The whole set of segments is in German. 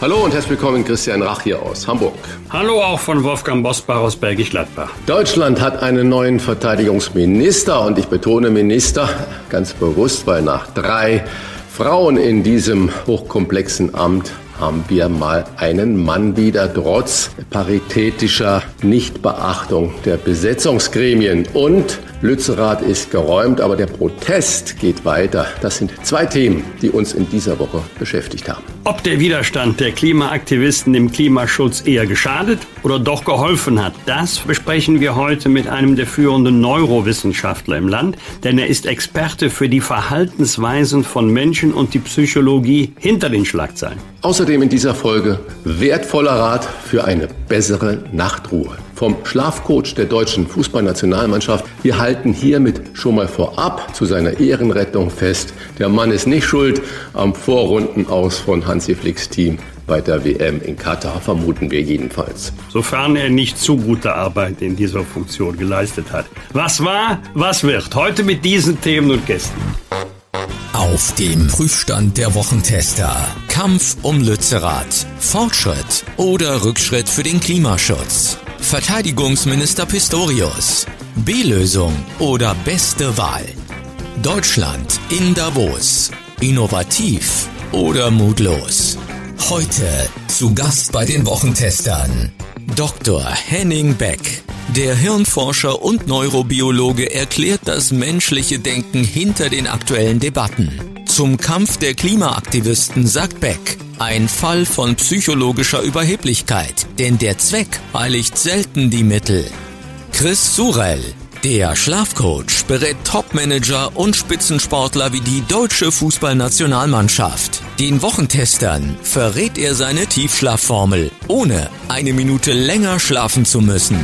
Hallo und herzlich willkommen, Christian Rach hier aus Hamburg. Hallo auch von Wolfgang Bosbach aus Bergisch Gladbach. Deutschland hat einen neuen Verteidigungsminister und ich betone Minister ganz bewusst, weil nach drei Frauen in diesem hochkomplexen Amt haben wir mal einen Mann wieder trotz paritätischer Nichtbeachtung der Besetzungsgremien. Und Lützerath ist geräumt, aber der Protest geht weiter. Das sind zwei Themen, die uns in dieser Woche beschäftigt haben. Ob der Widerstand der Klimaaktivisten dem Klimaschutz eher geschadet oder doch geholfen hat, das besprechen wir heute mit einem der führenden Neurowissenschaftler im Land, denn er ist Experte für die Verhaltensweisen von Menschen und die Psychologie hinter den Schlagzeilen. Außerdem in dieser Folge wertvoller Rat für eine bessere Nachtruhe vom Schlafcoach der deutschen Fußballnationalmannschaft. Wir halten hiermit schon mal vorab zu seiner Ehrenrettung fest. Der Mann ist nicht schuld am Vorrundenaus von Hansi Flicks Team bei der WM in Katar, vermuten wir jedenfalls. Sofern er nicht zu gute Arbeit in dieser Funktion geleistet hat. Was war, was wird? Heute mit diesen Themen und Gästen. Auf dem Prüfstand der Wochentester. Kampf um Lützerath. Fortschritt oder Rückschritt für den Klimaschutz. Verteidigungsminister Pistorius. B-Lösung oder beste Wahl. Deutschland in Davos. Innovativ oder mutlos. Heute zu Gast bei den Wochentestern. Dr. Henning Beck. Der Hirnforscher und Neurobiologe erklärt das menschliche Denken hinter den aktuellen Debatten. Zum Kampf der Klimaaktivisten sagt Beck, ein Fall von psychologischer Überheblichkeit, denn der Zweck heiligt selten die Mittel. Chris Surell, der Schlafcoach, berät Topmanager und Spitzensportler wie die deutsche Fußballnationalmannschaft. Den Wochentestern verrät er seine Tiefschlafformel, ohne eine Minute länger schlafen zu müssen.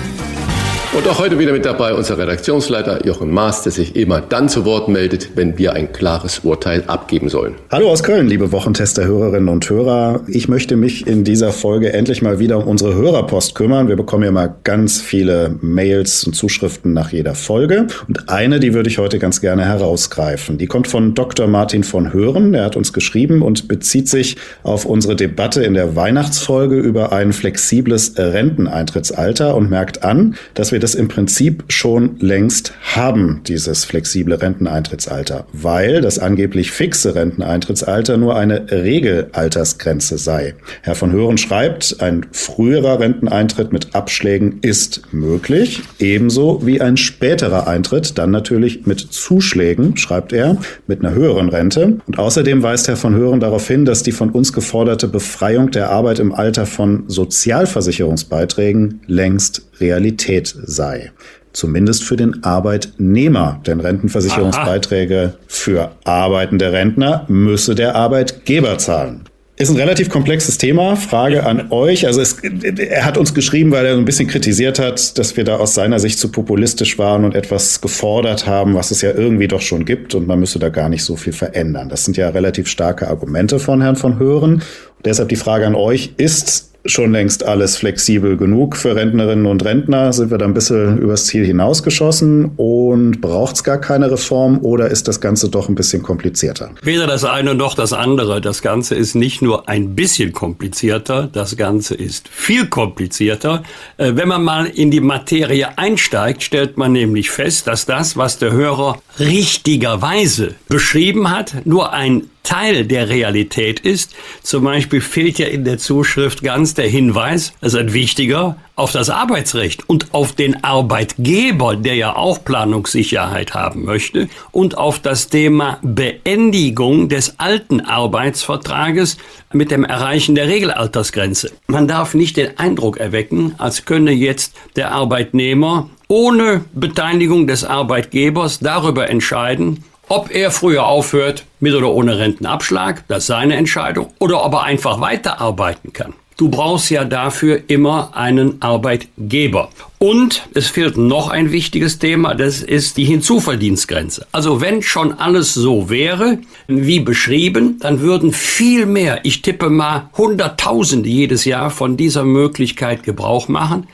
Und auch heute wieder mit dabei unser Redaktionsleiter Jochen Maas, der sich immer dann zu Wort meldet, wenn wir ein klares Urteil abgeben sollen. Hallo aus Köln, liebe Wochentester-Hörerinnen und Hörer. Ich möchte mich in dieser Folge endlich mal wieder um unsere Hörerpost kümmern. Wir bekommen ja mal ganz viele Mails und Zuschriften nach jeder Folge. Und eine, die würde ich heute ganz gerne herausgreifen. Die kommt von Dr. Martin von Hören. Er hat uns geschrieben und bezieht sich auf unsere Debatte in der Weihnachtsfolge über ein flexibles Renteneintrittsalter und merkt an, dass wir das im Prinzip schon längst haben, dieses flexible Renteneintrittsalter, weil das angeblich fixe Renteneintrittsalter nur eine Regelaltersgrenze sei. Herr von Hören schreibt, ein früherer Renteneintritt mit Abschlägen ist möglich, ebenso wie ein späterer Eintritt, dann natürlich mit Zuschlägen, schreibt er, mit einer höheren Rente. Und außerdem weist Herr von Hören darauf hin, dass die von uns geforderte Befreiung der Arbeit im Alter von Sozialversicherungsbeiträgen längst Realität sei. Zumindest für den Arbeitnehmer. Denn Rentenversicherungsbeiträge Aha. für arbeitende Rentner müsse der Arbeitgeber zahlen. Ist ein relativ komplexes Thema. Frage an euch. Also es, er hat uns geschrieben, weil er so ein bisschen kritisiert hat, dass wir da aus seiner Sicht zu populistisch waren und etwas gefordert haben, was es ja irgendwie doch schon gibt und man müsse da gar nicht so viel verändern. Das sind ja relativ starke Argumente von Herrn von Hören. Und deshalb die Frage an euch, ist schon längst alles flexibel genug für Rentnerinnen und Rentner? Sind wir da ein bisschen übers Ziel hinausgeschossen und braucht es gar keine Reform oder ist das Ganze doch ein bisschen komplizierter? Weder das eine noch das andere. Das Ganze ist nicht nur ein bisschen komplizierter, das Ganze ist viel komplizierter. Äh, wenn man mal in die Materie einsteigt, stellt man nämlich fest, dass das, was der Hörer richtigerweise beschrieben hat, nur ein Teil der Realität ist. Zum Beispiel fehlt ja in der Zuschrift ganz der Hinweis, das ist ein wichtiger, auf das Arbeitsrecht und auf den Arbeitgeber, der ja auch Planungssicherheit haben möchte, und auf das Thema Beendigung des alten Arbeitsvertrages mit dem Erreichen der Regelaltersgrenze. Man darf nicht den Eindruck erwecken, als könne jetzt der Arbeitnehmer ohne Beteiligung des Arbeitgebers darüber entscheiden, ob er früher aufhört mit oder ohne Rentenabschlag, das ist seine Entscheidung, oder ob er einfach weiterarbeiten kann. Du brauchst ja dafür immer einen Arbeitgeber. Und es fehlt noch ein wichtiges Thema, das ist die Hinzuverdienstgrenze. Also wenn schon alles so wäre, wie beschrieben, dann würden viel mehr, ich tippe mal Hunderttausende jedes Jahr von dieser Möglichkeit Gebrauch machen.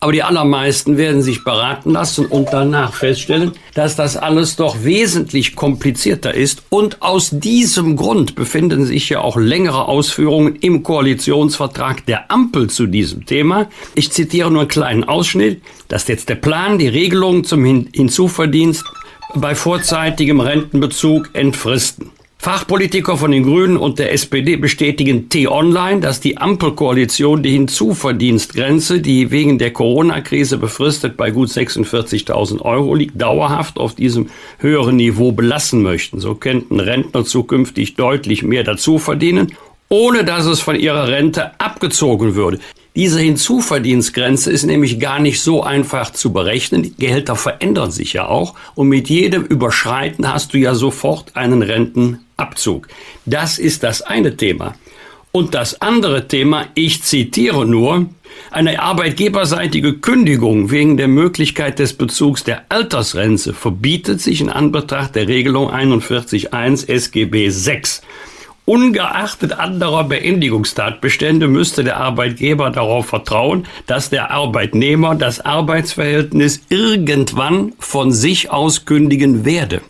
Aber die allermeisten werden sich beraten lassen und danach feststellen, dass das alles doch wesentlich komplizierter ist. Und aus diesem Grund befinden sich ja auch längere Ausführungen im Koalitionsvertrag der Ampel zu diesem Thema. Ich zitiere nur einen kleinen Ausschnitt. Das ist jetzt der Plan, die Regelung zum Hinzuverdienst bei vorzeitigem Rentenbezug entfristen. Fachpolitiker von den Grünen und der SPD bestätigen T-Online, dass die Ampelkoalition die Hinzuverdienstgrenze, die wegen der Corona-Krise befristet bei gut 46.000 Euro liegt, dauerhaft auf diesem höheren Niveau belassen möchten. So könnten Rentner zukünftig deutlich mehr dazu verdienen, ohne dass es von ihrer Rente abgezogen würde. Diese Hinzuverdienstgrenze ist nämlich gar nicht so einfach zu berechnen. Die Gehälter verändern sich ja auch und mit jedem Überschreiten hast du ja sofort einen Rentenabzug. Das ist das eine Thema. Und das andere Thema, ich zitiere nur, eine arbeitgeberseitige Kündigung wegen der Möglichkeit des Bezugs der Altersrente verbietet sich in Anbetracht der Regelung 41.1 SGB 6. Ungeachtet anderer Beendigungstatbestände müsste der Arbeitgeber darauf vertrauen, dass der Arbeitnehmer das Arbeitsverhältnis irgendwann von sich aus kündigen werde.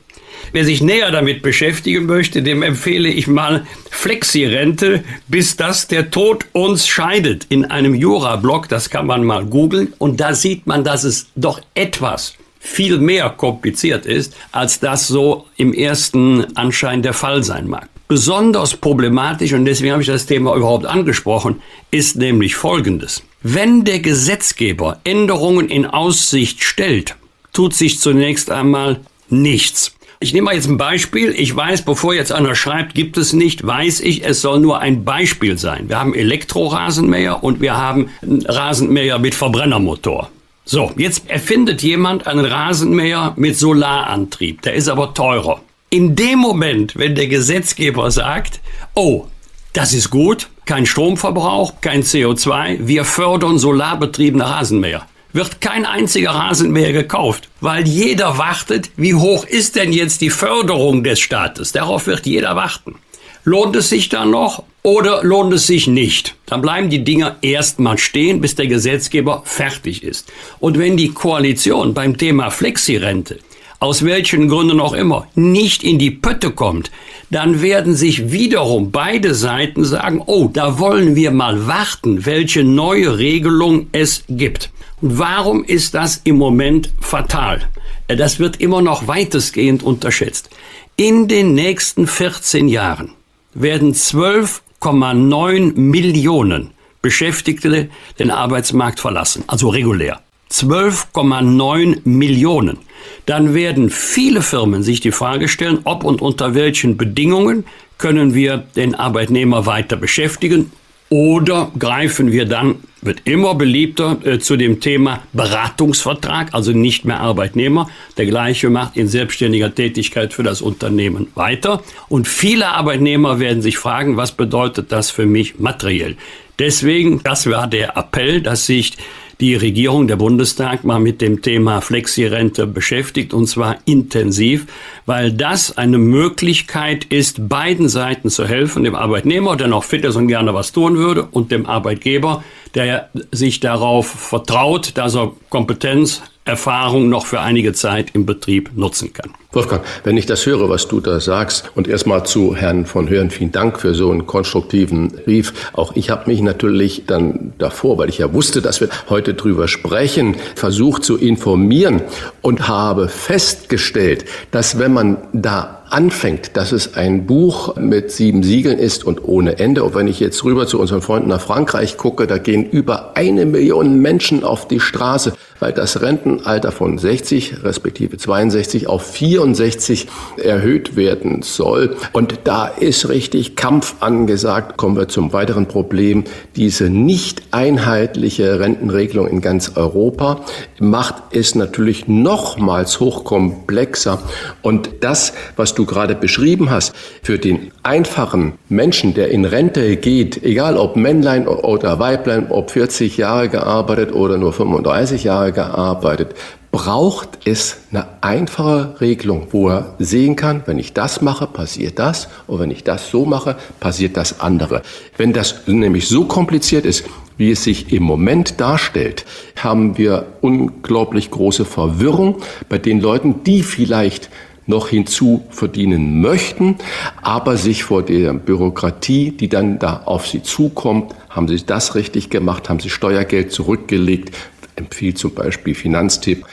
Wer sich näher damit beschäftigen möchte, dem empfehle ich mal Flexi-Rente, bis das der Tod uns scheidet. In einem Jura-Blog, das kann man mal googeln, und da sieht man, dass es doch etwas viel mehr kompliziert ist, als das so im ersten Anschein der Fall sein mag. Besonders problematisch, und deswegen habe ich das Thema überhaupt angesprochen, ist nämlich Folgendes. Wenn der Gesetzgeber Änderungen in Aussicht stellt, tut sich zunächst einmal nichts. Ich nehme mal jetzt ein Beispiel. Ich weiß, bevor jetzt einer schreibt, gibt es nicht, weiß ich, es soll nur ein Beispiel sein. Wir haben Elektrorasenmäher und wir haben Rasenmäher mit Verbrennermotor. So, jetzt erfindet jemand einen Rasenmäher mit Solarantrieb. Der ist aber teurer. In dem Moment, wenn der Gesetzgeber sagt, oh, das ist gut, kein Stromverbrauch, kein CO2, wir fördern solarbetriebene Rasenmäher, wird kein einziger Rasenmäher gekauft, weil jeder wartet, wie hoch ist denn jetzt die Förderung des Staates? Darauf wird jeder warten. Lohnt es sich dann noch oder lohnt es sich nicht? Dann bleiben die Dinger erstmal stehen, bis der Gesetzgeber fertig ist. Und wenn die Koalition beim Thema Flexirente aus welchen Gründen auch immer, nicht in die Pötte kommt, dann werden sich wiederum beide Seiten sagen, oh, da wollen wir mal warten, welche neue Regelung es gibt. Und warum ist das im Moment fatal? Das wird immer noch weitestgehend unterschätzt. In den nächsten 14 Jahren werden 12,9 Millionen Beschäftigte den Arbeitsmarkt verlassen, also regulär. 12,9 Millionen dann werden viele Firmen sich die Frage stellen, ob und unter welchen Bedingungen können wir den Arbeitnehmer weiter beschäftigen oder greifen wir dann, wird immer beliebter, äh, zu dem Thema Beratungsvertrag, also nicht mehr Arbeitnehmer. Der gleiche macht in selbstständiger Tätigkeit für das Unternehmen weiter. Und viele Arbeitnehmer werden sich fragen, was bedeutet das für mich materiell? Deswegen, das war der Appell, dass sich die Regierung, der Bundestag, mal mit dem Thema Flexirente beschäftigt und zwar intensiv, weil das eine Möglichkeit ist, beiden Seiten zu helfen, dem Arbeitnehmer, der noch fit ist und gerne was tun würde, und dem Arbeitgeber, der sich darauf vertraut, dass er Kompetenz, Erfahrung noch für einige Zeit im Betrieb nutzen kann. Wolfgang, wenn ich das höre, was du da sagst, und erstmal zu Herrn von Hören, vielen Dank für so einen konstruktiven Brief. Auch ich habe mich natürlich dann davor, weil ich ja wusste, dass wir heute drüber sprechen, versucht zu informieren und habe festgestellt, dass wenn man da anfängt, dass es ein Buch mit sieben Siegeln ist und ohne Ende. Und wenn ich jetzt rüber zu unseren Freunden nach Frankreich gucke, da gehen über eine Million Menschen auf die Straße, weil das Rentenalter von 60 respektive 62 auf 64 erhöht werden soll. Und da ist richtig Kampf angesagt. Kommen wir zum weiteren Problem. Diese nicht einheitliche Rentenregelung in ganz Europa macht es natürlich nochmals hochkomplexer. Und das, was du gerade beschrieben hast, für den einfachen Menschen, der in Rente geht, egal ob Männlein oder Weiblein, ob 40 Jahre gearbeitet oder nur 35 Jahre gearbeitet, braucht es eine einfache Regelung, wo er sehen kann, wenn ich das mache, passiert das und wenn ich das so mache, passiert das andere. Wenn das nämlich so kompliziert ist, wie es sich im Moment darstellt, haben wir unglaublich große Verwirrung bei den Leuten, die vielleicht noch hinzu verdienen möchten, aber sich vor der Bürokratie, die dann da auf sie zukommt, haben sie das richtig gemacht, haben sie Steuergeld zurückgelegt, empfiehlt zum Beispiel Finanztipp,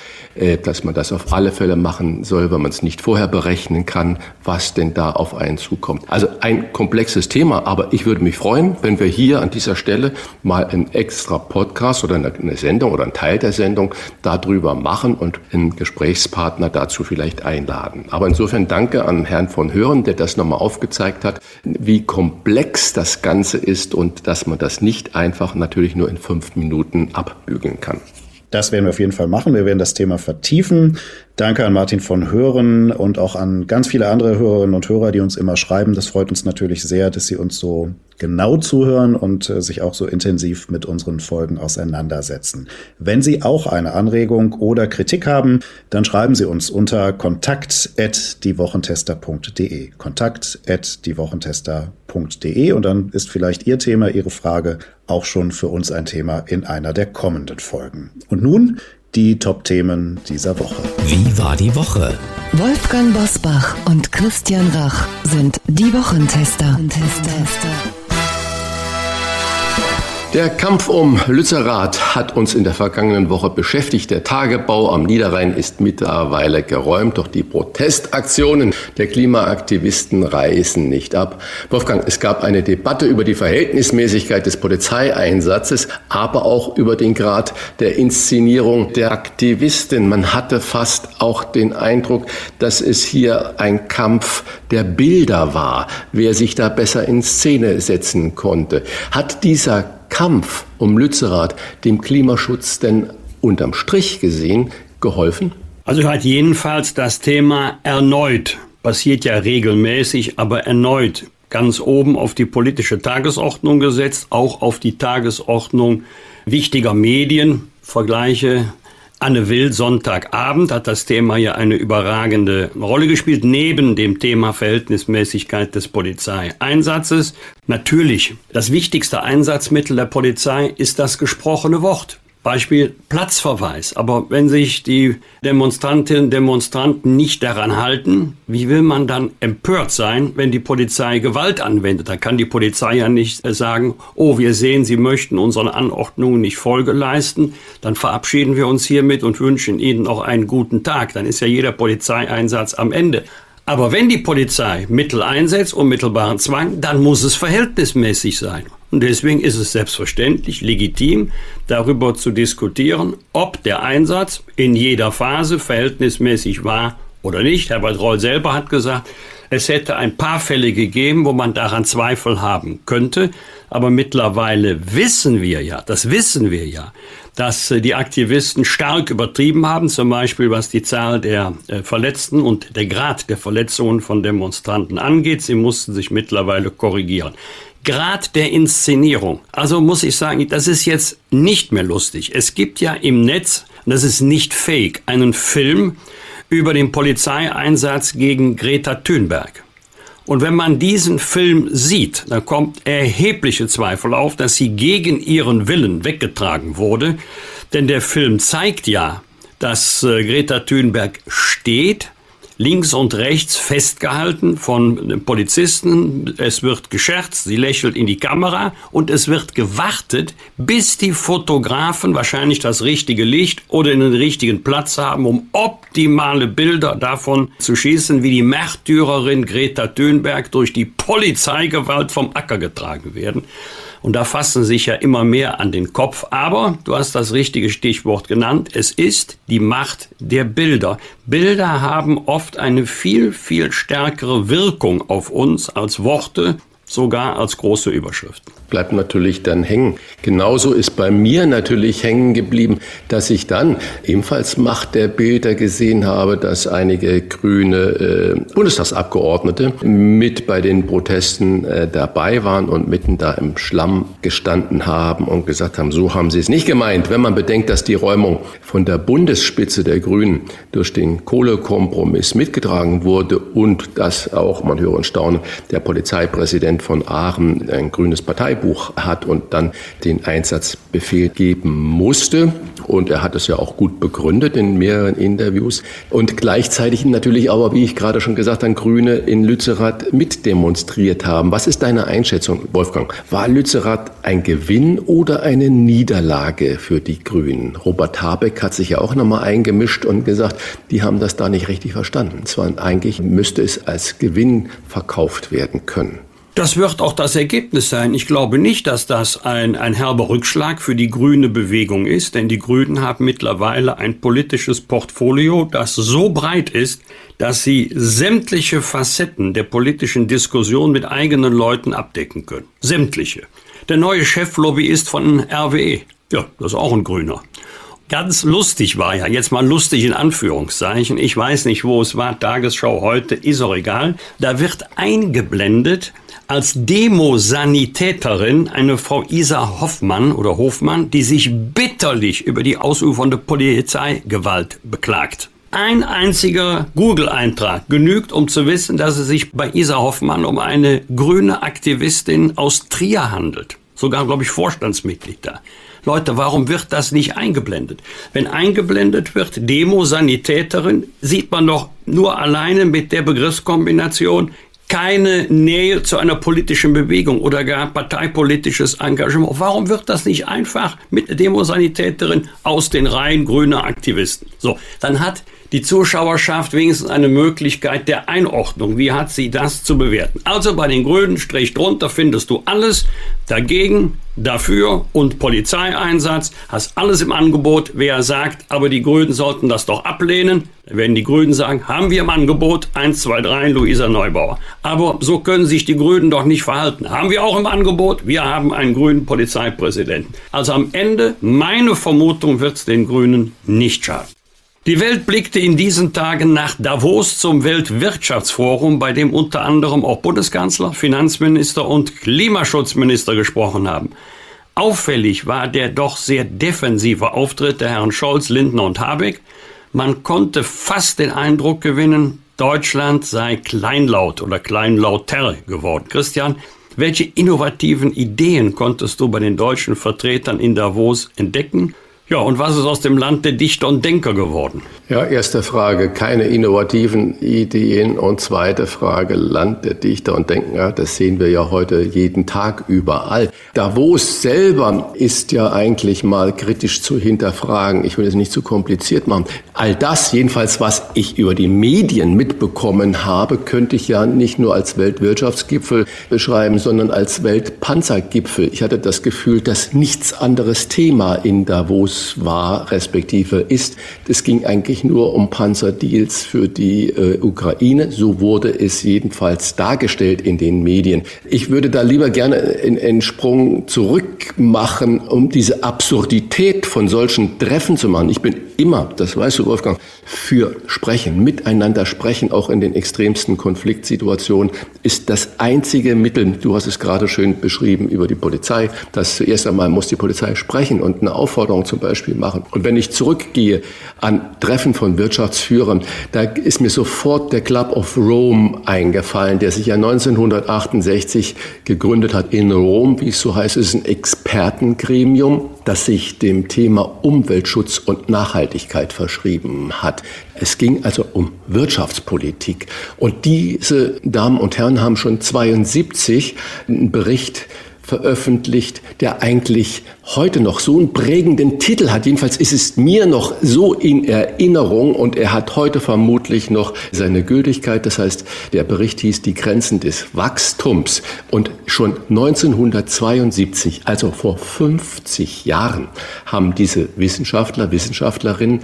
dass man das auf alle Fälle machen soll, weil man es nicht vorher berechnen kann, was denn da auf einen zukommt. Also ein komplexes Thema, aber ich würde mich freuen, wenn wir hier an dieser Stelle mal einen extra Podcast oder eine Sendung oder einen Teil der Sendung darüber machen und einen Gesprächspartner dazu vielleicht einladen. Aber insofern danke an Herrn von Hören, der das nochmal aufgezeigt hat, wie komplex das Ganze ist und dass man das nicht einfach natürlich nur in fünf Minuten abbügeln kann. Das werden wir auf jeden Fall machen. Wir werden das Thema vertiefen. Danke an Martin von Hören und auch an ganz viele andere Hörerinnen und Hörer, die uns immer schreiben. Das freut uns natürlich sehr, dass Sie uns so genau zuhören und äh, sich auch so intensiv mit unseren Folgen auseinandersetzen. Wenn Sie auch eine Anregung oder Kritik haben, dann schreiben Sie uns unter kontakt@diewochentester.de. kontakt@diewochentester.de und dann ist vielleicht Ihr Thema, Ihre Frage auch schon für uns ein Thema in einer der kommenden Folgen. Und nun die Top-Themen dieser Woche. Wie war die Woche? Wolfgang Bosbach und Christian Rach sind die Wochentester. Der Kampf um Lützerath hat uns in der vergangenen Woche beschäftigt. Der Tagebau am Niederrhein ist mittlerweile geräumt, doch die Protestaktionen der Klimaaktivisten reißen nicht ab. Wolfgang, es gab eine Debatte über die Verhältnismäßigkeit des Polizeieinsatzes, aber auch über den Grad der Inszenierung der Aktivisten. Man hatte fast auch den Eindruck, dass es hier ein Kampf der Bilder war, wer sich da besser in Szene setzen konnte. Hat dieser Kampf um Lützerath dem Klimaschutz denn unterm Strich gesehen geholfen? Also hat jedenfalls das Thema erneut, passiert ja regelmäßig, aber erneut ganz oben auf die politische Tagesordnung gesetzt, auch auf die Tagesordnung wichtiger Medien. Vergleiche Anne Will Sonntagabend hat das Thema ja eine überragende Rolle gespielt, neben dem Thema Verhältnismäßigkeit des Polizeieinsatzes. Natürlich, das wichtigste Einsatzmittel der Polizei ist das gesprochene Wort. Beispiel Platzverweis. Aber wenn sich die Demonstrantinnen und Demonstranten nicht daran halten, wie will man dann empört sein, wenn die Polizei Gewalt anwendet? Da kann die Polizei ja nicht sagen, oh, wir sehen, Sie möchten unseren Anordnungen nicht Folge leisten, dann verabschieden wir uns hiermit und wünschen Ihnen noch einen guten Tag. Dann ist ja jeder Polizeieinsatz am Ende. Aber wenn die Polizei Mittel einsetzt, unmittelbaren Zwang, dann muss es verhältnismäßig sein. Und deswegen ist es selbstverständlich legitim, darüber zu diskutieren, ob der Einsatz in jeder Phase verhältnismäßig war oder nicht. Herbert Roll selber hat gesagt, es hätte ein paar Fälle gegeben, wo man daran Zweifel haben könnte. Aber mittlerweile wissen wir ja, das wissen wir ja, dass äh, die Aktivisten stark übertrieben haben, zum Beispiel was die Zahl der äh, Verletzten und der Grad der Verletzungen von Demonstranten angeht. Sie mussten sich mittlerweile korrigieren. Grad der Inszenierung. Also muss ich sagen, das ist jetzt nicht mehr lustig. Es gibt ja im Netz, das ist nicht fake, einen Film über den Polizeieinsatz gegen Greta Thunberg. Und wenn man diesen Film sieht, dann kommt erhebliche Zweifel auf, dass sie gegen ihren Willen weggetragen wurde. Denn der Film zeigt ja, dass äh, Greta Thunberg steht links und rechts festgehalten von Polizisten. Es wird gescherzt, sie lächelt in die Kamera und es wird gewartet, bis die Fotografen wahrscheinlich das richtige Licht oder den richtigen Platz haben, um optimale Bilder davon zu schießen, wie die Märtyrerin Greta Thunberg durch die Polizeigewalt vom Acker getragen werden. Und da fassen sich ja immer mehr an den Kopf. Aber du hast das richtige Stichwort genannt. Es ist die Macht der Bilder. Bilder haben oft eine viel, viel stärkere Wirkung auf uns als Worte, sogar als große Überschriften. Bleibt natürlich dann hängen. Genauso ist bei mir natürlich hängen geblieben, dass ich dann ebenfalls Macht der Bilder gesehen habe, dass einige grüne äh, Bundestagsabgeordnete mit bei den Protesten äh, dabei waren und mitten da im Schlamm gestanden haben und gesagt haben, so haben sie es nicht gemeint. Wenn man bedenkt, dass die Räumung von der Bundesspitze der Grünen durch den Kohlekompromiss mitgetragen wurde und dass auch, man höre und staune, der Polizeipräsident von Aachen ein grünes Parteibuch hat und dann den Einsatzbefehl geben musste. Und er hat es ja auch gut begründet in mehreren Interviews. Und gleichzeitig natürlich aber, wie ich gerade schon gesagt habe, Grüne in Lützerath mitdemonstriert haben. Was ist deine Einschätzung, Wolfgang? War Lützerath ein Gewinn oder eine Niederlage für die Grünen? Robert Habeck hat sich ja auch nochmal eingemischt und gesagt, die haben das da nicht richtig verstanden. Zwar eigentlich müsste es als Gewinn verkauft werden können. Das wird auch das Ergebnis sein. Ich glaube nicht, dass das ein, ein herber Rückschlag für die grüne Bewegung ist, denn die Grünen haben mittlerweile ein politisches Portfolio, das so breit ist, dass sie sämtliche Facetten der politischen Diskussion mit eigenen Leuten abdecken können. Sämtliche. Der neue Cheflobbyist von RWE, ja, das ist auch ein Grüner. Ganz lustig war ja, jetzt mal lustig in Anführungszeichen, ich weiß nicht, wo es war, Tagesschau heute, ist auch egal, da wird eingeblendet, als Demosanitäterin eine Frau Isa Hoffmann oder Hofmann, die sich bitterlich über die ausufernde Polizeigewalt beklagt. Ein einziger Google-Eintrag genügt, um zu wissen, dass es sich bei Isa Hoffmann um eine grüne Aktivistin aus Trier handelt. Sogar, glaube ich, Vorstandsmitglied da. Leute, warum wird das nicht eingeblendet? Wenn eingeblendet wird, Demosanitäterin, sieht man doch nur alleine mit der Begriffskombination keine Nähe zu einer politischen Bewegung oder gar parteipolitisches Engagement. Warum wird das nicht einfach mit Demosanitäterin aus den Reihen grüner Aktivisten? So, dann hat die Zuschauerschaft wenigstens eine Möglichkeit der Einordnung. Wie hat sie das zu bewerten? Also bei den Grünen Strich drunter findest du alles dagegen, dafür und Polizeieinsatz. Hast alles im Angebot. Wer sagt, aber die Grünen sollten das doch ablehnen, dann werden die Grünen sagen, haben wir im Angebot 1, 2, 3, Luisa Neubauer. Aber so können sich die Grünen doch nicht verhalten. Haben wir auch im Angebot? Wir haben einen grünen Polizeipräsidenten. Also am Ende, meine Vermutung, wird es den Grünen nicht schaden. Die Welt blickte in diesen Tagen nach Davos zum Weltwirtschaftsforum, bei dem unter anderem auch Bundeskanzler, Finanzminister und Klimaschutzminister gesprochen haben. Auffällig war der doch sehr defensive Auftritt der Herren Scholz, Lindner und Habeck. Man konnte fast den Eindruck gewinnen, Deutschland sei kleinlaut oder kleinlauter geworden. Christian, welche innovativen Ideen konntest du bei den deutschen Vertretern in Davos entdecken? Ja, und was ist aus dem Land der Dichter und Denker geworden? Ja, erste Frage, keine innovativen Ideen. Und zweite Frage, Land der Dichter und Denker. Das sehen wir ja heute jeden Tag überall. Davos selber ist ja eigentlich mal kritisch zu hinterfragen. Ich will es nicht zu kompliziert machen. All das, jedenfalls, was ich über die Medien mitbekommen habe, könnte ich ja nicht nur als Weltwirtschaftsgipfel beschreiben, sondern als Weltpanzergipfel. Ich hatte das Gefühl, dass nichts anderes Thema in Davos war, respektive ist. Es ging eigentlich nur um Panzerdeals für die äh, Ukraine. So wurde es jedenfalls dargestellt in den Medien. Ich würde da lieber gerne einen Sprung zurück machen, um diese Absurdität von solchen Treffen zu machen. Ich bin immer, das weißt du, Wolfgang, für Sprechen, miteinander sprechen, auch in den extremsten Konfliktsituationen, ist das einzige Mittel, du hast es gerade schön beschrieben über die Polizei, dass zuerst einmal muss die Polizei sprechen und eine Aufforderung zum Beispiel machen. Und wenn ich zurückgehe an Treffen von Wirtschaftsführern, da ist mir sofort der Club of Rome eingefallen, der sich ja 1968 gegründet hat in Rom, wie es so heißt, es ist ein Expertengremium, das sich dem Thema Umweltschutz und Nachhaltigkeit verschrieben hat. Es ging also um Wirtschaftspolitik. Und diese Damen und Herren haben schon 72 einen Bericht veröffentlicht, der eigentlich heute noch so einen prägenden Titel hat. Jedenfalls ist es mir noch so in Erinnerung und er hat heute vermutlich noch seine Gültigkeit. Das heißt, der Bericht hieß Die Grenzen des Wachstums. Und schon 1972, also vor 50 Jahren, haben diese Wissenschaftler, Wissenschaftlerinnen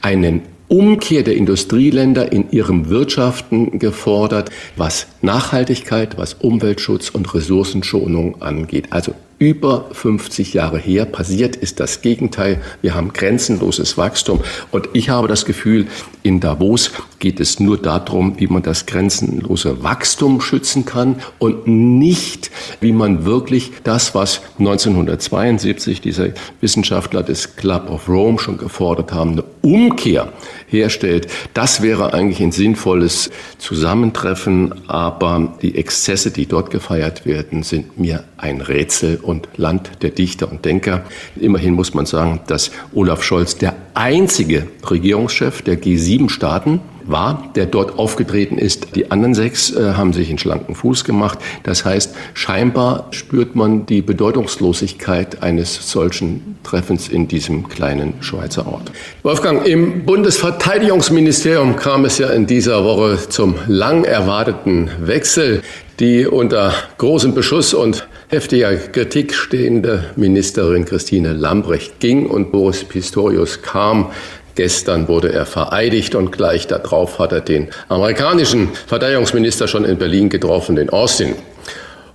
einen Umkehr der Industrieländer in ihrem Wirtschaften gefordert, was Nachhaltigkeit, was Umweltschutz und Ressourcenschonung angeht. Also über 50 Jahre her passiert ist das Gegenteil. Wir haben grenzenloses Wachstum. Und ich habe das Gefühl, in Davos geht es nur darum, wie man das grenzenlose Wachstum schützen kann und nicht, wie man wirklich das, was 1972 diese Wissenschaftler des Club of Rome schon gefordert haben, eine Umkehr herstellt. Das wäre eigentlich ein sinnvolles Zusammentreffen, aber die Exzesse, die dort gefeiert werden, sind mir ein Rätsel und Land der Dichter und Denker. Immerhin muss man sagen, dass Olaf Scholz der einzige Regierungschef der G7-Staaten war, der dort aufgetreten ist. Die anderen sechs äh, haben sich in schlanken Fuß gemacht. Das heißt, scheinbar spürt man die Bedeutungslosigkeit eines solchen Treffens in diesem kleinen Schweizer Ort. Wolfgang, im Bundesverteidigungsministerium kam es ja in dieser Woche zum lang erwarteten Wechsel. Die unter großem Beschuss und heftiger Kritik stehende Ministerin Christine Lambrecht ging und Boris Pistorius kam. Gestern wurde er vereidigt und gleich darauf hat er den amerikanischen Verteidigungsminister schon in Berlin getroffen, den Austin.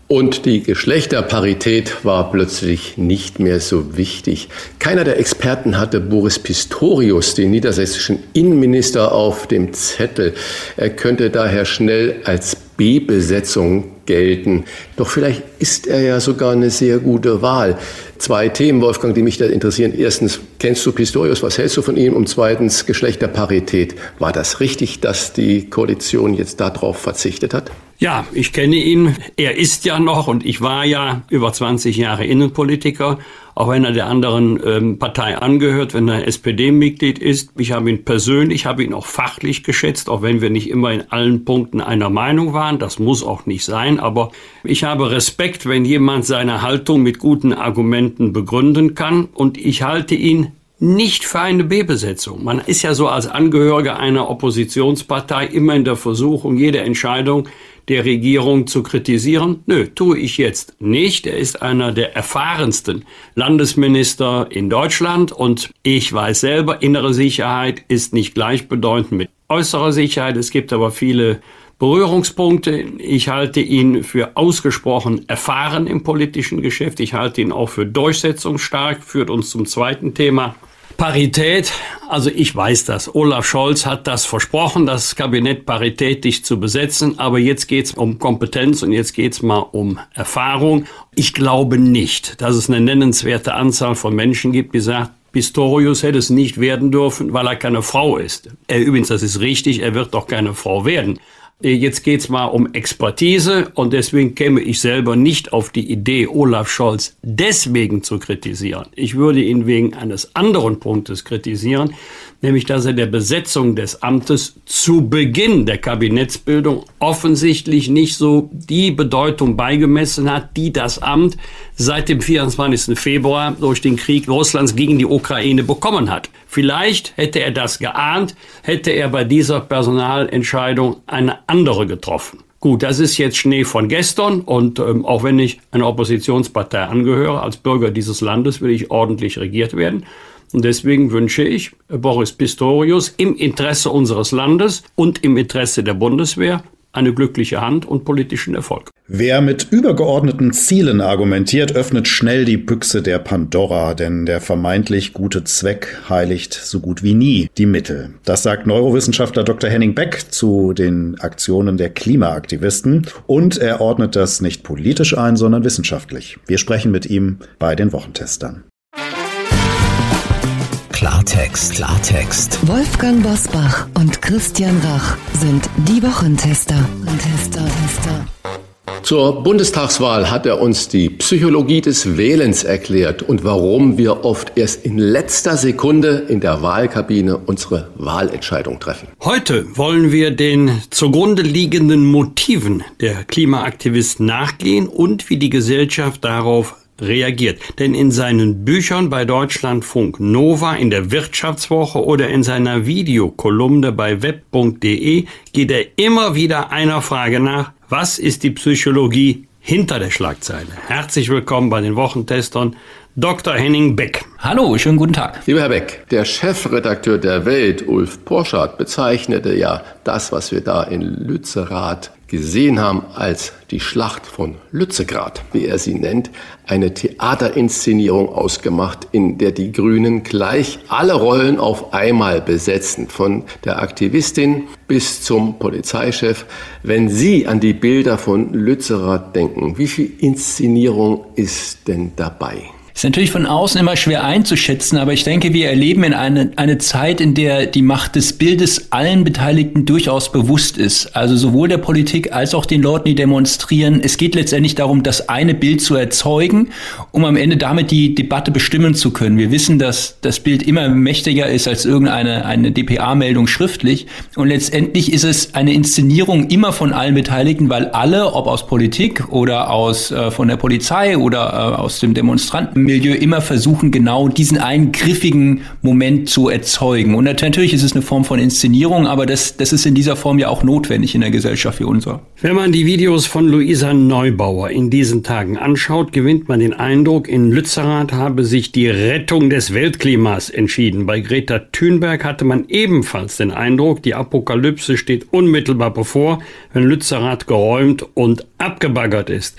Und die Geschlechterparität war plötzlich nicht mehr so wichtig. Keiner der Experten hatte Boris Pistorius, den niedersächsischen Innenminister, auf dem Zettel. Er könnte daher schnell als B-Besetzung gelten. Doch vielleicht ist er ja sogar eine sehr gute Wahl. Zwei Themen, Wolfgang, die mich da interessieren. Erstens, kennst du Pistorius? Was hältst du von ihm? Und zweitens, Geschlechterparität. War das richtig, dass die Koalition jetzt darauf verzichtet hat? Ja, ich kenne ihn. Er ist ja noch und ich war ja über 20 Jahre Innenpolitiker, auch wenn er der anderen ähm, Partei angehört, wenn er SPD-Mitglied ist. Ich habe ihn persönlich, habe ihn auch fachlich geschätzt, auch wenn wir nicht immer in allen Punkten einer Meinung waren. Das muss auch nicht sein, aber ich habe Respekt, wenn jemand seine Haltung mit guten Argumenten begründen kann und ich halte ihn nicht für eine B-Besetzung. Man ist ja so als Angehöriger einer Oppositionspartei immer in der Versuchung, jede Entscheidung der Regierung zu kritisieren? Nö, tue ich jetzt nicht. Er ist einer der erfahrensten Landesminister in Deutschland und ich weiß selber, innere Sicherheit ist nicht gleichbedeutend mit äußerer Sicherheit. Es gibt aber viele Berührungspunkte. Ich halte ihn für ausgesprochen erfahren im politischen Geschäft. Ich halte ihn auch für durchsetzungsstark. Führt uns zum zweiten Thema. Parität, also ich weiß das. Olaf Scholz hat das versprochen, das Kabinett paritätisch zu besetzen, aber jetzt geht's um Kompetenz und jetzt geht's mal um Erfahrung. Ich glaube nicht, dass es eine nennenswerte Anzahl von Menschen gibt, die sagen, Pistorius hätte es nicht werden dürfen, weil er keine Frau ist. Er, übrigens, das ist richtig, er wird doch keine Frau werden. Äh, jetzt geht's mal um Expertise und deswegen käme ich selber nicht auf die Idee, Olaf Scholz deswegen zu kritisieren. Ich würde ihn wegen eines anderen Punktes kritisieren, nämlich dass er der Besetzung des Amtes zu Beginn der Kabinettsbildung offensichtlich nicht so die Bedeutung beigemessen hat, die das Amt seit dem 24. Februar durch den Krieg Russlands gegen die Ukraine bekommen hat. Vielleicht hätte er das geahnt, hätte er bei dieser Personalentscheidung eine andere getroffen. Gut, das ist jetzt Schnee von gestern und ähm, auch wenn ich einer Oppositionspartei angehöre, als Bürger dieses Landes will ich ordentlich regiert werden. Und deswegen wünsche ich Boris Pistorius im Interesse unseres Landes und im Interesse der Bundeswehr eine glückliche Hand und politischen Erfolg. Wer mit übergeordneten Zielen argumentiert, öffnet schnell die Büchse der Pandora, denn der vermeintlich gute Zweck heiligt so gut wie nie die Mittel. Das sagt Neurowissenschaftler Dr. Henning Beck zu den Aktionen der Klimaaktivisten und er ordnet das nicht politisch ein, sondern wissenschaftlich. Wir sprechen mit ihm bei den Wochentestern. Klartext, Klartext. Wolfgang Bosbach und Christian Rach sind die Wochentester. Tester, Tester. Zur Bundestagswahl hat er uns die Psychologie des Wählens erklärt und warum wir oft erst in letzter Sekunde in der Wahlkabine unsere Wahlentscheidung treffen. Heute wollen wir den zugrunde liegenden Motiven der Klimaaktivisten nachgehen und wie die Gesellschaft darauf reagiert. Denn in seinen Büchern bei Deutschlandfunk Nova, in der Wirtschaftswoche oder in seiner Videokolumne bei web.de geht er immer wieder einer Frage nach, was ist die Psychologie hinter der Schlagzeile? Herzlich willkommen bei den Wochentestern Dr. Henning Beck. Hallo, schönen guten Tag. Lieber Herr Beck, der Chefredakteur der Welt, Ulf Porschardt, bezeichnete ja das, was wir da in Lützerath gesehen haben, als die Schlacht von Lützegrad, wie er sie nennt, eine Theaterinszenierung ausgemacht, in der die Grünen gleich alle Rollen auf einmal besetzen, von der Aktivistin bis zum Polizeichef. Wenn Sie an die Bilder von Lützerath denken, wie viel Inszenierung ist denn dabei? Ist natürlich von außen immer schwer einzuschätzen, aber ich denke, wir erleben in eine, eine Zeit, in der die Macht des Bildes allen Beteiligten durchaus bewusst ist. Also sowohl der Politik als auch den Leuten, die demonstrieren. Es geht letztendlich darum, das eine Bild zu erzeugen, um am Ende damit die Debatte bestimmen zu können. Wir wissen, dass das Bild immer mächtiger ist als irgendeine eine DPA-Meldung schriftlich. Und letztendlich ist es eine Inszenierung immer von allen Beteiligten, weil alle, ob aus Politik oder aus äh, von der Polizei oder äh, aus dem Demonstranten, Milieu immer versuchen, genau diesen einen Moment zu erzeugen. Und natürlich ist es eine Form von Inszenierung, aber das, das ist in dieser Form ja auch notwendig in der Gesellschaft wie unserer. Wenn man die Videos von Luisa Neubauer in diesen Tagen anschaut, gewinnt man den Eindruck, in Lützerath habe sich die Rettung des Weltklimas entschieden. Bei Greta Thunberg hatte man ebenfalls den Eindruck, die Apokalypse steht unmittelbar bevor, wenn Lützerath geräumt und abgebaggert ist.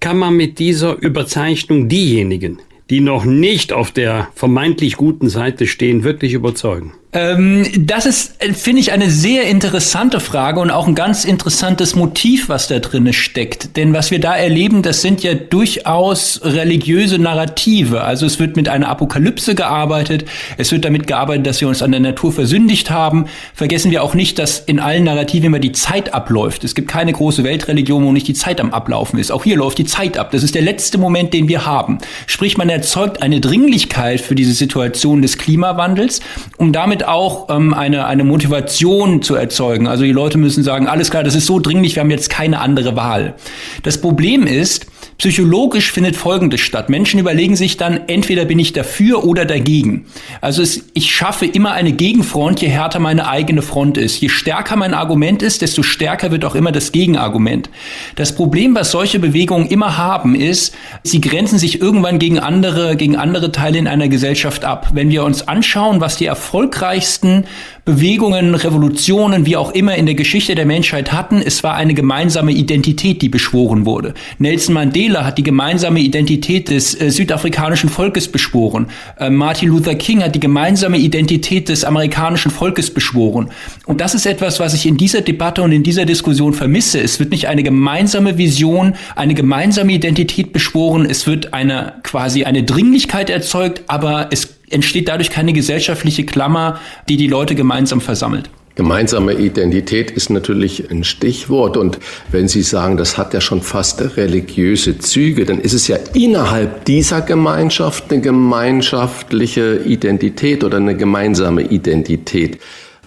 Kann man mit dieser Überzeichnung diejenigen, die noch nicht auf der vermeintlich guten Seite stehen, wirklich überzeugen? Ähm, das ist, äh, finde ich, eine sehr interessante Frage und auch ein ganz interessantes Motiv, was da drin steckt. Denn was wir da erleben, das sind ja durchaus religiöse Narrative. Also es wird mit einer Apokalypse gearbeitet, es wird damit gearbeitet, dass wir uns an der Natur versündigt haben. Vergessen wir auch nicht, dass in allen Narrativen immer die Zeit abläuft. Es gibt keine große Weltreligion, wo nicht die Zeit am Ablaufen ist. Auch hier läuft die Zeit ab. Das ist der letzte Moment, den wir haben. Sprich, man erzeugt eine Dringlichkeit für diese Situation des Klimawandels, um damit damit auch ähm, eine, eine Motivation zu erzeugen. Also die Leute müssen sagen, alles klar, das ist so dringlich, wir haben jetzt keine andere Wahl. Das Problem ist, Psychologisch findet Folgendes statt. Menschen überlegen sich dann, entweder bin ich dafür oder dagegen. Also es, ich schaffe immer eine Gegenfront, je härter meine eigene Front ist. Je stärker mein Argument ist, desto stärker wird auch immer das Gegenargument. Das Problem, was solche Bewegungen immer haben, ist, sie grenzen sich irgendwann gegen andere, gegen andere Teile in einer Gesellschaft ab. Wenn wir uns anschauen, was die erfolgreichsten Bewegungen, Revolutionen, wie auch immer in der Geschichte der Menschheit hatten, es war eine gemeinsame Identität, die beschworen wurde. Nelson Mandela hat die gemeinsame Identität des äh, südafrikanischen Volkes beschworen. Äh, Martin Luther King hat die gemeinsame Identität des amerikanischen Volkes beschworen. Und das ist etwas, was ich in dieser Debatte und in dieser Diskussion vermisse. Es wird nicht eine gemeinsame Vision, eine gemeinsame Identität beschworen. Es wird eine quasi eine Dringlichkeit erzeugt, aber es entsteht dadurch keine gesellschaftliche Klammer, die die Leute gemeinsam versammelt. Gemeinsame Identität ist natürlich ein Stichwort. Und wenn Sie sagen, das hat ja schon fast religiöse Züge, dann ist es ja innerhalb dieser Gemeinschaft eine gemeinschaftliche Identität oder eine gemeinsame Identität.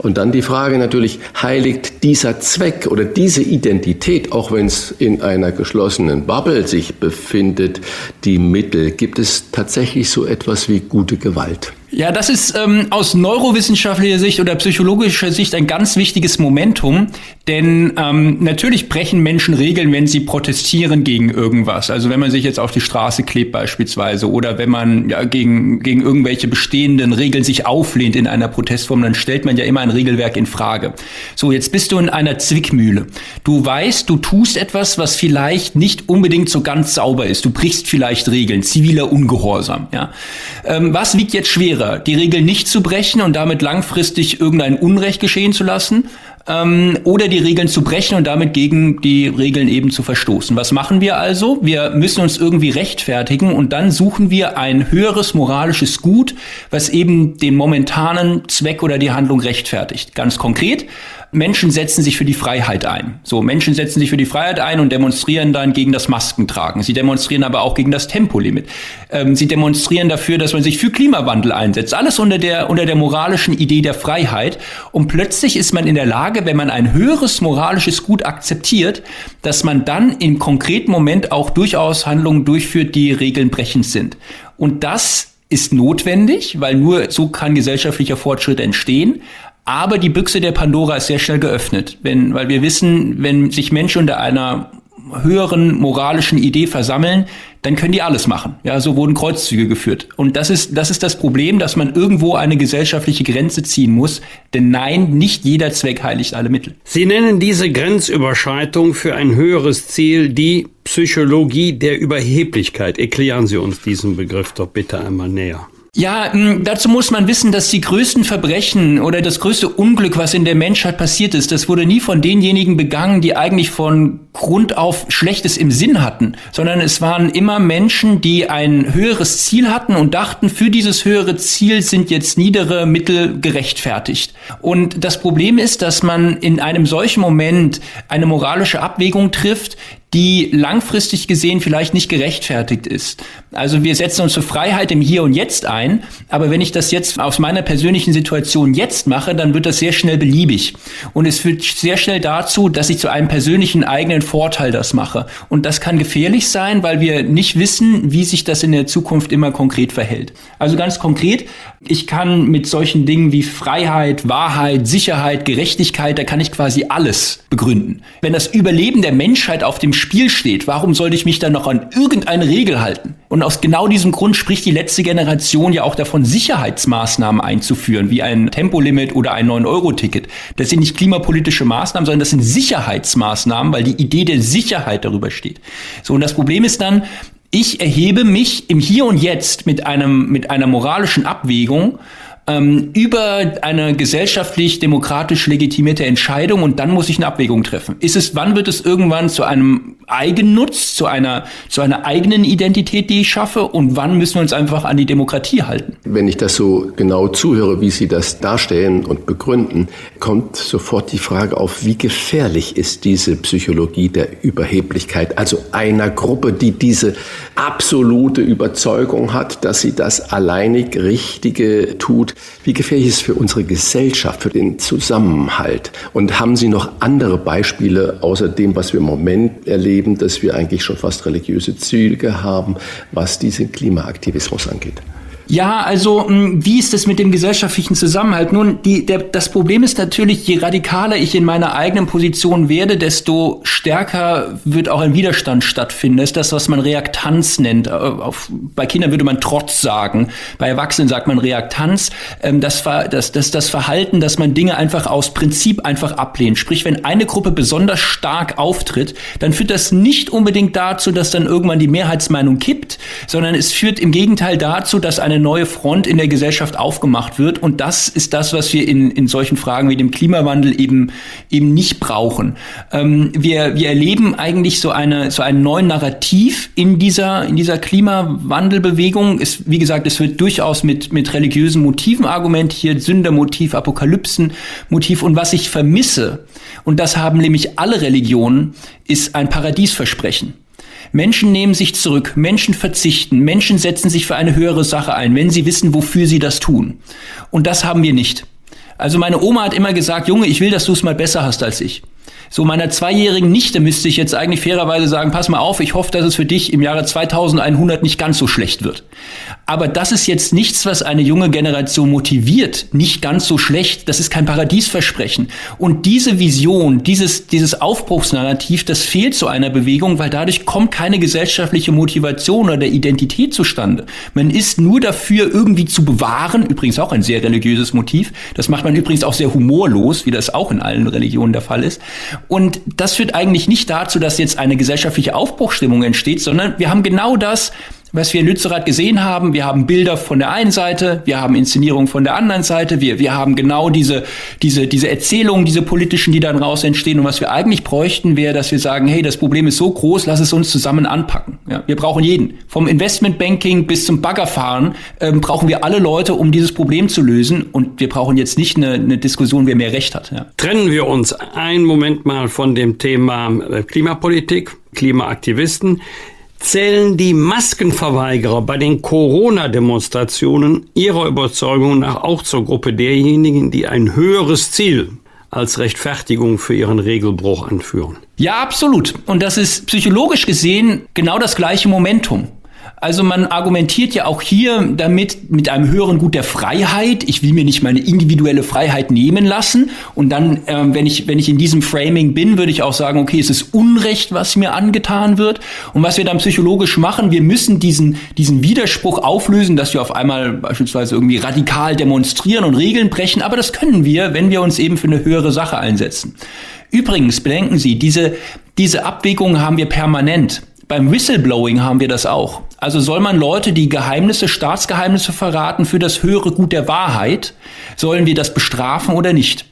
Und dann die Frage natürlich, heiligt dieser Zweck oder diese Identität, auch wenn es in einer geschlossenen Bubble sich befindet, die Mittel? Gibt es tatsächlich so etwas wie gute Gewalt? Ja, das ist ähm, aus neurowissenschaftlicher Sicht oder psychologischer Sicht ein ganz wichtiges Momentum, denn ähm, natürlich brechen Menschen Regeln, wenn sie protestieren gegen irgendwas. Also wenn man sich jetzt auf die Straße klebt beispielsweise oder wenn man ja, gegen, gegen irgendwelche bestehenden Regeln sich auflehnt in einer Protestform, dann stellt man ja immer ein Regelwerk in Frage. So, jetzt bist du in einer Zwickmühle. Du weißt, du tust etwas, was vielleicht nicht unbedingt so ganz sauber ist. Du brichst vielleicht Regeln, ziviler Ungehorsam. Ja? Ähm, was wiegt jetzt schwerer? die Regel nicht zu brechen und damit langfristig irgendein Unrecht geschehen zu lassen ähm, oder die Regeln zu brechen und damit gegen die Regeln eben zu verstoßen. Was machen wir also? Wir müssen uns irgendwie rechtfertigen und dann suchen wir ein höheres moralisches Gut, was eben den momentanen Zweck oder die Handlung rechtfertigt. Ganz konkret, Menschen setzen sich für die Freiheit ein. So, Menschen setzen sich für die Freiheit ein und demonstrieren dann gegen das Maskentragen. Sie demonstrieren aber auch gegen das Tempolimit. Ähm, sie demonstrieren dafür, dass man sich für Klimawandel einsetzt. Alles unter der, unter der moralischen Idee der Freiheit. Und plötzlich ist man in der Lage, wenn man ein höheres moralisches Gut akzeptiert, dass man dann im konkreten Moment auch durchaus Handlungen durchführt, die Regeln brechend sind. Und das ist notwendig, weil nur so kann gesellschaftlicher Fortschritt entstehen. Aber die Büchse der Pandora ist sehr schnell geöffnet, wenn, weil wir wissen, wenn sich Menschen unter einer höheren moralischen Idee versammeln, dann können die alles machen. Ja, so wurden Kreuzzüge geführt. Und das ist, das ist das Problem, dass man irgendwo eine gesellschaftliche Grenze ziehen muss. Denn nein, nicht jeder Zweck heiligt alle Mittel. Sie nennen diese Grenzüberschreitung für ein höheres Ziel die Psychologie der Überheblichkeit. Erklären Sie uns diesen Begriff doch bitte einmal näher. Ja, dazu muss man wissen, dass die größten Verbrechen oder das größte Unglück, was in der Menschheit passiert ist, das wurde nie von denjenigen begangen, die eigentlich von Grund auf Schlechtes im Sinn hatten, sondern es waren immer Menschen, die ein höheres Ziel hatten und dachten, für dieses höhere Ziel sind jetzt niedere Mittel gerechtfertigt. Und das Problem ist, dass man in einem solchen Moment eine moralische Abwägung trifft, die langfristig gesehen vielleicht nicht gerechtfertigt ist. Also wir setzen uns für Freiheit im Hier und Jetzt ein, aber wenn ich das jetzt aus meiner persönlichen Situation jetzt mache, dann wird das sehr schnell beliebig. Und es führt sehr schnell dazu, dass ich zu einem persönlichen eigenen Vorteil das mache. Und das kann gefährlich sein, weil wir nicht wissen, wie sich das in der Zukunft immer konkret verhält. Also ganz konkret, ich kann mit solchen Dingen wie Freiheit, Wahrheit, Sicherheit, Gerechtigkeit, da kann ich quasi alles begründen. Wenn das Überleben der Menschheit auf dem Spiel steht, warum sollte ich mich dann noch an irgendeine Regel halten? Und aus genau diesem Grund spricht die letzte Generation ja auch davon, Sicherheitsmaßnahmen einzuführen, wie ein Tempolimit oder ein 9-Euro-Ticket. Das sind nicht klimapolitische Maßnahmen, sondern das sind Sicherheitsmaßnahmen, weil die Idee der Sicherheit darüber steht. So, und das Problem ist dann, ich erhebe mich im Hier und Jetzt mit einem, mit einer moralischen Abwägung ähm, über eine gesellschaftlich demokratisch legitimierte Entscheidung und dann muss ich eine Abwägung treffen. Ist es, wann wird es irgendwann zu einem Eigennutz, zu einer, zu einer eigenen Identität, die ich schaffe und wann müssen wir uns einfach an die Demokratie halten? Wenn ich das so genau zuhöre, wie Sie das darstellen und begründen, kommt sofort die Frage auf, wie gefährlich ist diese Psychologie der Überheblichkeit, also einer Gruppe, die diese absolute Überzeugung hat, dass sie das alleinig Richtige tut, wie gefährlich ist es für unsere Gesellschaft, für den Zusammenhalt? Und haben Sie noch andere Beispiele außer dem, was wir im Moment erleben, dass wir eigentlich schon fast religiöse Züge haben, was diesen Klimaaktivismus angeht? Ja, also hm, wie ist es mit dem gesellschaftlichen Zusammenhalt? Nun, die, der, das Problem ist natürlich, je radikaler ich in meiner eigenen Position werde, desto stärker wird auch ein Widerstand stattfinden. Das ist das, was man Reaktanz nennt. Äh, auf, bei Kindern würde man Trotz sagen, bei Erwachsenen sagt man Reaktanz. Ähm, das, das, das, das Verhalten, dass man Dinge einfach aus Prinzip einfach ablehnt. Sprich, wenn eine Gruppe besonders stark auftritt, dann führt das nicht unbedingt dazu, dass dann irgendwann die Mehrheitsmeinung kippt, sondern es führt im Gegenteil dazu, dass eine eine neue Front in der Gesellschaft aufgemacht wird. Und das ist das, was wir in, in solchen Fragen wie dem Klimawandel eben, eben nicht brauchen. Ähm, wir, wir erleben eigentlich so eine, so einen neuen Narrativ in dieser, in dieser Klimawandelbewegung. Es, wie gesagt, es wird durchaus mit, mit religiösen Motiven argumentiert, Sündermotiv, Apokalypsenmotiv. Und was ich vermisse, und das haben nämlich alle Religionen, ist ein Paradiesversprechen. Menschen nehmen sich zurück, Menschen verzichten, Menschen setzen sich für eine höhere Sache ein, wenn sie wissen, wofür sie das tun. Und das haben wir nicht. Also meine Oma hat immer gesagt, Junge, ich will, dass du es mal besser hast als ich. So meiner zweijährigen Nichte müsste ich jetzt eigentlich fairerweise sagen, pass mal auf, ich hoffe, dass es für dich im Jahre 2100 nicht ganz so schlecht wird. Aber das ist jetzt nichts, was eine junge Generation motiviert, nicht ganz so schlecht. Das ist kein Paradiesversprechen. Und diese Vision, dieses, dieses Aufbruchsnarrativ, das fehlt zu einer Bewegung, weil dadurch kommt keine gesellschaftliche Motivation oder Identität zustande. Man ist nur dafür, irgendwie zu bewahren, übrigens auch ein sehr religiöses Motiv. Das macht man übrigens auch sehr humorlos, wie das auch in allen Religionen der Fall ist. Und das führt eigentlich nicht dazu, dass jetzt eine gesellschaftliche Aufbruchstimmung entsteht, sondern wir haben genau das, was wir in Lützerath gesehen haben. Wir haben Bilder von der einen Seite, wir haben Inszenierungen von der anderen Seite, wir, wir haben genau diese, diese, diese Erzählungen, diese politischen, die dann raus entstehen. Und was wir eigentlich bräuchten, wäre, dass wir sagen, hey, das Problem ist so groß, lass es uns zusammen anpacken. Ja, wir brauchen jeden. Vom Investmentbanking bis zum Baggerfahren ähm, brauchen wir alle Leute, um dieses Problem zu lösen. Und wir brauchen jetzt nicht eine, eine Diskussion, wer mehr Recht hat. Ja. Trennen wir uns einen Moment mal von dem Thema äh, Klimapolitik. Klimaaktivisten. Zählen die Maskenverweigerer bei den Corona-Demonstrationen ihrer Überzeugung nach auch zur Gruppe derjenigen, die ein höheres Ziel als Rechtfertigung für ihren Regelbruch anführen? Ja, absolut. Und das ist psychologisch gesehen genau das gleiche Momentum. Also man argumentiert ja auch hier damit mit einem höheren Gut der Freiheit. Ich will mir nicht meine individuelle Freiheit nehmen lassen. Und dann, ähm, wenn ich wenn ich in diesem Framing bin, würde ich auch sagen, okay, es ist Unrecht, was mir angetan wird. Und was wir dann psychologisch machen, wir müssen diesen diesen Widerspruch auflösen, dass wir auf einmal beispielsweise irgendwie radikal demonstrieren und Regeln brechen. Aber das können wir, wenn wir uns eben für eine höhere Sache einsetzen. Übrigens bedenken Sie, diese diese Abwägungen haben wir permanent. Beim Whistleblowing haben wir das auch. Also soll man Leute, die Geheimnisse, Staatsgeheimnisse verraten für das höhere Gut der Wahrheit, sollen wir das bestrafen oder nicht?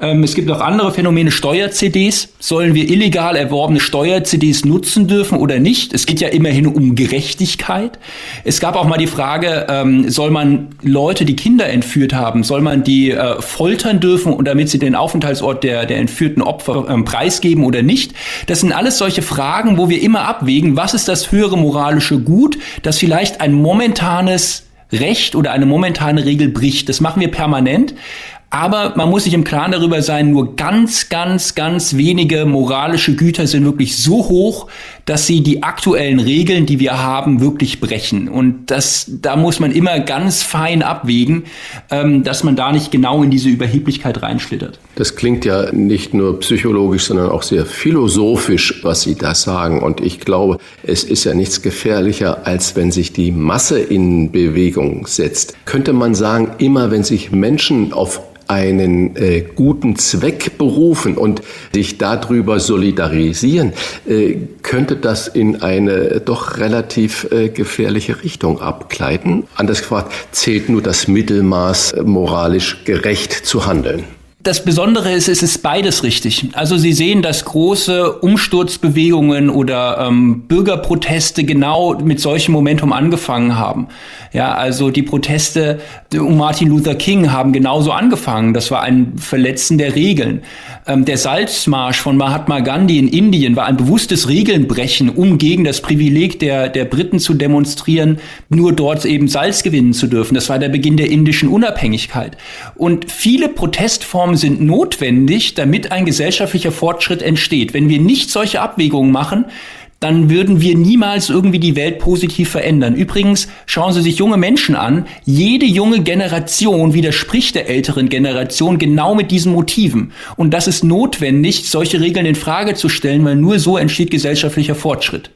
Ähm, es gibt auch andere Phänomene, Steuer-CDs. Sollen wir illegal erworbene Steuer-CDs nutzen dürfen oder nicht? Es geht ja immerhin um Gerechtigkeit. Es gab auch mal die Frage, ähm, soll man Leute, die Kinder entführt haben, soll man die äh, foltern dürfen und damit sie den Aufenthaltsort der, der entführten Opfer ähm, preisgeben oder nicht? Das sind alles solche Fragen, wo wir immer abwägen, was ist das höhere moralische Gut, das vielleicht ein momentanes Recht oder eine momentane Regel bricht. Das machen wir permanent. Aber man muss sich im Klaren darüber sein, nur ganz, ganz, ganz wenige moralische Güter sind wirklich so hoch, dass sie die aktuellen Regeln, die wir haben, wirklich brechen. Und das, da muss man immer ganz fein abwägen, ähm, dass man da nicht genau in diese Überheblichkeit reinschlittert. Das klingt ja nicht nur psychologisch, sondern auch sehr philosophisch, was Sie da sagen. Und ich glaube, es ist ja nichts gefährlicher, als wenn sich die Masse in Bewegung setzt. Könnte man sagen, immer wenn sich Menschen auf einen äh, guten Zweck berufen und sich darüber solidarisieren, äh, könnte das in eine doch relativ äh, gefährliche Richtung abgleiten. Anders gefragt, zählt nur das Mittelmaß, äh, moralisch gerecht zu handeln. Das Besondere ist, es ist beides richtig. Also Sie sehen, dass große Umsturzbewegungen oder ähm, Bürgerproteste genau mit solchem Momentum angefangen haben. Ja, also die Proteste um Martin Luther King haben genauso angefangen. Das war ein Verletzen der Regeln. Ähm, der Salzmarsch von Mahatma Gandhi in Indien war ein bewusstes Regelnbrechen, um gegen das Privileg der, der Briten zu demonstrieren, nur dort eben Salz gewinnen zu dürfen. Das war der Beginn der indischen Unabhängigkeit. Und viele Protestformen sind notwendig, damit ein gesellschaftlicher Fortschritt entsteht. Wenn wir nicht solche Abwägungen machen, dann würden wir niemals irgendwie die Welt positiv verändern. Übrigens, schauen Sie sich junge Menschen an. Jede junge Generation widerspricht der älteren Generation genau mit diesen Motiven. Und das ist notwendig, solche Regeln in Frage zu stellen, weil nur so entsteht gesellschaftlicher Fortschritt.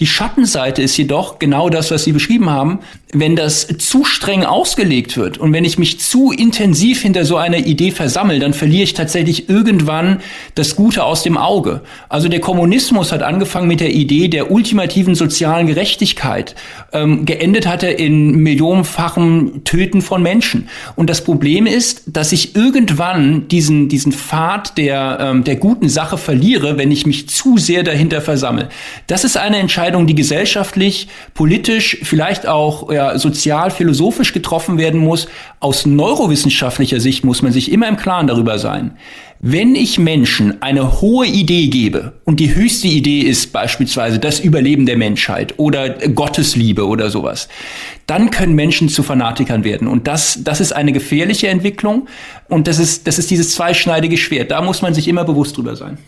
Die Schattenseite ist jedoch genau das, was Sie beschrieben haben. Wenn das zu streng ausgelegt wird und wenn ich mich zu intensiv hinter so einer Idee versammle, dann verliere ich tatsächlich irgendwann das Gute aus dem Auge. Also der Kommunismus hat angefangen mit der Idee der ultimativen sozialen Gerechtigkeit. Ähm, geendet hat er in millionenfachem Töten von Menschen. Und das Problem ist, dass ich irgendwann diesen, diesen Pfad der, ähm, der guten Sache verliere, wenn ich mich zu sehr dahinter versammle. Das ist eine Entscheidung, die gesellschaftlich, politisch, vielleicht auch ja, sozial, philosophisch getroffen werden muss. Aus neurowissenschaftlicher Sicht muss man sich immer im Klaren darüber sein. Wenn ich Menschen eine hohe Idee gebe und die höchste Idee ist beispielsweise das Überleben der Menschheit oder Gottesliebe oder sowas, dann können Menschen zu Fanatikern werden. Und das, das ist eine gefährliche Entwicklung und das ist, das ist dieses zweischneidige Schwert. Da muss man sich immer bewusst drüber sein.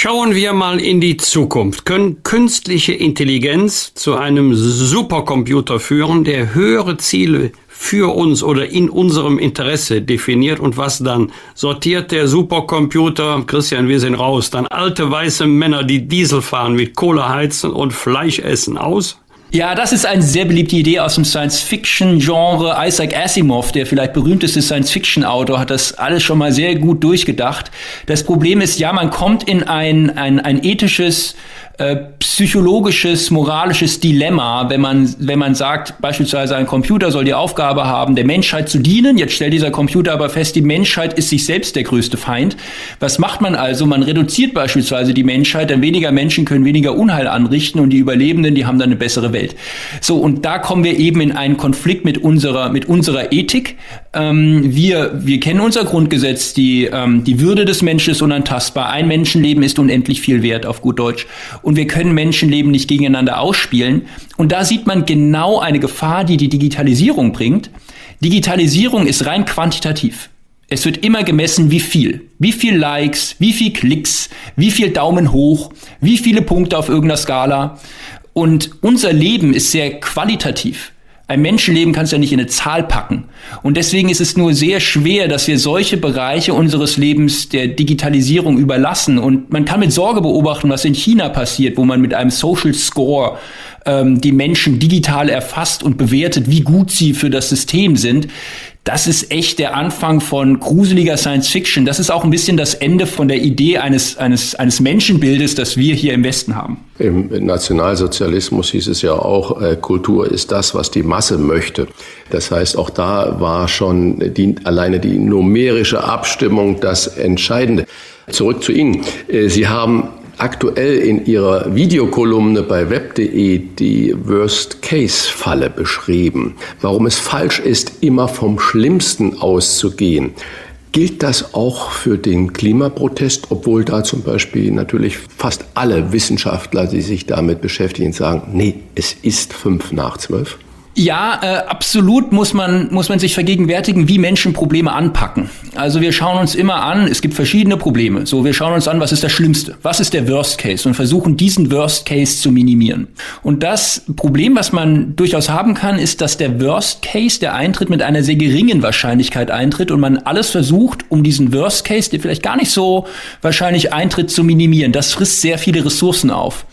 Schauen wir mal in die Zukunft. Können künstliche Intelligenz zu einem Supercomputer führen, der höhere Ziele für uns oder in unserem Interesse definiert und was dann sortiert der Supercomputer, Christian, wir sind raus, dann alte weiße Männer, die Diesel fahren, mit Kohle heizen und Fleisch essen aus? Ja, das ist eine sehr beliebte Idee aus dem Science-Fiction-Genre. Isaac Asimov, der vielleicht berühmteste Science-Fiction-Autor, hat das alles schon mal sehr gut durchgedacht. Das Problem ist, ja, man kommt in ein, ein, ein ethisches äh, psychologisches, moralisches Dilemma, wenn man, wenn man sagt, beispielsweise ein Computer soll die Aufgabe haben, der Menschheit zu dienen. Jetzt stellt dieser Computer aber fest, die Menschheit ist sich selbst der größte Feind. Was macht man also? Man reduziert beispielsweise die Menschheit, denn weniger Menschen können weniger Unheil anrichten und die Überlebenden, die haben dann eine bessere Welt. So, und da kommen wir eben in einen Konflikt mit unserer, mit unserer Ethik. Ähm, wir, wir kennen unser Grundgesetz, die, ähm, die Würde des Menschen ist unantastbar. Ein Menschenleben ist unendlich viel wert, auf gut Deutsch und wir können Menschenleben nicht gegeneinander ausspielen. Und da sieht man genau eine Gefahr, die die Digitalisierung bringt. Digitalisierung ist rein quantitativ. Es wird immer gemessen, wie viel. Wie viel Likes, wie viel Klicks, wie viel Daumen hoch, wie viele Punkte auf irgendeiner Skala. Und unser Leben ist sehr qualitativ. Ein Menschenleben kannst du ja nicht in eine Zahl packen. Und deswegen ist es nur sehr schwer, dass wir solche Bereiche unseres Lebens der Digitalisierung überlassen. Und man kann mit Sorge beobachten, was in China passiert, wo man mit einem Social Score ähm, die Menschen digital erfasst und bewertet, wie gut sie für das System sind das ist echt der Anfang von gruseliger Science Fiction. Das ist auch ein bisschen das Ende von der Idee eines, eines, eines Menschenbildes, das wir hier im Westen haben. Im Nationalsozialismus hieß es ja auch, äh, Kultur ist das, was die Masse möchte. Das heißt, auch da war schon die, alleine die numerische Abstimmung das Entscheidende. Zurück zu Ihnen. Äh, Sie haben aktuell in Ihrer Videokolumne bei web.de die Worst-Case-Falle beschrieben, warum es falsch ist, immer vom Schlimmsten auszugehen. Gilt das auch für den Klimaprotest, obwohl da zum Beispiel natürlich fast alle Wissenschaftler, die sich damit beschäftigen, sagen, nee, es ist fünf nach zwölf? Ja, äh, absolut muss man, muss man sich vergegenwärtigen, wie Menschen Probleme anpacken. Also wir schauen uns immer an, es gibt verschiedene Probleme. So, wir schauen uns an, was ist das Schlimmste? Was ist der Worst Case? Und versuchen, diesen Worst Case zu minimieren. Und das Problem, was man durchaus haben kann, ist, dass der Worst Case, der eintritt, mit einer sehr geringen Wahrscheinlichkeit eintritt und man alles versucht, um diesen Worst Case, der vielleicht gar nicht so wahrscheinlich eintritt, zu minimieren. Das frisst sehr viele Ressourcen auf.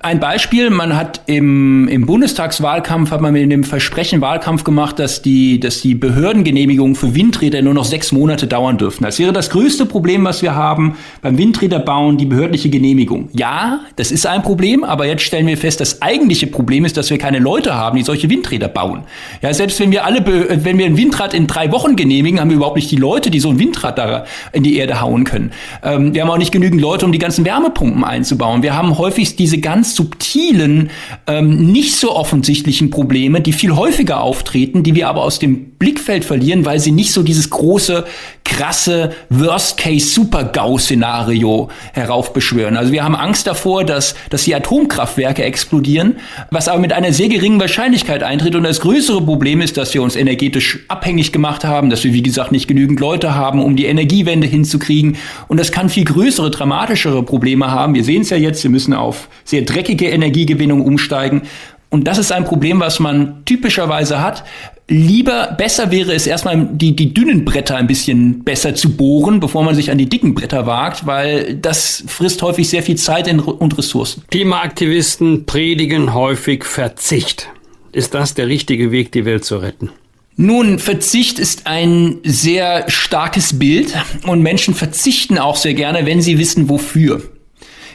Ein Beispiel, man hat im, im Bundestagswahlkampf, hat man mit dem Versprechen Wahlkampf gemacht, dass die, dass die Behördengenehmigungen für Windräder nur noch sechs Monate dauern dürfen. Das wäre das größte Problem, was wir haben beim Windräderbauen, die behördliche Genehmigung. Ja, das ist ein Problem, aber jetzt stellen wir fest, das eigentliche Problem ist, dass wir keine Leute haben, die solche Windräder bauen. Ja, selbst wenn wir alle, wenn wir ein Windrad in drei Wochen genehmigen, haben wir überhaupt nicht die Leute, die so ein Windrad da in die Erde hauen können. Ähm, wir haben auch nicht genügend Leute, um die ganzen Wärmepumpen einzubauen. Wir haben häufig diese ganzen ganz subtilen, ähm, nicht so offensichtlichen Probleme, die viel häufiger auftreten, die wir aber aus dem Blickfeld verlieren, weil sie nicht so dieses große, krasse Worst-Case-Super-GAU-Szenario heraufbeschwören. Also wir haben Angst davor, dass, dass die Atomkraftwerke explodieren, was aber mit einer sehr geringen Wahrscheinlichkeit eintritt. Und das größere Problem ist, dass wir uns energetisch abhängig gemacht haben, dass wir, wie gesagt, nicht genügend Leute haben, um die Energiewende hinzukriegen. Und das kann viel größere, dramatischere Probleme haben. Wir sehen es ja jetzt, wir müssen auf sehr dreckige Energiegewinnung umsteigen. Und das ist ein Problem, was man typischerweise hat. Lieber, besser wäre es erstmal, die, die dünnen Bretter ein bisschen besser zu bohren, bevor man sich an die dicken Bretter wagt, weil das frisst häufig sehr viel Zeit und Ressourcen. Klimaaktivisten predigen häufig Verzicht. Ist das der richtige Weg, die Welt zu retten? Nun, Verzicht ist ein sehr starkes Bild und Menschen verzichten auch sehr gerne, wenn sie wissen, wofür.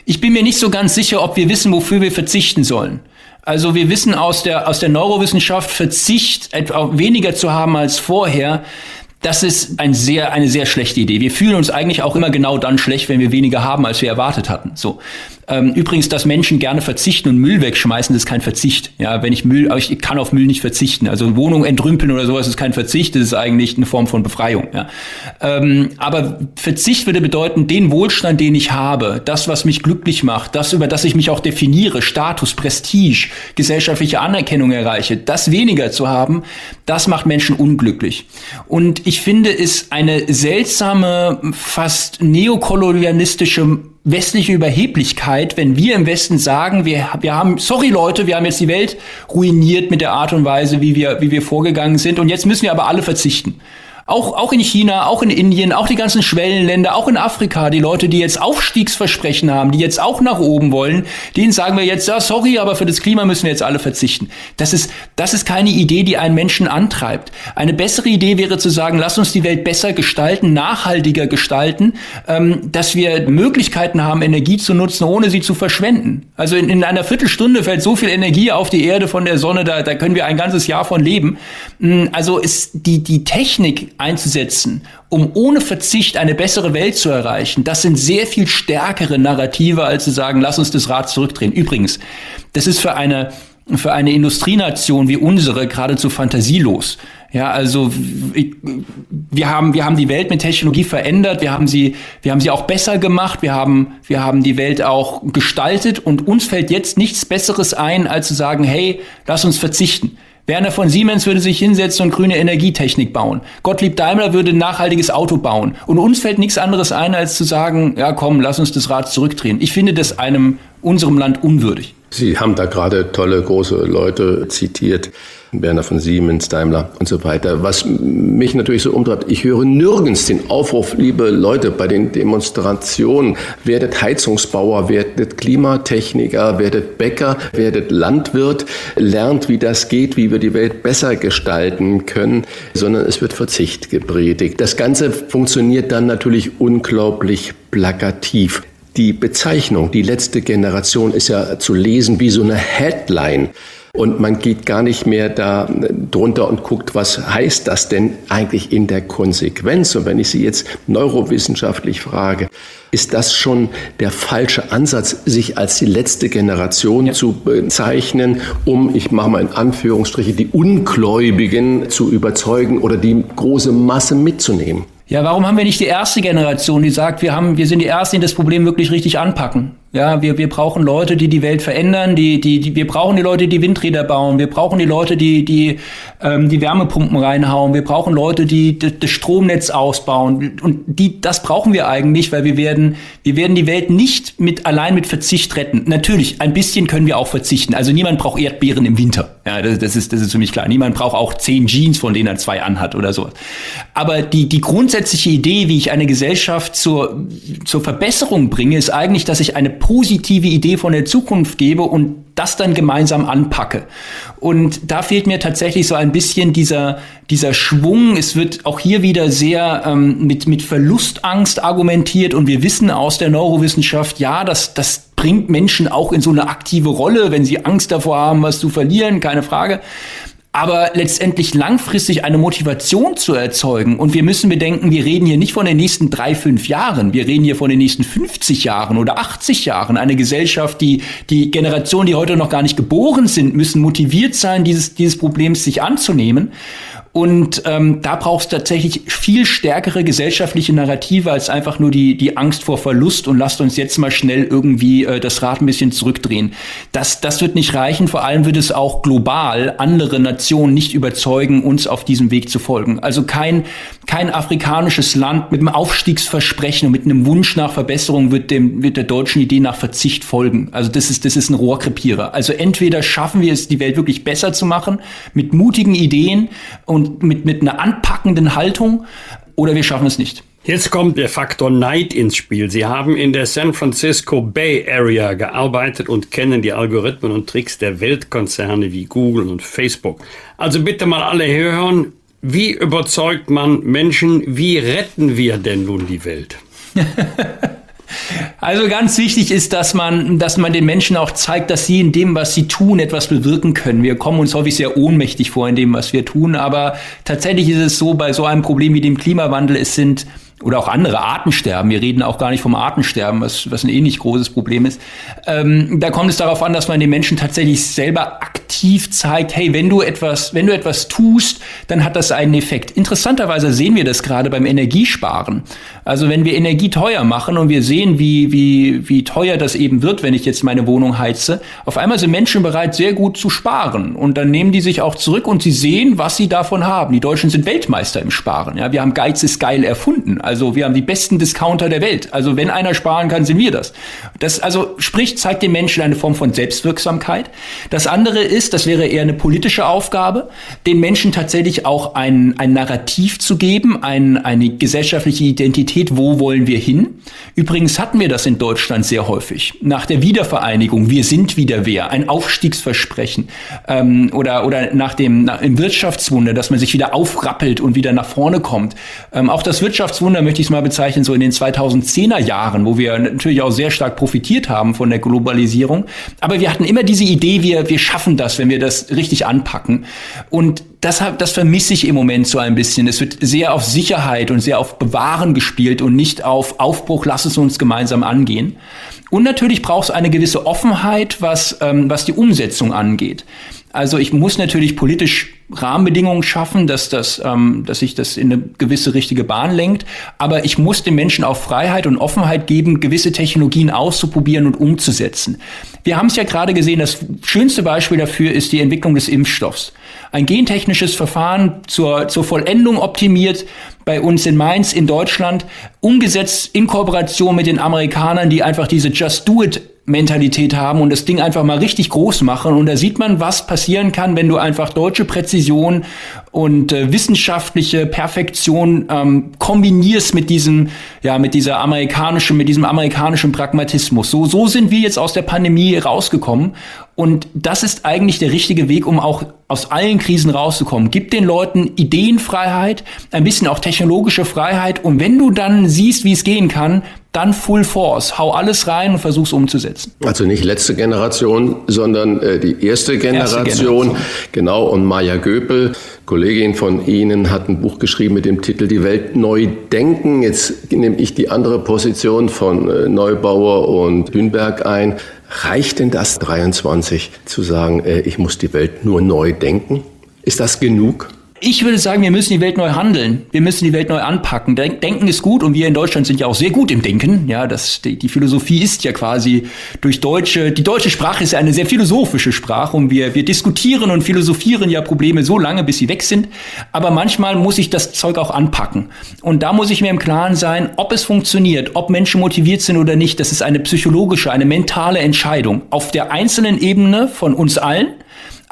Ich bin mir nicht so ganz sicher, ob wir wissen, wofür wir verzichten sollen. Also wir wissen aus der, aus der Neurowissenschaft, Verzicht weniger zu haben als vorher, das ist ein sehr, eine sehr schlechte Idee. Wir fühlen uns eigentlich auch immer genau dann schlecht, wenn wir weniger haben, als wir erwartet hatten. So. Ähm, übrigens, dass Menschen gerne verzichten und Müll wegschmeißen, das ist kein Verzicht. Ja, wenn ich Müll, ich kann auf Müll nicht verzichten. Also Wohnung entrümpeln oder sowas ist kein Verzicht, das ist eigentlich eine Form von Befreiung. Ja. Ähm, aber Verzicht würde bedeuten, den Wohlstand, den ich habe, das, was mich glücklich macht, das, über das ich mich auch definiere, Status, Prestige, gesellschaftliche Anerkennung erreiche, das weniger zu haben, das macht Menschen unglücklich. Und ich finde es eine seltsame, fast neokolonialistische westliche Überheblichkeit, wenn wir im Westen sagen, wir, wir haben, sorry Leute, wir haben jetzt die Welt ruiniert mit der Art und Weise, wie wir, wie wir vorgegangen sind und jetzt müssen wir aber alle verzichten. Auch, auch in China, auch in Indien, auch die ganzen Schwellenländer, auch in Afrika, die Leute, die jetzt Aufstiegsversprechen haben, die jetzt auch nach oben wollen, denen sagen wir jetzt, ja, sorry, aber für das Klima müssen wir jetzt alle verzichten. Das ist, das ist keine Idee, die einen Menschen antreibt. Eine bessere Idee wäre zu sagen, lass uns die Welt besser gestalten, nachhaltiger gestalten, ähm, dass wir Möglichkeiten haben, Energie zu nutzen, ohne sie zu verschwenden. Also in, in einer Viertelstunde fällt so viel Energie auf die Erde von der Sonne, da, da können wir ein ganzes Jahr von leben. Mm, also ist die, die Technik einzusetzen, um ohne Verzicht eine bessere Welt zu erreichen, das sind sehr viel stärkere Narrative, als zu sagen, lass uns das Rad zurückdrehen. Übrigens, das ist für eine für eine Industrienation wie unsere geradezu fantasielos. Ja, also wir haben wir haben die Welt mit Technologie verändert, wir haben sie wir haben sie auch besser gemacht, wir haben wir haben die Welt auch gestaltet und uns fällt jetzt nichts besseres ein, als zu sagen, hey, lass uns verzichten. Werner von Siemens würde sich hinsetzen und grüne Energietechnik bauen. Gottlieb Daimler würde ein nachhaltiges Auto bauen. Und uns fällt nichts anderes ein, als zu sagen, ja komm, lass uns das Rad zurückdrehen. Ich finde das einem unserem Land unwürdig. Sie haben da gerade tolle große Leute zitiert. Werner von Siemens, Daimler und so weiter. Was mich natürlich so umtreibt, ich höre nirgends den Aufruf, liebe Leute, bei den Demonstrationen, werdet Heizungsbauer, werdet Klimatechniker, werdet Bäcker, werdet Landwirt, lernt, wie das geht, wie wir die Welt besser gestalten können, sondern es wird Verzicht gepredigt. Das Ganze funktioniert dann natürlich unglaublich plakativ. Die Bezeichnung, die letzte Generation, ist ja zu lesen wie so eine Headline. Und man geht gar nicht mehr da drunter und guckt, was heißt das denn eigentlich in der Konsequenz? Und wenn ich Sie jetzt neurowissenschaftlich frage, ist das schon der falsche Ansatz, sich als die letzte Generation ja. zu bezeichnen, um, ich mache mal in Anführungsstriche, die Ungläubigen zu überzeugen oder die große Masse mitzunehmen? Ja, warum haben wir nicht die erste Generation, die sagt, wir haben, wir sind die Ersten, die das Problem wirklich richtig anpacken? Ja, wir, wir brauchen Leute, die die Welt verändern, die, die, die, wir brauchen die Leute, die Windräder bauen, wir brauchen die Leute, die, die ähm, die Wärmepumpen reinhauen, wir brauchen Leute, die das Stromnetz ausbauen. Und die, das brauchen wir eigentlich, weil wir werden, wir werden die Welt nicht mit, allein mit Verzicht retten. Natürlich, ein bisschen können wir auch verzichten. Also niemand braucht Erdbeeren im Winter. Ja, das, das ist, das ist für mich klar. Niemand braucht auch zehn Jeans, von denen er zwei anhat oder so. Aber die, die grundsätzliche Idee, wie ich eine Gesellschaft zur, zur Verbesserung bringe, ist eigentlich, dass ich eine positive Idee von der Zukunft gebe und das dann gemeinsam anpacke. Und da fehlt mir tatsächlich so ein bisschen dieser, dieser Schwung. Es wird auch hier wieder sehr ähm, mit, mit Verlustangst argumentiert und wir wissen aus der Neurowissenschaft, ja, das, das bringt Menschen auch in so eine aktive Rolle, wenn sie Angst davor haben, was zu verlieren, keine Frage aber letztendlich langfristig eine Motivation zu erzeugen. Und wir müssen bedenken, wir reden hier nicht von den nächsten drei, fünf Jahren, wir reden hier von den nächsten 50 Jahren oder 80 Jahren. Eine Gesellschaft, die, die Generationen, die heute noch gar nicht geboren sind, müssen motiviert sein, dieses, dieses Problems sich anzunehmen. Und ähm, da brauchst du tatsächlich viel stärkere gesellschaftliche Narrative als einfach nur die, die Angst vor Verlust und lasst uns jetzt mal schnell irgendwie äh, das Rad ein bisschen zurückdrehen. Das, das wird nicht reichen. Vor allem wird es auch global andere Nationen nicht überzeugen, uns auf diesem Weg zu folgen. Also kein, kein afrikanisches Land mit einem Aufstiegsversprechen und mit einem Wunsch nach Verbesserung wird dem, wird der deutschen Idee nach Verzicht folgen. Also das ist, das ist ein Rohrkrepierer. Also entweder schaffen wir es, die Welt wirklich besser zu machen mit mutigen Ideen und und mit, mit einer anpackenden Haltung oder wir schaffen es nicht. Jetzt kommt der Faktor Neid ins Spiel. Sie haben in der San Francisco Bay Area gearbeitet und kennen die Algorithmen und Tricks der Weltkonzerne wie Google und Facebook. Also bitte mal alle hören, wie überzeugt man Menschen, wie retten wir denn nun die Welt? Also ganz wichtig ist, dass man, dass man den Menschen auch zeigt, dass sie in dem, was sie tun, etwas bewirken können. Wir kommen uns häufig sehr ohnmächtig vor in dem, was wir tun, aber tatsächlich ist es so, bei so einem Problem wie dem Klimawandel, es sind oder auch andere Artensterben. Wir reden auch gar nicht vom Artensterben, was, was ein ähnlich großes Problem ist. Ähm, da kommt es darauf an, dass man den Menschen tatsächlich selber aktiv zeigt, hey, wenn du etwas, wenn du etwas tust, dann hat das einen Effekt. Interessanterweise sehen wir das gerade beim Energiesparen. Also wenn wir Energie teuer machen und wir sehen, wie, wie, wie teuer das eben wird, wenn ich jetzt meine Wohnung heize, auf einmal sind Menschen bereit, sehr gut zu sparen. Und dann nehmen die sich auch zurück und sie sehen, was sie davon haben. Die Deutschen sind Weltmeister im Sparen. Ja, wir haben Geiz ist geil erfunden. Also wir haben die besten Discounter der Welt. Also wenn einer sparen kann, sind wir das. Das also sprich, zeigt den Menschen eine Form von Selbstwirksamkeit. Das andere ist, das wäre eher eine politische Aufgabe, den Menschen tatsächlich auch ein, ein Narrativ zu geben, ein, eine gesellschaftliche Identität, wo wollen wir hin. Übrigens hatten wir das in Deutschland sehr häufig. Nach der Wiedervereinigung, wir sind wieder wer, ein Aufstiegsversprechen ähm, oder, oder nach dem nach, im Wirtschaftswunder, dass man sich wieder aufrappelt und wieder nach vorne kommt. Ähm, auch das Wirtschaftswunder möchte ich es mal bezeichnen, so in den 2010er Jahren, wo wir natürlich auch sehr stark profitiert haben von der Globalisierung. Aber wir hatten immer diese Idee, wir, wir schaffen das, wenn wir das richtig anpacken. Und das, das vermisse ich im Moment so ein bisschen. Es wird sehr auf Sicherheit und sehr auf Bewahren gespielt und nicht auf Aufbruch, lass es uns gemeinsam angehen. Und natürlich braucht es eine gewisse Offenheit, was, ähm, was die Umsetzung angeht. Also ich muss natürlich politisch Rahmenbedingungen schaffen, dass das, ähm, dass sich das in eine gewisse richtige Bahn lenkt. Aber ich muss den Menschen auch Freiheit und Offenheit geben, gewisse Technologien auszuprobieren und umzusetzen. Wir haben es ja gerade gesehen, das schönste Beispiel dafür ist die Entwicklung des Impfstoffs. Ein gentechnisches Verfahren zur, zur Vollendung optimiert, bei uns in Mainz in Deutschland, umgesetzt in Kooperation mit den Amerikanern, die einfach diese Just Do It Mentalität haben und das Ding einfach mal richtig groß machen. Und da sieht man, was passieren kann, wenn du einfach deutsche Präzision und äh, wissenschaftliche Perfektion ähm, kombinierst mit diesem, ja, mit dieser amerikanischen, mit diesem amerikanischen Pragmatismus. So, so sind wir jetzt aus der Pandemie rausgekommen. Und das ist eigentlich der richtige Weg, um auch aus allen Krisen rauszukommen. Gib den Leuten Ideenfreiheit, ein bisschen auch technologische Freiheit. Und wenn du dann siehst, wie es gehen kann, dann Full Force. Hau alles rein und versuch's umzusetzen. Also nicht letzte Generation, sondern äh, die erste Generation. erste Generation. Genau. Und Maya Göpel, Kollegin von Ihnen, hat ein Buch geschrieben mit dem Titel Die Welt neu denken. Jetzt nehme ich die andere Position von äh, Neubauer und Hünberg ein. Reicht denn das 23 zu sagen, äh, ich muss die Welt nur neu denken? Ist das genug? Ich würde sagen, wir müssen die Welt neu handeln. Wir müssen die Welt neu anpacken. Denken ist gut und wir in Deutschland sind ja auch sehr gut im Denken. Ja, das, die, Philosophie ist ja quasi durch deutsche, die deutsche Sprache ist ja eine sehr philosophische Sprache und wir, wir diskutieren und philosophieren ja Probleme so lange, bis sie weg sind. Aber manchmal muss ich das Zeug auch anpacken. Und da muss ich mir im Klaren sein, ob es funktioniert, ob Menschen motiviert sind oder nicht. Das ist eine psychologische, eine mentale Entscheidung auf der einzelnen Ebene von uns allen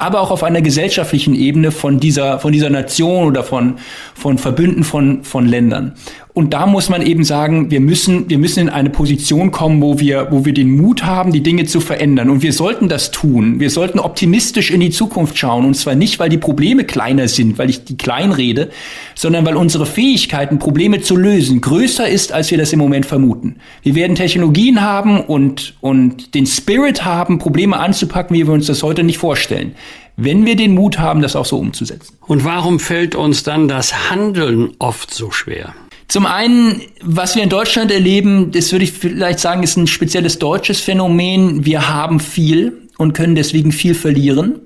aber auch auf einer gesellschaftlichen Ebene von dieser, von dieser Nation oder von, von Verbünden von, von Ländern. Und da muss man eben sagen, wir müssen, wir müssen in eine Position kommen, wo wir, wo wir den Mut haben, die Dinge zu verändern. Und wir sollten das tun. Wir sollten optimistisch in die Zukunft schauen. Und zwar nicht, weil die Probleme kleiner sind, weil ich die klein rede, sondern weil unsere Fähigkeiten, Probleme zu lösen, größer ist, als wir das im Moment vermuten. Wir werden Technologien haben und, und den Spirit haben, Probleme anzupacken, wie wir uns das heute nicht vorstellen wenn wir den Mut haben, das auch so umzusetzen. Und warum fällt uns dann das Handeln oft so schwer? Zum einen, was wir in Deutschland erleben, das würde ich vielleicht sagen, ist ein spezielles deutsches Phänomen. Wir haben viel und können deswegen viel verlieren.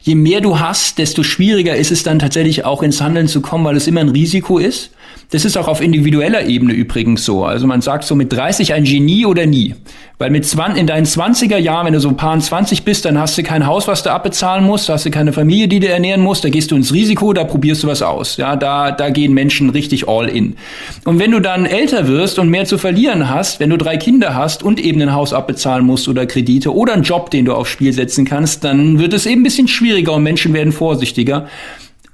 Je mehr du hast, desto schwieriger ist es dann tatsächlich auch ins Handeln zu kommen, weil es immer ein Risiko ist. Das ist auch auf individueller Ebene übrigens so. Also man sagt so mit 30 ein Genie oder nie. Weil mit 20, in deinen 20er Jahren, wenn du so ein paar 20 bist, dann hast du kein Haus, was du abbezahlen musst, hast du keine Familie, die du ernähren musst, da gehst du ins Risiko, da probierst du was aus. Ja, da, da gehen Menschen richtig all in. Und wenn du dann älter wirst und mehr zu verlieren hast, wenn du drei Kinder hast und eben ein Haus abbezahlen musst oder Kredite oder einen Job, den du aufs Spiel setzen kannst, dann wird es eben ein bisschen schwieriger und Menschen werden vorsichtiger.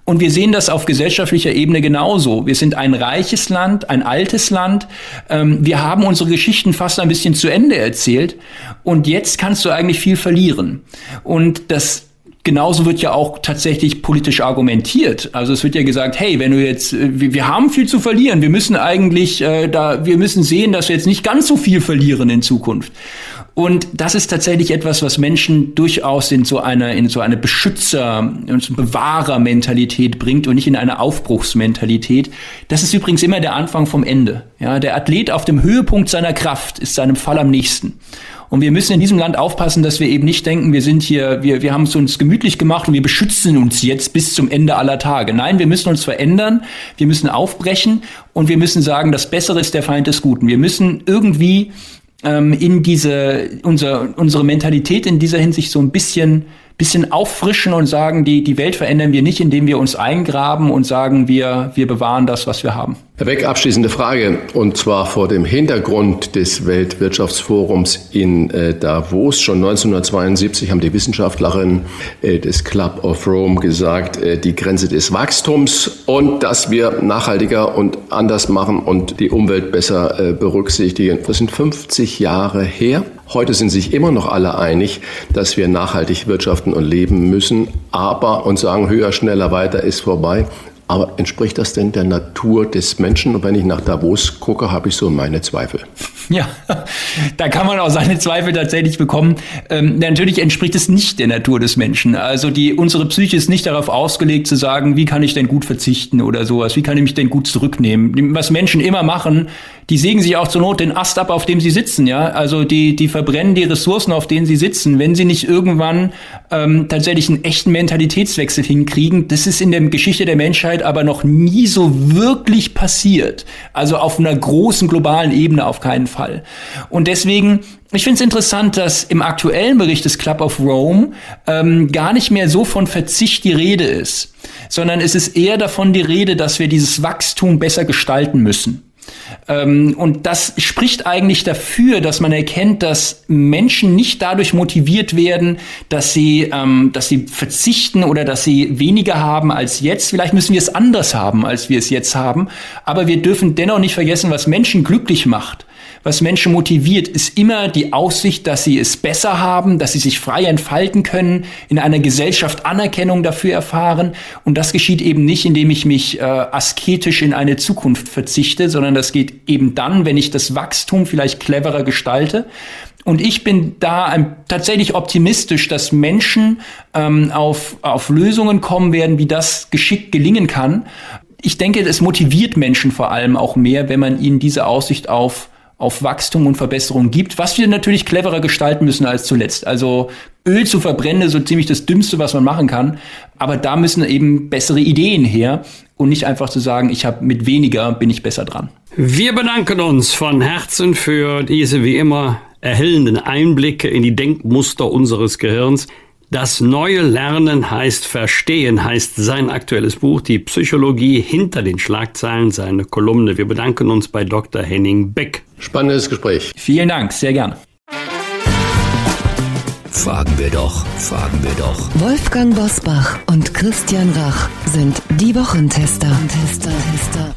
Und wir sehen das auf gesellschaftlicher Ebene genauso. Wir sind ein reiches Land, ein altes Land. Ähm, wir haben unsere Geschichten fast ein bisschen zu Ende erzählt. Und jetzt kannst du eigentlich viel verlieren. Und das genauso wird ja auch tatsächlich politisch argumentiert. Also es wird ja gesagt, hey, wenn du jetzt, äh, wir, haben viel zu verlieren, wir müssen eigentlich äh, da, wir müssen sehen, dass wir jetzt nicht ganz so viel verlieren in Zukunft. Und das ist tatsächlich etwas, was Menschen durchaus in so eine, in so eine Beschützer- und Bewahrermentalität bringt und nicht in eine Aufbruchsmentalität. Das ist übrigens immer der Anfang vom Ende. Ja, der Athlet auf dem Höhepunkt seiner Kraft ist seinem Fall am nächsten. Und wir müssen in diesem Land aufpassen, dass wir eben nicht denken, wir sind hier, wir, wir haben es uns gemütlich gemacht und wir beschützen uns jetzt bis zum Ende aller Tage. Nein, wir müssen uns verändern, wir müssen aufbrechen und wir müssen sagen, das Bessere ist der Feind des Guten. Wir müssen irgendwie ähm, in diese, unser, unsere Mentalität in dieser Hinsicht so ein bisschen bisschen auffrischen und sagen, die, die Welt verändern wir nicht, indem wir uns eingraben und sagen, wir, wir bewahren das, was wir haben. Herr Beck, abschließende Frage, und zwar vor dem Hintergrund des Weltwirtschaftsforums in äh, Davos. Schon 1972 haben die Wissenschaftlerinnen äh, des Club of Rome gesagt, äh, die Grenze des Wachstums und dass wir nachhaltiger und anders machen und die Umwelt besser berücksichtigen. Das sind 50 Jahre her. Heute sind sich immer noch alle einig, dass wir nachhaltig wirtschaften und leben müssen, aber und sagen, höher, schneller, weiter ist vorbei. Aber entspricht das denn der Natur des Menschen? Und wenn ich nach Davos gucke, habe ich so meine Zweifel. Ja, da kann man auch seine Zweifel tatsächlich bekommen. Ähm, natürlich entspricht es nicht der Natur des Menschen. Also die, unsere Psyche ist nicht darauf ausgelegt zu sagen, wie kann ich denn gut verzichten oder sowas, wie kann ich mich denn gut zurücknehmen. Was Menschen immer machen, die sägen sich auch zur Not den Ast ab, auf dem sie sitzen, ja. Also die, die verbrennen die Ressourcen, auf denen sie sitzen, wenn sie nicht irgendwann ähm, tatsächlich einen echten Mentalitätswechsel hinkriegen. Das ist in der Geschichte der Menschheit aber noch nie so wirklich passiert. Also auf einer großen globalen Ebene auf keinen Fall. Und deswegen ich finde es interessant, dass im aktuellen Bericht des Club of Rome ähm, gar nicht mehr so von Verzicht die Rede ist, sondern es ist eher davon die Rede, dass wir dieses Wachstum besser gestalten müssen. Ähm, und das spricht eigentlich dafür, dass man erkennt, dass Menschen nicht dadurch motiviert werden, dass sie, ähm, dass sie verzichten oder dass sie weniger haben als jetzt. Vielleicht müssen wir es anders haben, als wir es jetzt haben. Aber wir dürfen dennoch nicht vergessen, was Menschen glücklich macht was Menschen motiviert, ist immer die Aussicht, dass sie es besser haben, dass sie sich frei entfalten können, in einer Gesellschaft Anerkennung dafür erfahren. Und das geschieht eben nicht, indem ich mich äh, asketisch in eine Zukunft verzichte, sondern das geht eben dann, wenn ich das Wachstum vielleicht cleverer gestalte. Und ich bin da tatsächlich optimistisch, dass Menschen ähm, auf, auf Lösungen kommen werden, wie das geschickt gelingen kann. Ich denke, es motiviert Menschen vor allem auch mehr, wenn man ihnen diese Aussicht auf auf Wachstum und Verbesserung gibt, was wir natürlich cleverer gestalten müssen als zuletzt. Also Öl zu verbrennen ist so ziemlich das Dümmste, was man machen kann. Aber da müssen eben bessere Ideen her und nicht einfach zu sagen, ich habe mit weniger bin ich besser dran. Wir bedanken uns von Herzen für diese wie immer erhellenden Einblicke in die Denkmuster unseres Gehirns. Das neue Lernen heißt Verstehen, heißt sein aktuelles Buch, die Psychologie hinter den Schlagzeilen, seine Kolumne. Wir bedanken uns bei Dr. Henning Beck. Spannendes Gespräch. Vielen Dank, sehr gerne. Fragen wir doch, fragen wir doch. Wolfgang Bosbach und Christian Rach sind die Wochentester. Tester, Tester.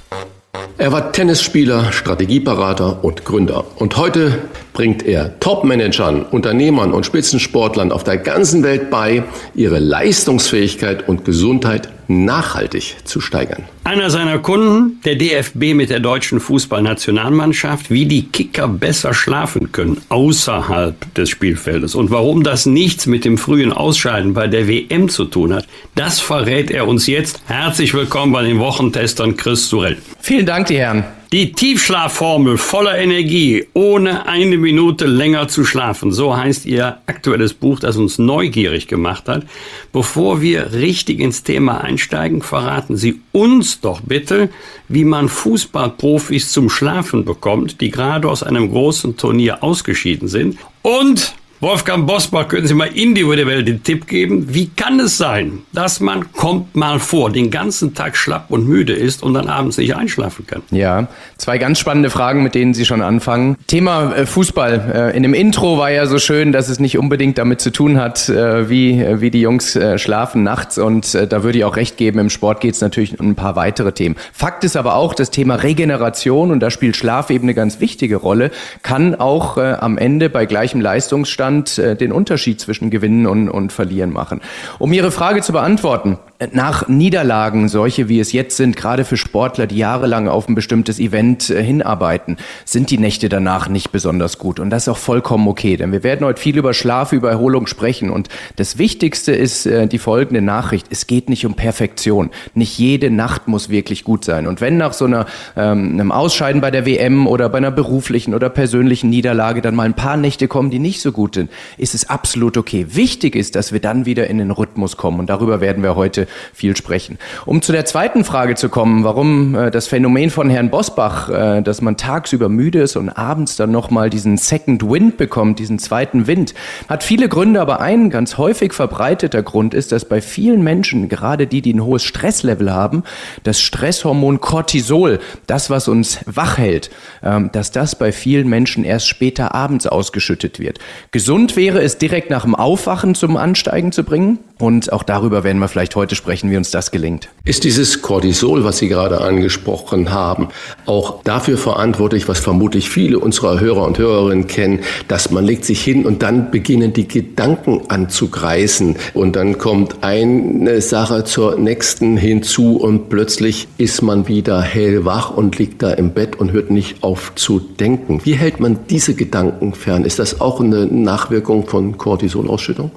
Er war Tennisspieler, Strategieberater und Gründer. Und heute bringt er Topmanagern, Unternehmern und Spitzensportlern auf der ganzen Welt bei, ihre Leistungsfähigkeit und Gesundheit nachhaltig zu steigern. Einer seiner Kunden, der DFB mit der deutschen Fußballnationalmannschaft, wie die Kicker besser schlafen können außerhalb des Spielfeldes und warum das nichts mit dem frühen Ausscheiden bei der WM zu tun hat, das verrät er uns jetzt. Herzlich willkommen bei den Wochentestern Chris Surell. Vielen Dank, die Herren. Die Tiefschlafformel voller Energie, ohne eine Minute länger zu schlafen. So heißt Ihr aktuelles Buch, das uns neugierig gemacht hat. Bevor wir richtig ins Thema einsteigen, verraten Sie uns doch bitte, wie man Fußballprofis zum Schlafen bekommt, die gerade aus einem großen Turnier ausgeschieden sind. Und Wolfgang Bosbach, können Sie mal individuell den Tipp geben, wie kann es sein, dass man, kommt mal vor, den ganzen Tag schlapp und müde ist und dann abends nicht einschlafen kann? Ja, zwei ganz spannende Fragen, mit denen Sie schon anfangen. Thema äh, Fußball. Äh, in dem Intro war ja so schön, dass es nicht unbedingt damit zu tun hat, äh, wie, wie die Jungs schlafen nachts und da würde ich auch recht geben, im Sport geht es natürlich um ein paar weitere Themen. Fakt ist aber auch, das Thema Regeneration, und da spielt Schlaf eben eine ganz wichtige Rolle, kann auch am Ende bei gleichem Leistungsstand Abstand äh, den Unterschied zwischen Gewinnen und, und Verlieren machen. Um Ihre Frage zu beantworten, nach Niederlagen, solche wie es jetzt sind, gerade für Sportler, die jahrelang auf ein bestimmtes Event äh, hinarbeiten, sind die Nächte danach nicht besonders gut. Und das ist auch vollkommen okay, denn wir werden heute viel über Schlaf, über Erholung sprechen. Und das Wichtigste ist äh, die folgende Nachricht. Es geht nicht um Perfektion. Nicht jede Nacht muss wirklich gut sein. Und wenn nach so einer, ähm, einem Ausscheiden bei der WM oder bei einer beruflichen oder persönlichen Niederlage dann mal ein paar Nächte kommen, die nicht so gut sind, ist es absolut okay. Wichtig ist, dass wir dann wieder in den Rhythmus kommen. Und darüber werden wir heute viel sprechen. Um zu der zweiten Frage zu kommen, warum äh, das Phänomen von Herrn Bosbach, äh, dass man tagsüber müde ist und abends dann nochmal diesen Second Wind bekommt, diesen zweiten Wind, hat viele Gründe, aber ein ganz häufig verbreiteter Grund ist, dass bei vielen Menschen, gerade die, die ein hohes Stresslevel haben, das Stresshormon Cortisol, das, was uns wach hält, ähm, dass das bei vielen Menschen erst später abends ausgeschüttet wird. Gesund wäre es direkt nach dem Aufwachen zum Ansteigen zu bringen. Und auch darüber werden wir vielleicht heute sprechen, wie uns das gelingt. Ist dieses Cortisol, was Sie gerade angesprochen haben, auch dafür verantwortlich, was vermutlich viele unserer Hörer und Hörerinnen kennen, dass man legt sich hin und dann beginnen die Gedanken anzugreifen und dann kommt eine Sache zur nächsten hinzu und plötzlich ist man wieder hellwach und liegt da im Bett und hört nicht auf zu denken. Wie hält man diese Gedanken fern? Ist das auch eine Nachwirkung von Cortisolausschüttung?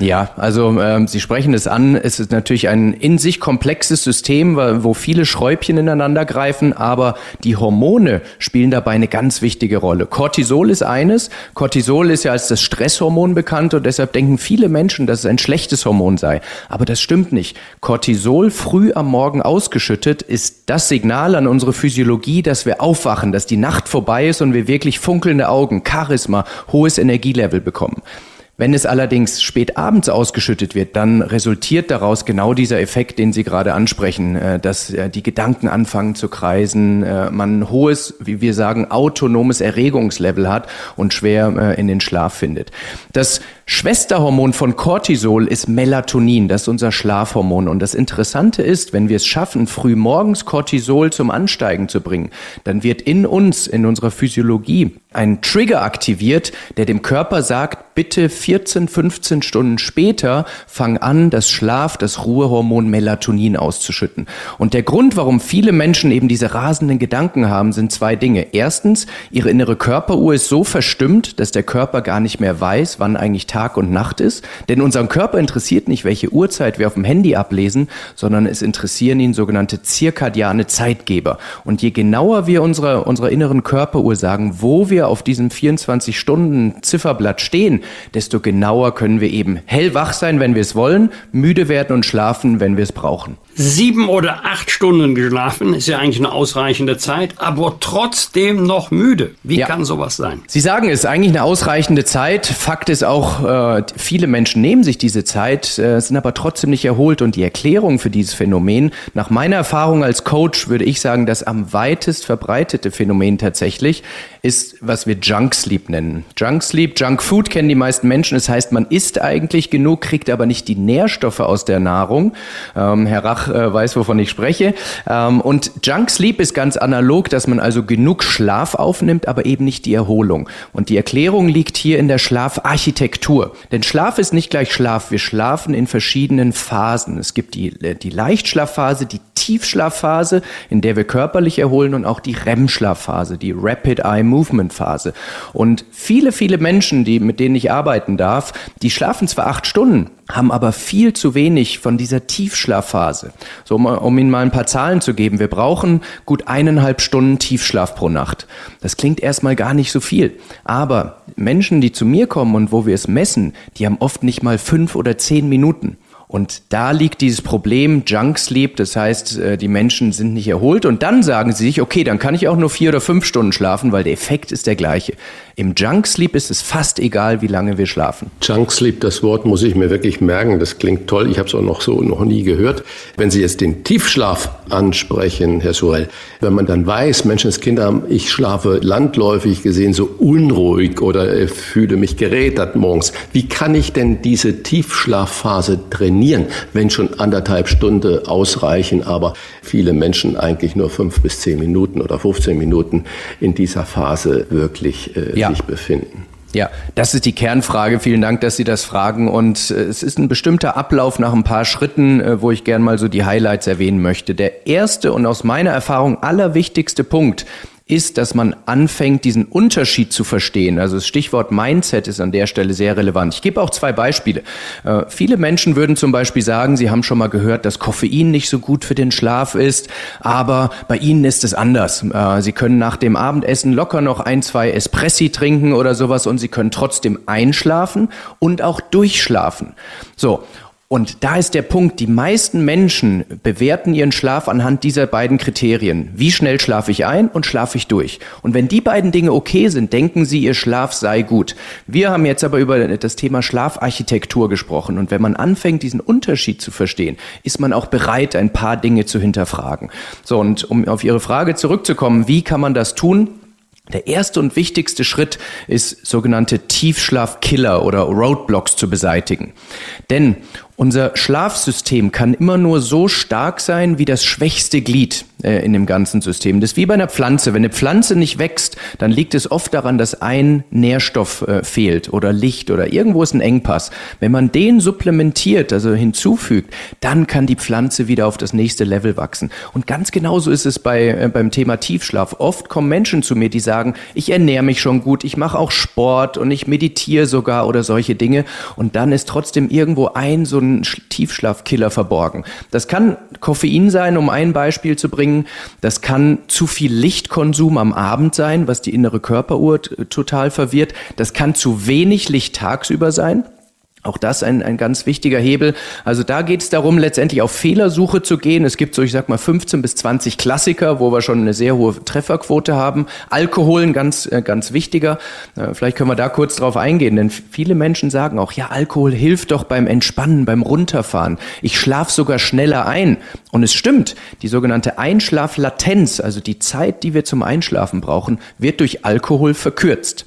Ja, also ähm, Sie sprechen es an. Es ist natürlich ein in sich komplexes System, wo viele Schräubchen ineinander greifen, aber die Hormone spielen dabei eine ganz wichtige Rolle. Cortisol ist eines. Cortisol ist ja als das Stresshormon bekannt und deshalb denken viele Menschen, dass es ein schlechtes Hormon sei. Aber das stimmt nicht. Cortisol früh am Morgen ausgeschüttet ist das Signal an unsere Physiologie, dass wir aufwachen, dass die Nacht vorbei ist und wir wirklich funkelnde Augen, Charisma, hohes Energielevel bekommen. Wenn es allerdings spät abends ausgeschüttet wird, dann resultiert daraus genau dieser Effekt, den Sie gerade ansprechen, äh, dass äh, die Gedanken anfangen zu kreisen, äh, man ein hohes, wie wir sagen, autonomes Erregungslevel hat und schwer in den Schlaf findet. Das Schwesterhormon von Cortisol ist Melatonin, das ist unser Schlafhormon. Und das Interessante ist, wenn wir es schaffen, früh morgens Cortisol zum Ansteigen zu bringen, dann wird in uns, in unserer Physiologie, ein Trigger aktiviert, der dem Körper sagt, bitte 14, 15 Stunden später fang an, das Schlaf, das Ruhehormon Melatonin auszuschütten. Und der Grund, warum viele Menschen eben diese rasenden Gedanken haben, sind zwei Dinge. Erstens, ihre innere Körperuhr ist so verstimmt, dass der Körper gar nicht mehr weiß, wann eigentlich Tag und Nacht ist. Denn unseren Körper interessiert nicht, welche Uhrzeit wir auf dem Handy ablesen, sondern es interessieren ihn sogenannte zirkadiane Zeitgeber. Und je genauer wir unserer, unserer inneren Körperuhr sagen, wo wir wir auf diesem 24-Stunden-Zifferblatt stehen, desto genauer können wir eben hellwach sein, wenn wir es wollen, müde werden und schlafen, wenn wir es brauchen sieben oder acht Stunden geschlafen, ist ja eigentlich eine ausreichende Zeit, aber trotzdem noch müde. Wie ja. kann sowas sein? Sie sagen, es ist eigentlich eine ausreichende Zeit. Fakt ist auch, äh, viele Menschen nehmen sich diese Zeit, äh, sind aber trotzdem nicht erholt. Und die Erklärung für dieses Phänomen, nach meiner Erfahrung als Coach, würde ich sagen, das am weitest verbreitete Phänomen tatsächlich ist, was wir Junk Sleep nennen. Junk Sleep, Junk Food kennen die meisten Menschen. Das heißt, man isst eigentlich genug, kriegt aber nicht die Nährstoffe aus der Nahrung. Ähm, Herr Rach äh, weiß, wovon ich spreche. Ähm, und Junk Sleep ist ganz analog, dass man also genug Schlaf aufnimmt, aber eben nicht die Erholung. Und die Erklärung liegt hier in der Schlafarchitektur. Denn Schlaf ist nicht gleich Schlaf. Wir schlafen in verschiedenen Phasen. Es gibt die, äh, die Leichtschlafphase, die Tiefschlafphase, in der wir körperlich erholen und auch die REM-Schlafphase, die Rapid Eye Movement Phase. Und viele, viele Menschen, die, mit denen ich arbeiten darf, die schlafen zwar acht Stunden, haben aber viel zu wenig von dieser Tiefschlafphase. So, um, um Ihnen mal ein paar Zahlen zu geben. Wir brauchen gut eineinhalb Stunden Tiefschlaf pro Nacht. Das klingt erstmal gar nicht so viel. Aber Menschen, die zu mir kommen und wo wir es messen, die haben oft nicht mal fünf oder zehn Minuten. Und da liegt dieses Problem Junk Sleep, das heißt, äh, die Menschen sind nicht erholt und dann sagen sie sich, okay, dann kann ich auch nur vier oder fünf Stunden schlafen, weil der Effekt ist der gleiche. Im Junk Sleep ist es fast egal, wie lange wir schlafen. Junk Sleep, das Wort muss ich mir wirklich merken. Das klingt toll. Ich habe es auch noch so noch nie gehört. Wenn Sie jetzt den Tiefschlaf ansprechen, Herr Sorel, wenn man dann weiß, Menschenskinder, ich schlafe landläufig gesehen so unruhig oder äh, fühle mich gerädert morgens. Wie kann ich denn diese Tiefschlafphase trainieren, wenn schon anderthalb Stunden ausreichen, aber viele Menschen eigentlich nur fünf bis zehn Minuten oder 15 Minuten in dieser Phase wirklich äh, ja sich befinden. Ja, das ist die Kernfrage. Vielen Dank, dass Sie das fragen. Und äh, es ist ein bestimmter Ablauf nach ein paar Schritten, äh, wo ich gern mal so die Highlights erwähnen möchte. Der erste und aus meiner Erfahrung allerwichtigste Punkt ist, dass man anfängt, diesen Unterschied zu verstehen. Also das Stichwort Mindset ist an der Stelle sehr relevant. Ich gebe auch zwei Beispiele. Äh, viele Menschen würden zum Beispiel sagen, sie haben schon mal gehört, dass Koffein nicht so gut für den Schlaf ist, aber bei ihnen ist es anders. Äh, sie können nach dem Abendessen locker noch ein, zwei Espressi trinken oder sowas und sie können trotzdem einschlafen und auch durchschlafen. So. Und da ist der Punkt, die meisten Menschen bewerten ihren Schlaf anhand dieser beiden Kriterien. Wie schnell schlafe ich ein und schlafe ich durch? Und wenn die beiden Dinge okay sind, denken sie, ihr Schlaf sei gut. Wir haben jetzt aber über das Thema Schlafarchitektur gesprochen. Und wenn man anfängt, diesen Unterschied zu verstehen, ist man auch bereit, ein paar Dinge zu hinterfragen. So, und um auf Ihre Frage zurückzukommen, wie kann man das tun? Der erste und wichtigste Schritt ist, sogenannte Tiefschlafkiller oder Roadblocks zu beseitigen. Denn unser Schlafsystem kann immer nur so stark sein wie das schwächste Glied äh, in dem ganzen System. Das ist wie bei einer Pflanze. Wenn eine Pflanze nicht wächst, dann liegt es oft daran, dass ein Nährstoff äh, fehlt oder Licht oder irgendwo ist ein Engpass. Wenn man den supplementiert, also hinzufügt, dann kann die Pflanze wieder auf das nächste Level wachsen. Und ganz genauso ist es bei, äh, beim Thema Tiefschlaf. Oft kommen Menschen zu mir, die sagen, ich ernähre mich schon gut, ich mache auch Sport und ich meditiere sogar oder solche Dinge. Und dann ist trotzdem irgendwo ein so ein einen Tiefschlafkiller verborgen. Das kann Koffein sein, um ein Beispiel zu bringen. Das kann zu viel Lichtkonsum am Abend sein, was die innere Körperuhr total verwirrt. Das kann zu wenig Licht tagsüber sein. Auch das ein, ein ganz wichtiger Hebel. Also da geht es darum, letztendlich auf Fehlersuche zu gehen. Es gibt so, ich sag mal, 15 bis 20 Klassiker, wo wir schon eine sehr hohe Trefferquote haben. Alkohol ein ganz, äh, ganz wichtiger. Äh, vielleicht können wir da kurz drauf eingehen, denn viele Menschen sagen auch, ja, Alkohol hilft doch beim Entspannen, beim Runterfahren. Ich schlafe sogar schneller ein. Und es stimmt, die sogenannte Einschlaflatenz, also die Zeit, die wir zum Einschlafen brauchen, wird durch Alkohol verkürzt.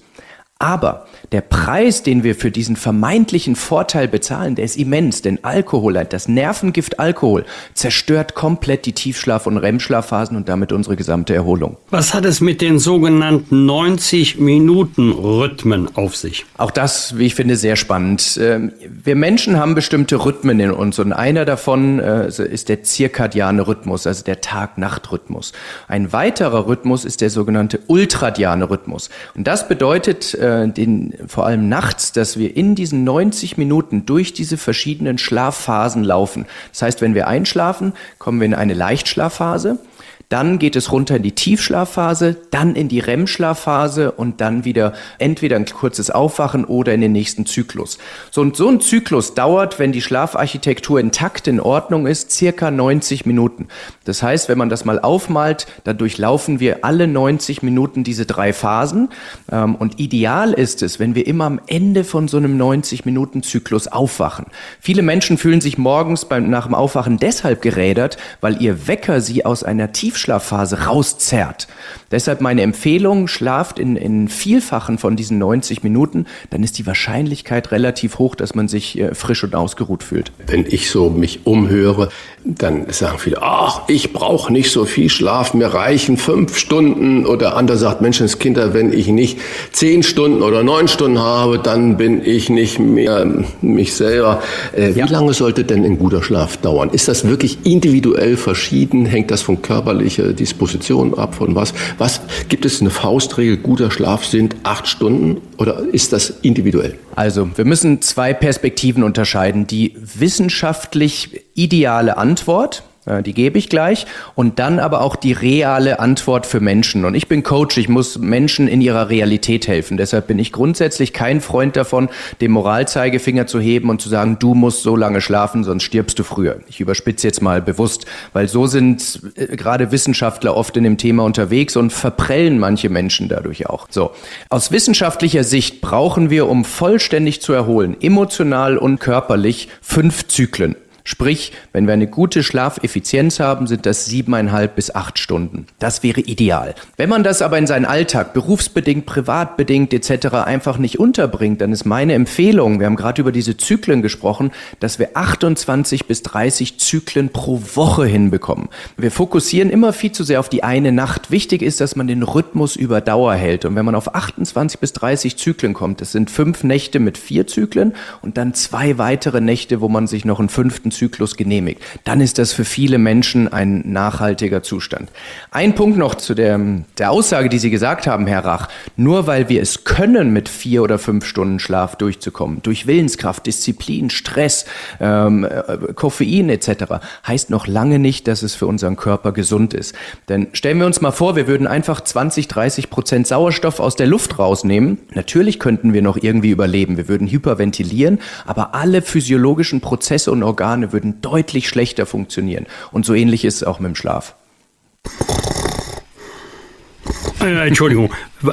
Aber der Preis, den wir für diesen vermeintlichen Vorteil bezahlen, der ist immens, denn Alkohol, das Nervengift Alkohol, zerstört komplett die Tiefschlaf- und REM-Schlafphasen und damit unsere gesamte Erholung. Was hat es mit den sogenannten 90-Minuten-Rhythmen auf sich? Auch das, wie ich finde, sehr spannend. Ähm, wir Menschen haben bestimmte Rhythmen in uns und einer davon äh, ist der zirkadiane Rhythmus, also der Tag-Nacht-Rhythmus. Ein weiterer Rhythmus ist der sogenannte ultradiane Rhythmus. Und das bedeutet, äh, den, vor allem nachts, dass wir in diesen 90 Minuten durch diese verschiedenen Schlafphasen laufen. Das heißt, wenn wir einschlafen, kommen wir in eine Leichtschlafphase. Dann geht es runter in die Tiefschlafphase, dann in die REM-Schlafphase und dann wieder entweder ein kurzes Aufwachen oder in den nächsten Zyklus. So, und so ein Zyklus dauert, wenn die Schlafarchitektur intakt in Ordnung ist, circa 90 Minuten. Das heißt, wenn man das mal aufmalt, dann durchlaufen wir alle 90 Minuten diese drei Phasen. Ähm, und ideal ist es, wenn wir immer am Ende von so einem 90-Minuten-Zyklus aufwachen. Viele Menschen fühlen sich morgens beim, nach dem Aufwachen deshalb gerädert, weil ihr Wecker sie aus einer Tiefschlafphase Tiefschlafphase rauszerrt. Deshalb meine Empfehlung, schlaft in, in Vielfachen von diesen 90 Minuten, dann ist die Wahrscheinlichkeit relativ hoch, dass man sich äh, frisch und ausgeruht fühlt. Wenn ich so mich umhöre, dann sagen viele, ach, ich brauche nicht so viel Schlaf, mir reichen fünf Stunden. Oder andere sagt, Menschenskinder, wenn ich nicht zehn Stunden oder neun Stunden habe, dann bin ich nicht mehr mich selber. Äh, ja. Wie lange sollte denn ein guter Schlaf dauern? Ist das wirklich individuell verschieden? Hängt das von körperlich körperliche Disposition ab von was. Was gibt es eine Faustregel? Guter Schlaf sind acht Stunden oder ist das individuell? Also, wir müssen zwei Perspektiven unterscheiden. Die wissenschaftlich ideale Antwort, die gebe ich gleich. Und dann aber auch die reale Antwort für Menschen. Und ich bin Coach, ich muss Menschen in ihrer Realität helfen. Deshalb bin ich grundsätzlich kein Freund davon, den Moralzeigefinger zu heben und zu sagen, du musst so lange schlafen, sonst stirbst du früher. Ich überspitze jetzt mal bewusst, weil so sind äh, gerade Wissenschaftler oft in dem Thema unterwegs und verprellen manche Menschen dadurch auch. So. Aus wissenschaftlicher Sicht brauchen wir, um vollständig zu erholen, emotional und körperlich, fünf Zyklen. Sprich, wenn wir eine gute Schlafeffizienz haben, sind das siebeneinhalb bis acht Stunden. Das wäre ideal. Wenn man das aber in seinen Alltag, berufsbedingt, privatbedingt etc. einfach nicht unterbringt, dann ist meine Empfehlung, wir haben gerade über diese Zyklen gesprochen, dass wir 28 bis 30 Zyklen pro Woche hinbekommen. Wir fokussieren immer viel zu sehr auf die eine Nacht. Wichtig ist, dass man den Rhythmus über Dauer hält. Und wenn man auf 28 bis 30 Zyklen kommt, das sind fünf Nächte mit vier Zyklen und dann zwei weitere Nächte, wo man sich noch einen fünften Zyklus genehmigt, dann ist das für viele Menschen ein nachhaltiger Zustand. Ein Punkt noch zu der, der Aussage, die Sie gesagt haben, Herr Rach. Nur weil wir es können, mit vier oder fünf Stunden Schlaf durchzukommen, durch Willenskraft, Disziplin, Stress, ähm, äh, Koffein etc., heißt noch lange nicht, dass es für unseren Körper gesund ist. Denn stellen wir uns mal vor, wir würden einfach 20, 30 Prozent Sauerstoff aus der Luft rausnehmen. Natürlich könnten wir noch irgendwie überleben. Wir würden hyperventilieren, aber alle physiologischen Prozesse und Organe Organe würden deutlich schlechter funktionieren. Und so ähnlich ist es auch mit dem Schlaf. Äh, Entschuldigung,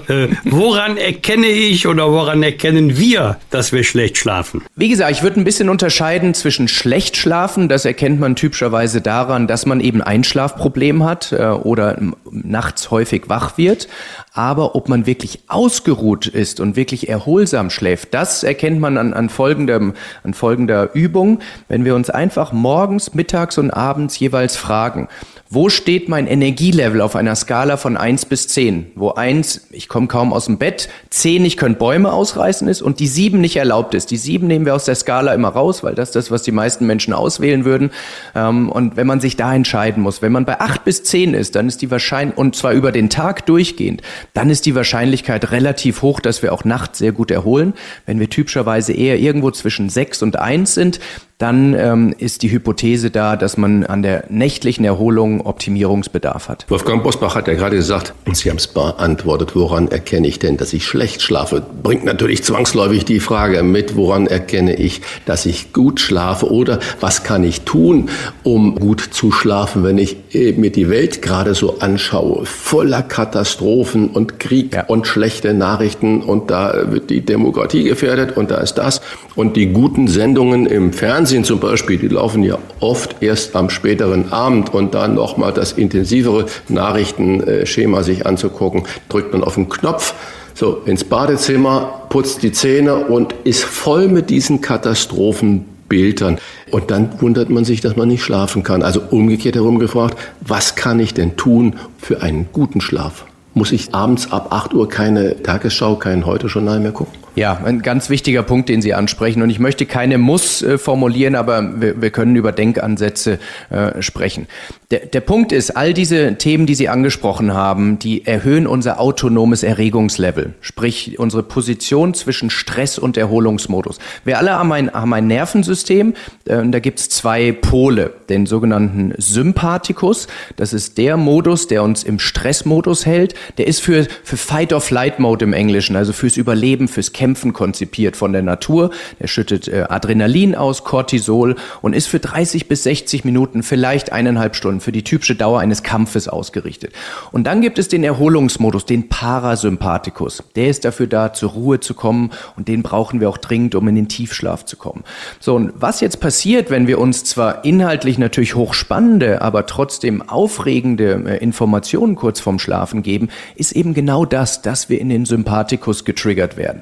äh, woran erkenne ich oder woran erkennen wir, dass wir schlecht schlafen? Wie gesagt, ich würde ein bisschen unterscheiden zwischen schlecht schlafen, das erkennt man typischerweise daran, dass man eben ein Schlafproblem hat äh, oder nachts häufig wach wird. Aber ob man wirklich ausgeruht ist und wirklich erholsam schläft, das erkennt man an, an, folgendem, an folgender Übung, wenn wir uns einfach morgens, mittags und abends jeweils fragen, wo steht mein Energielevel auf einer Skala von eins bis zehn? Wo eins, ich komme kaum aus dem Bett, zehn, ich könnte Bäume ausreißen ist und die sieben nicht erlaubt ist. Die sieben nehmen wir aus der Skala immer raus, weil das ist das, was die meisten Menschen auswählen würden. Ähm, und wenn man sich da entscheiden muss, wenn man bei acht bis zehn ist, dann ist die Wahrscheinlichkeit, und zwar über den Tag durchgehend, dann ist die Wahrscheinlichkeit relativ hoch, dass wir auch nachts sehr gut erholen. Wenn wir typischerweise eher irgendwo zwischen sechs und eins sind, dann ähm, ist die Hypothese da, dass man an der nächtlichen Erholung Optimierungsbedarf hat. Wolfgang Bosbach hat ja gerade gesagt, und Sie haben es beantwortet, woran erkenne ich denn, dass ich schlecht schlafe? Bringt natürlich zwangsläufig die Frage mit, woran erkenne ich, dass ich gut schlafe oder was kann ich tun, um gut zu schlafen, wenn ich äh, mir die Welt gerade so anschaue, voller Katastrophen und Krieg ja. und schlechte Nachrichten und da wird die Demokratie gefährdet und da ist das und die guten Sendungen im Fernsehen zum Beispiel, die laufen ja oft erst am späteren Abend und dann nochmal das intensivere Nachrichtenschema sich anzugucken, drückt man auf den Knopf, so ins Badezimmer, putzt die Zähne und ist voll mit diesen Katastrophenbildern. Und dann wundert man sich, dass man nicht schlafen kann. Also umgekehrt herum gefragt, was kann ich denn tun für einen guten Schlaf? Muss ich abends ab 8 Uhr keine Tagesschau, kein Heute-Journal mehr gucken? Ja, ein ganz wichtiger Punkt, den Sie ansprechen. Und ich möchte keine Muss äh, formulieren, aber wir, wir, können über Denkansätze äh, sprechen. Der, der Punkt ist, all diese Themen, die Sie angesprochen haben, die erhöhen unser autonomes Erregungslevel, sprich unsere Position zwischen Stress und Erholungsmodus. Wir alle haben ein, haben ein Nervensystem, äh, da gibt's zwei Pole, den sogenannten Sympathikus. Das ist der Modus, der uns im Stressmodus hält. Der ist für, für Fight-or-Flight-Mode im Englischen, also fürs Überleben, fürs Kämpfen konzipiert von der Natur. Der schüttet äh, Adrenalin aus, Cortisol und ist für 30 bis 60 Minuten, vielleicht eineinhalb Stunden, für die typische Dauer eines Kampfes ausgerichtet. Und dann gibt es den Erholungsmodus, den Parasympathikus. Der ist dafür da, zur Ruhe zu kommen und den brauchen wir auch dringend, um in den Tiefschlaf zu kommen. So, und was jetzt passiert, wenn wir uns zwar inhaltlich natürlich hochspannende, aber trotzdem aufregende äh, Informationen kurz vorm Schlafen geben, ist eben genau das, dass wir in den Sympathikus getriggert werden.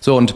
So, und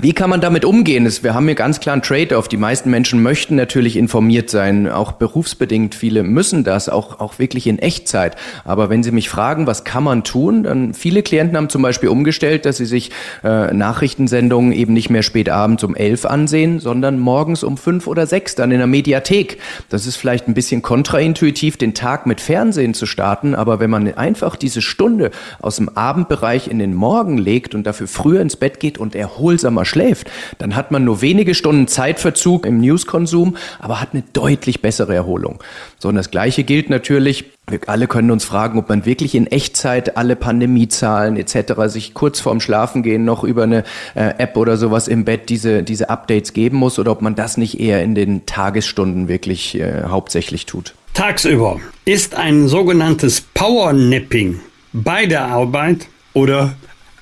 wie kann man damit umgehen? Wir haben hier ganz klar einen Trade-off. Die meisten Menschen möchten natürlich informiert sein, auch berufsbedingt. Viele müssen das, auch, auch wirklich in Echtzeit. Aber wenn Sie mich fragen, was kann man tun, dann viele Klienten haben zum Beispiel umgestellt, dass sie sich äh, Nachrichtensendungen eben nicht mehr spät abends um elf ansehen, sondern morgens um fünf oder sechs dann in der Mediathek. Das ist vielleicht ein bisschen kontraintuitiv, den Tag mit Fernsehen zu starten. Aber wenn man einfach diese Stunde aus dem Abendbereich in den Morgen legt und dafür früher ins Bett geht und erholsamer schläft, dann hat man nur wenige Stunden Zeitverzug im Newskonsum, aber hat eine deutlich bessere Erholung. So, und das Gleiche gilt natürlich, wir alle können uns fragen, ob man wirklich in Echtzeit alle Pandemiezahlen etc. sich kurz vorm Schlafengehen noch über eine äh, App oder sowas im Bett diese, diese Updates geben muss oder ob man das nicht eher in den Tagesstunden wirklich äh, hauptsächlich tut. Tagsüber ist ein sogenanntes Powernapping bei der Arbeit oder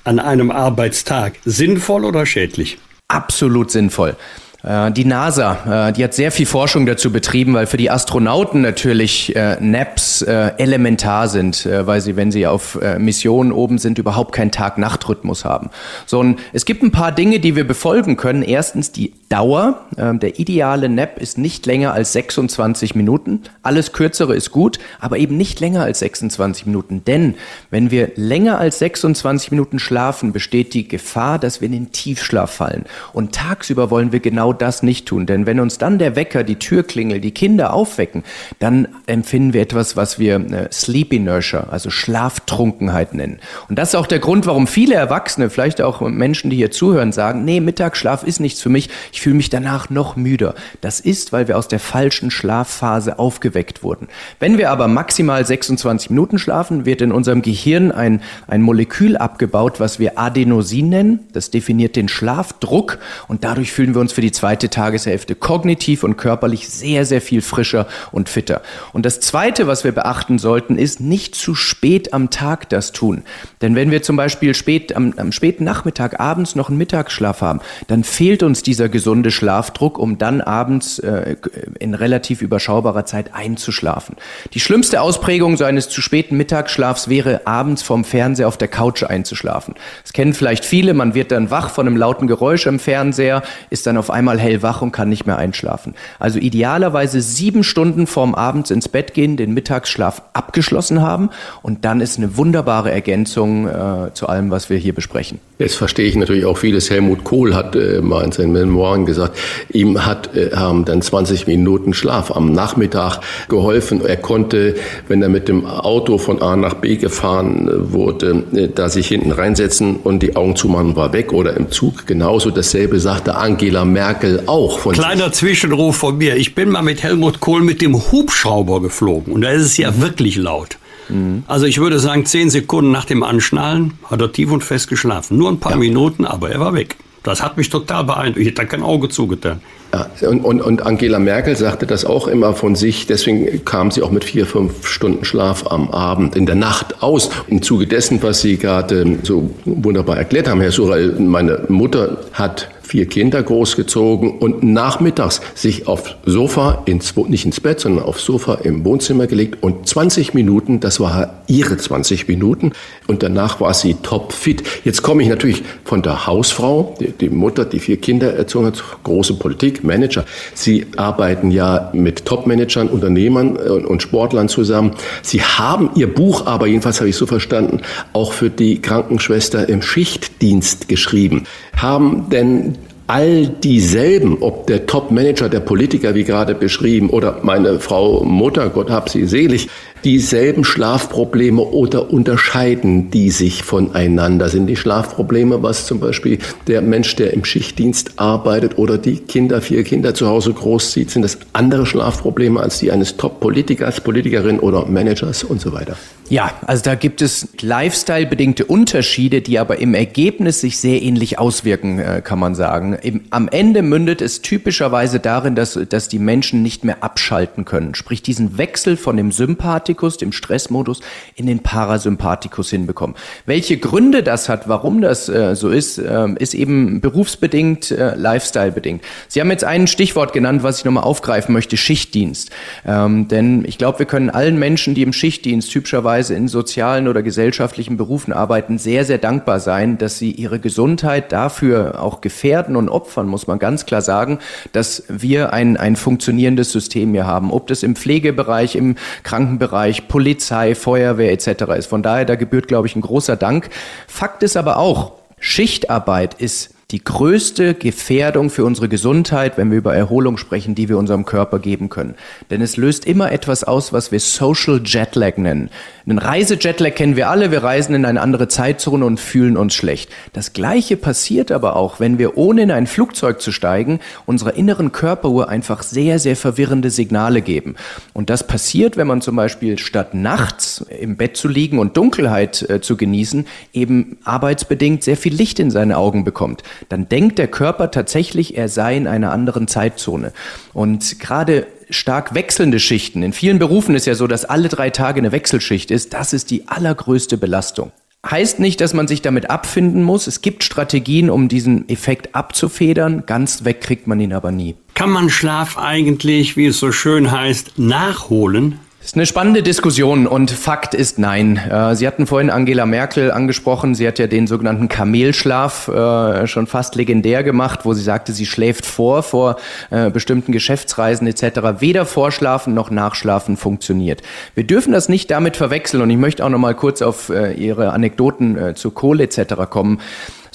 an einem Arbeitstag sinnvoll oder schädlich? Absolut sinnvoll. Äh, die NASA, äh, die hat sehr viel Forschung dazu betrieben, weil für die Astronauten natürlich äh, Naps elementar sind, weil sie, wenn sie auf Missionen oben sind, überhaupt keinen Tag-Nacht-Rhythmus haben. So, und es gibt ein paar Dinge, die wir befolgen können. Erstens die Dauer. Ähm, der ideale Nap ist nicht länger als 26 Minuten. Alles kürzere ist gut, aber eben nicht länger als 26 Minuten. Denn wenn wir länger als 26 Minuten schlafen, besteht die Gefahr, dass wir in den Tiefschlaf fallen. Und tagsüber wollen wir genau das nicht tun. Denn wenn uns dann der Wecker, die Türklingel, die Kinder aufwecken, dann empfinden wir etwas, was wir äh, Sleep Inertia, also Schlaftrunkenheit nennen. Und das ist auch der Grund, warum viele Erwachsene, vielleicht auch Menschen, die hier zuhören, sagen, nee, Mittagsschlaf ist nichts für mich, ich fühle mich danach noch müder. Das ist, weil wir aus der falschen Schlafphase aufgeweckt wurden. Wenn wir aber maximal 26 Minuten schlafen, wird in unserem Gehirn ein, ein Molekül abgebaut, was wir Adenosin nennen. Das definiert den Schlafdruck und dadurch fühlen wir uns für die zweite Tageshälfte kognitiv und körperlich sehr, sehr viel frischer und fitter. Und das Zweite, was wir beachten sollten, ist nicht zu spät am Tag das tun. Denn wenn wir zum Beispiel spät, am, am späten Nachmittag abends noch einen Mittagsschlaf haben, dann fehlt uns dieser gesunde Schlafdruck, um dann abends äh, in relativ überschaubarer Zeit einzuschlafen. Die schlimmste Ausprägung so eines zu späten Mittagsschlafs wäre, abends vom Fernseher auf der Couch einzuschlafen. Das kennen vielleicht viele, man wird dann wach von einem lauten Geräusch im Fernseher, ist dann auf einmal einmal hellwach und kann nicht mehr einschlafen. Also idealerweise sieben Stunden vorm Abends ins Bett gehen, den Mittagsschlaf abgeschlossen haben und dann ist eine wunderbare Ergänzung äh, zu allem, was wir hier besprechen. Jetzt verstehe ich natürlich auch vieles. Helmut Kohl hat äh, mal in seinen Memoiren gesagt, ihm hat äh, haben dann 20 Minuten Schlaf am Nachmittag geholfen. Er konnte, wenn er mit dem Auto von A nach B gefahren äh, wurde, äh, da sich hinten reinsetzen und die Augen zumachen war weg oder im Zug genauso. Dasselbe sagte Angela Merkel Merkel auch von Kleiner sich. Zwischenruf von mir. Ich bin mal mit Helmut Kohl mit dem Hubschrauber geflogen und da ist es ja mhm. wirklich laut. Mhm. Also ich würde sagen, zehn Sekunden nach dem Anschnallen hat er tief und fest geschlafen. Nur ein paar ja. Minuten, aber er war weg. Das hat mich total beeindruckt. Ich hätte kein Auge zugetan. Ja, und, und, und Angela Merkel sagte das auch immer von sich. Deswegen kam sie auch mit vier, fünf Stunden Schlaf am Abend, in der Nacht aus. Im Zuge dessen, was Sie gerade so wunderbar erklärt haben, Herr Surel, meine Mutter hat vier Kinder großgezogen und nachmittags sich aufs Sofa, ins, nicht ins Bett, sondern aufs Sofa im Wohnzimmer gelegt und 20 Minuten, das war ihre 20 Minuten und danach war sie topfit. Jetzt komme ich natürlich von der Hausfrau, die, die Mutter, die vier Kinder erzogen hat, große Politik, Manager. Sie arbeiten ja mit Topmanagern, Unternehmern und, und Sportlern zusammen. Sie haben ihr Buch aber, jedenfalls habe ich so verstanden, auch für die Krankenschwester im Schichtdienst geschrieben. Haben denn all dieselben, ob der Top-Manager, der Politiker, wie gerade beschrieben, oder meine Frau Mutter, Gott hab sie selig, dieselben Schlafprobleme oder unterscheiden die sich voneinander? Sind die Schlafprobleme, was zum Beispiel der Mensch, der im Schichtdienst arbeitet oder die Kinder, vier Kinder zu Hause großzieht, sind das andere Schlafprobleme als die eines Top-Politikers, Politikerin oder Managers und so weiter? Ja, also da gibt es Lifestyle-bedingte Unterschiede, die aber im Ergebnis sich sehr ähnlich auswirken, äh, kann man sagen. am Ende mündet es typischerweise darin, dass, dass die Menschen nicht mehr abschalten können. Sprich, diesen Wechsel von dem Sympathikus Sympathikus, dem Stressmodus, in den Parasympathikus hinbekommen. Welche Gründe das hat, warum das äh, so ist, äh, ist eben berufsbedingt, äh, lifestyle-bedingt. Sie haben jetzt ein Stichwort genannt, was ich nochmal aufgreifen möchte, Schichtdienst. Ähm, denn ich glaube, wir können allen Menschen, die im Schichtdienst typischerweise in sozialen oder gesellschaftlichen Berufen arbeiten, sehr, sehr dankbar sein, dass sie ihre Gesundheit dafür auch gefährden und opfern, muss man ganz klar sagen, dass wir ein, ein funktionierendes System hier haben. Ob das im Pflegebereich, im Krankenbereich, Bereich Polizei, Feuerwehr etc. ist. Von daher, da gebührt, glaube ich, ein großer Dank. Fakt ist aber auch, Schichtarbeit ist die größte Gefährdung für unsere Gesundheit, wenn wir über Erholung sprechen, die wir unserem Körper geben können. Denn es löst immer etwas aus, was wir Social Jetlag nennen. Einen Reisejetlag kennen wir alle, wir reisen in eine andere Zeitzone und fühlen uns schlecht. Das gleiche passiert aber auch, wenn wir ohne in ein Flugzeug zu steigen, unserer inneren Körperuhr einfach sehr, sehr verwirrende Signale geben. Und das passiert, wenn man zum Beispiel statt nachts im Bett zu liegen und Dunkelheit äh, zu genießen, eben arbeitsbedingt sehr viel Licht in seine Augen bekommt. Dann denkt der Körper tatsächlich, er sei in einer anderen Zeitzone. Und gerade stark wechselnde Schichten. In vielen Berufen ist ja so, dass alle drei Tage eine Wechselschicht ist. Das ist die allergrößte Belastung. Heißt nicht, dass man sich damit abfinden muss. Es gibt Strategien, um diesen Effekt abzufedern. Ganz weg kriegt man ihn aber nie. Kann man Schlaf eigentlich, wie es so schön heißt, nachholen? Ist eine spannende Diskussion und Fakt ist nein. Äh, Sie hatten vorhin Angela Merkel angesprochen. Sie hat ja den sogenannten Kamelschlaf äh, schon fast legendär gemacht, wo sie sagte, sie schläft vor, vor äh, bestimmten Geschäftsreisen etc. Weder Vorschlafen noch Nachschlafen funktioniert. Wir dürfen das nicht damit verwechseln und ich möchte auch noch mal kurz auf Ihre Anekdoten zu Kohl etc. kommen.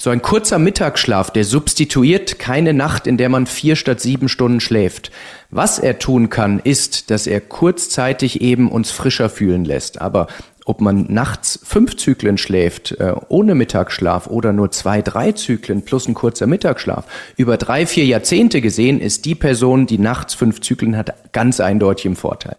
So ein kurzer Mittagsschlaf, der substituiert keine Nacht, in der man vier statt sieben Stunden schläft. Was er tun kann, ist, dass er kurzzeitig eben uns frischer fühlen lässt. Aber ob man nachts fünf Zyklen schläft, äh, ohne Mittagsschlaf oder nur zwei, drei Zyklen plus ein kurzer Mittagsschlaf, über drei, vier Jahrzehnte gesehen, ist die Person, die nachts fünf Zyklen hat, ganz eindeutig im Vorteil.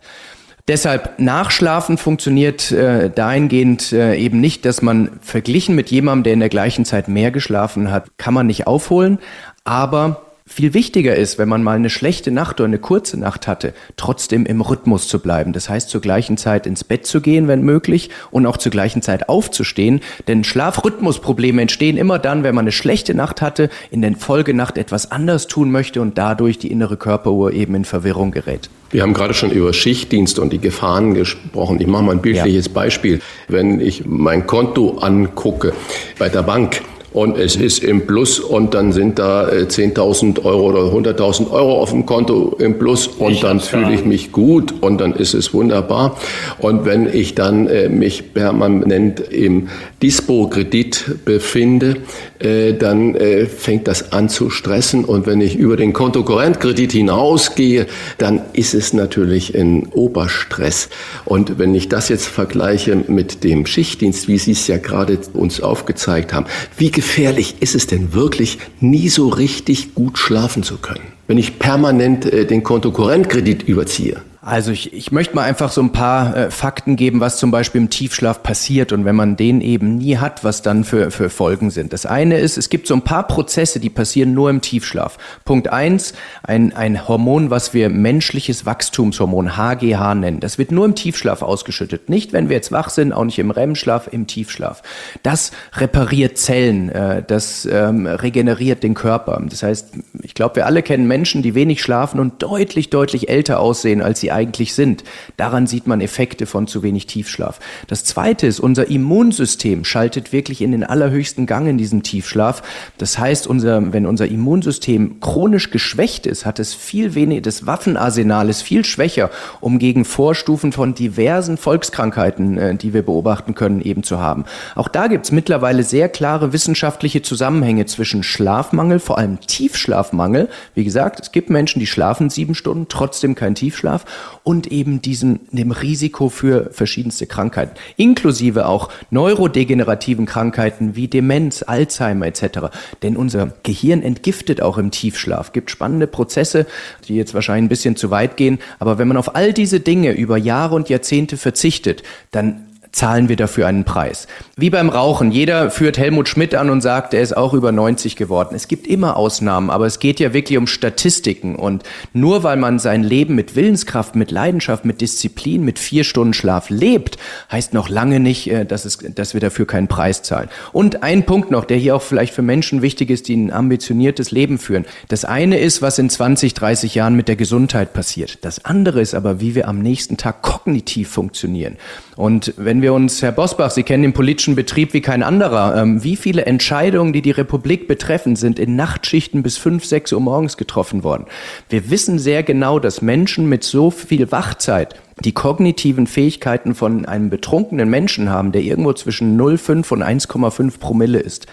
Deshalb Nachschlafen funktioniert äh, dahingehend äh, eben nicht, dass man verglichen mit jemandem, der in der gleichen Zeit mehr geschlafen hat, kann man nicht aufholen. Aber viel wichtiger ist, wenn man mal eine schlechte Nacht oder eine kurze Nacht hatte, trotzdem im Rhythmus zu bleiben. Das heißt, zur gleichen Zeit ins Bett zu gehen, wenn möglich, und auch zur gleichen Zeit aufzustehen. Denn Schlafrhythmusprobleme entstehen immer dann, wenn man eine schlechte Nacht hatte, in der Folgenacht etwas anders tun möchte und dadurch die innere Körperuhr eben in Verwirrung gerät. Wir haben gerade schon über Schichtdienst und die Gefahren gesprochen. Ich mache mal ein bildliches ja. Beispiel. Wenn ich mein Konto angucke bei der Bank, und es ist im Plus und dann sind da 10.000 äh, Euro oder 100.000 Euro auf dem Konto im Plus und ich dann fühle ich mich gut und dann ist es wunderbar. Und wenn ich dann äh, mich permanent im Dispo-Kredit befinde, äh, dann äh, fängt das an zu stressen. Und wenn ich über den Kontokorrentkredit hinausgehe, dann ist es natürlich ein Oberstress. Und wenn ich das jetzt vergleiche mit dem Schichtdienst, wie Sie es ja gerade uns aufgezeigt haben, wie gefährlich ist es denn wirklich, nie so richtig gut schlafen zu können, wenn ich permanent äh, den Kontokorrentkredit überziehe? Also ich, ich möchte mal einfach so ein paar äh, Fakten geben, was zum Beispiel im Tiefschlaf passiert und wenn man den eben nie hat, was dann für, für Folgen sind. Das eine ist, es gibt so ein paar Prozesse, die passieren nur im Tiefschlaf. Punkt eins, ein, ein Hormon, was wir menschliches Wachstumshormon, HGH nennen. Das wird nur im Tiefschlaf ausgeschüttet. Nicht, wenn wir jetzt wach sind, auch nicht im REM-Schlaf, im Tiefschlaf. Das repariert Zellen, äh, das ähm, regeneriert den Körper. Das heißt, ich glaube, wir alle kennen Menschen, die wenig schlafen und deutlich, deutlich älter aussehen, als sie eigentlich sind. Daran sieht man Effekte von zu wenig Tiefschlaf. Das zweite ist, unser Immunsystem schaltet wirklich in den allerhöchsten Gang in diesem Tiefschlaf. Das heißt, unser, wenn unser Immunsystem chronisch geschwächt ist, hat es viel weniger, das Waffenarsenal ist viel schwächer, um gegen Vorstufen von diversen Volkskrankheiten, äh, die wir beobachten können, eben zu haben. Auch da gibt es mittlerweile sehr klare wissenschaftliche Zusammenhänge zwischen Schlafmangel, vor allem Tiefschlafmangel. Wie gesagt, es gibt Menschen, die schlafen sieben Stunden, trotzdem kein Tiefschlaf und eben diesem, dem Risiko für verschiedenste Krankheiten, inklusive auch neurodegenerativen Krankheiten wie Demenz, Alzheimer etc. Denn unser Gehirn entgiftet auch im Tiefschlaf. Gibt spannende Prozesse, die jetzt wahrscheinlich ein bisschen zu weit gehen, aber wenn man auf all diese Dinge über Jahre und Jahrzehnte verzichtet, dann zahlen wir dafür einen Preis. Wie beim Rauchen. Jeder führt Helmut Schmidt an und sagt, er ist auch über 90 geworden. Es gibt immer Ausnahmen, aber es geht ja wirklich um Statistiken. Und nur weil man sein Leben mit Willenskraft, mit Leidenschaft, mit Disziplin, mit vier Stunden Schlaf lebt, heißt noch lange nicht, äh, dass, es, dass wir dafür keinen Preis zahlen. Und ein Punkt noch, der hier auch vielleicht für Menschen wichtig ist, die ein ambitioniertes Leben führen. Das eine ist, was in 20, 30 Jahren mit der Gesundheit passiert. Das andere ist aber, wie wir am nächsten Tag kognitiv funktionieren. Und wenn wir uns, Herr Bosbach, Sie kennen den politischen Betrieb wie kein anderer, ähm, wie viele Entscheidungen, die die Republik betreffen, sind in Nachtschichten bis fünf, sechs Uhr morgens getroffen worden. Wir wissen sehr genau, dass Menschen mit so viel Wachzeit die kognitiven Fähigkeiten von einem betrunkenen Menschen haben, der irgendwo zwischen 0,5 und 1,5 Promille ist.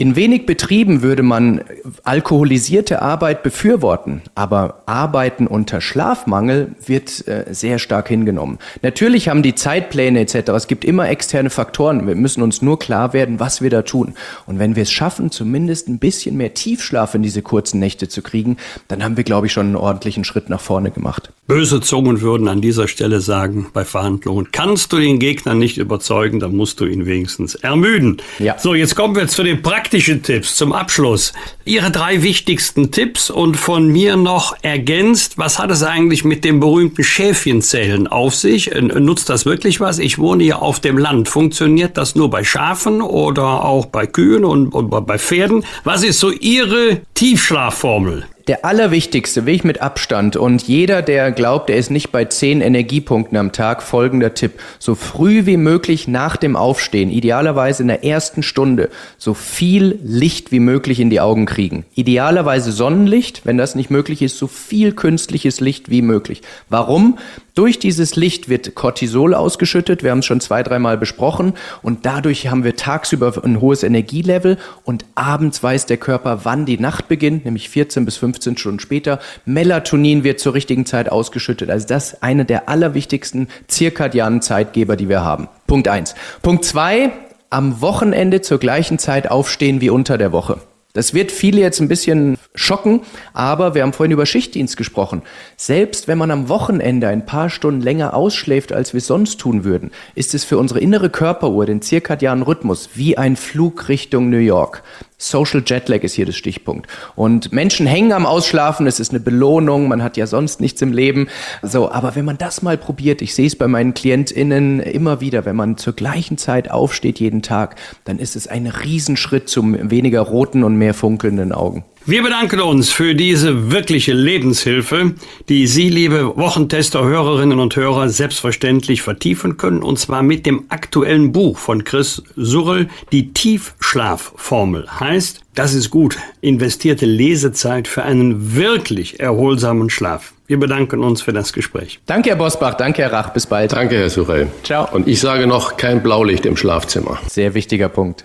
In wenig Betrieben würde man alkoholisierte Arbeit befürworten, aber Arbeiten unter Schlafmangel wird äh, sehr stark hingenommen. Natürlich haben die Zeitpläne etc. Es gibt immer externe Faktoren. Wir müssen uns nur klar werden, was wir da tun. Und wenn wir es schaffen, zumindest ein bisschen mehr Tiefschlaf in diese kurzen Nächte zu kriegen, dann haben wir, glaube ich, schon einen ordentlichen Schritt nach vorne gemacht. Böse Zungen würden an dieser Stelle sagen, bei Verhandlungen kannst du den Gegner nicht überzeugen, dann musst du ihn wenigstens ermüden. Ja. So, jetzt kommen wir zu den praktischen praktischen Tipps zum Abschluss. Ihre drei wichtigsten Tipps und von mir noch ergänzt, was hat es eigentlich mit dem berühmten Schäfchenzählen auf sich? Nutzt das wirklich was? Ich wohne hier auf dem Land. Funktioniert das nur bei Schafen oder auch bei Kühen und, und bei Pferden? Was ist so Ihre Tiefschlafformel? Der allerwichtigste Weg mit Abstand und jeder, der glaubt, er ist nicht bei zehn Energiepunkten am Tag, folgender Tipp. So früh wie möglich nach dem Aufstehen, idealerweise in der ersten Stunde, so viel Licht wie möglich in die Augen kriegen. Idealerweise Sonnenlicht, wenn das nicht möglich ist, so viel künstliches Licht wie möglich. Warum? Durch dieses Licht wird Cortisol ausgeschüttet, wir haben es schon zwei, dreimal besprochen und dadurch haben wir tagsüber ein hohes Energielevel und abends weiß der Körper, wann die Nacht beginnt, nämlich 14 bis 15 Stunden später. Melatonin wird zur richtigen Zeit ausgeschüttet. Also das ist eine der allerwichtigsten zirkadianen Zeitgeber, die wir haben. Punkt eins. Punkt zwei, am Wochenende zur gleichen Zeit aufstehen wie unter der Woche. Das wird viele jetzt ein bisschen schocken, aber wir haben vorhin über Schichtdienst gesprochen. Selbst wenn man am Wochenende ein paar Stunden länger ausschläft, als wir es sonst tun würden, ist es für unsere innere Körperuhr, den zirkadianen Rhythmus, wie ein Flug Richtung New York. Social Jetlag ist hier das Stichpunkt. Und Menschen hängen am Ausschlafen, es ist eine Belohnung, man hat ja sonst nichts im Leben. So, aber wenn man das mal probiert, ich sehe es bei meinen KlientInnen immer wieder, wenn man zur gleichen Zeit aufsteht jeden Tag, dann ist es ein Riesenschritt zum weniger roten und mehr funkelnden Augen. Wir bedanken uns für diese wirkliche Lebenshilfe, die Sie, liebe Wochentester-Hörerinnen und Hörer, selbstverständlich vertiefen können, und zwar mit dem aktuellen Buch von Chris Surrell, die Tiefschlafformel. Heißt, das ist gut, investierte Lesezeit für einen wirklich erholsamen Schlaf. Wir bedanken uns für das Gespräch. Danke, Herr Bosbach. Danke, Herr Rach. Bis bald. Danke, Herr Surrell. Ciao. Und ich sage noch, kein Blaulicht im Schlafzimmer. Sehr wichtiger Punkt.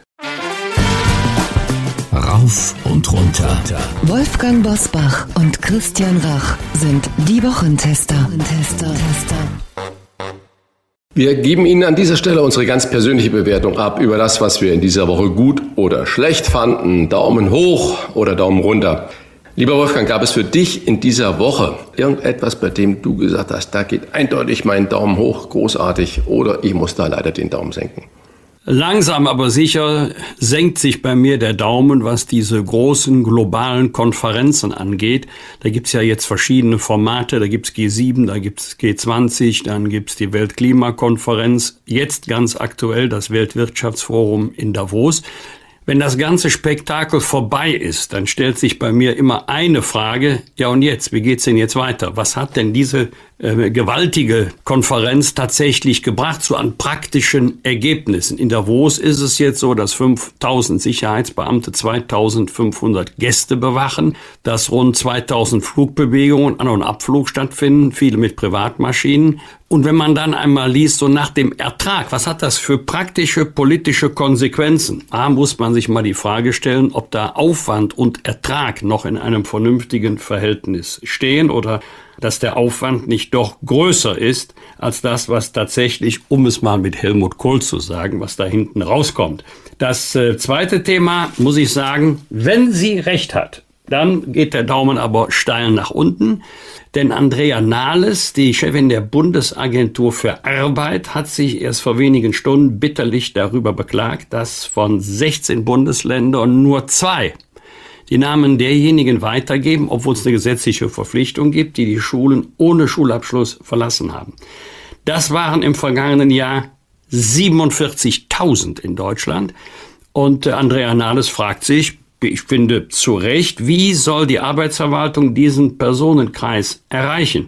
Rauf und runter. Wolfgang Bosbach und Christian Rach sind die Wochentester. Tester. Wir geben Ihnen an dieser Stelle unsere ganz persönliche Bewertung ab über das, was wir in dieser Woche gut oder schlecht fanden. Daumen hoch oder Daumen runter. Lieber Wolfgang, gab es für dich in dieser Woche irgendetwas, bei dem du gesagt hast, da geht eindeutig mein Daumen hoch, großartig, oder ich muss da leider den Daumen senken? Langsam aber sicher senkt sich bei mir der Daumen, was diese großen globalen Konferenzen angeht. Da gibt's ja jetzt verschiedene Formate. Da gibt's G7, da gibt's G20, dann gibt's die Weltklimakonferenz. Jetzt ganz aktuell das Weltwirtschaftsforum in Davos. Wenn das ganze Spektakel vorbei ist, dann stellt sich bei mir immer eine Frage, ja und jetzt, wie geht's denn jetzt weiter? Was hat denn diese äh, gewaltige Konferenz tatsächlich gebracht, so an praktischen Ergebnissen? In Davos ist es jetzt so, dass 5000 Sicherheitsbeamte 2500 Gäste bewachen, dass rund 2000 Flugbewegungen an- und Abflug stattfinden, viele mit Privatmaschinen. Und wenn man dann einmal liest, so nach dem Ertrag, was hat das für praktische politische Konsequenzen? A, muss man sich mal die Frage stellen, ob da Aufwand und Ertrag noch in einem vernünftigen Verhältnis stehen oder dass der Aufwand nicht doch größer ist als das, was tatsächlich, um es mal mit Helmut Kohl zu sagen, was da hinten rauskommt. Das äh, zweite Thema muss ich sagen, wenn sie recht hat, dann geht der Daumen aber steil nach unten. Denn Andrea Nahles, die Chefin der Bundesagentur für Arbeit, hat sich erst vor wenigen Stunden bitterlich darüber beklagt, dass von 16 Bundesländern nur zwei die Namen derjenigen weitergeben, obwohl es eine gesetzliche Verpflichtung gibt, die die Schulen ohne Schulabschluss verlassen haben. Das waren im vergangenen Jahr 47.000 in Deutschland. Und äh, Andrea Nahles fragt sich, ich finde zu Recht, wie soll die Arbeitsverwaltung diesen Personenkreis erreichen?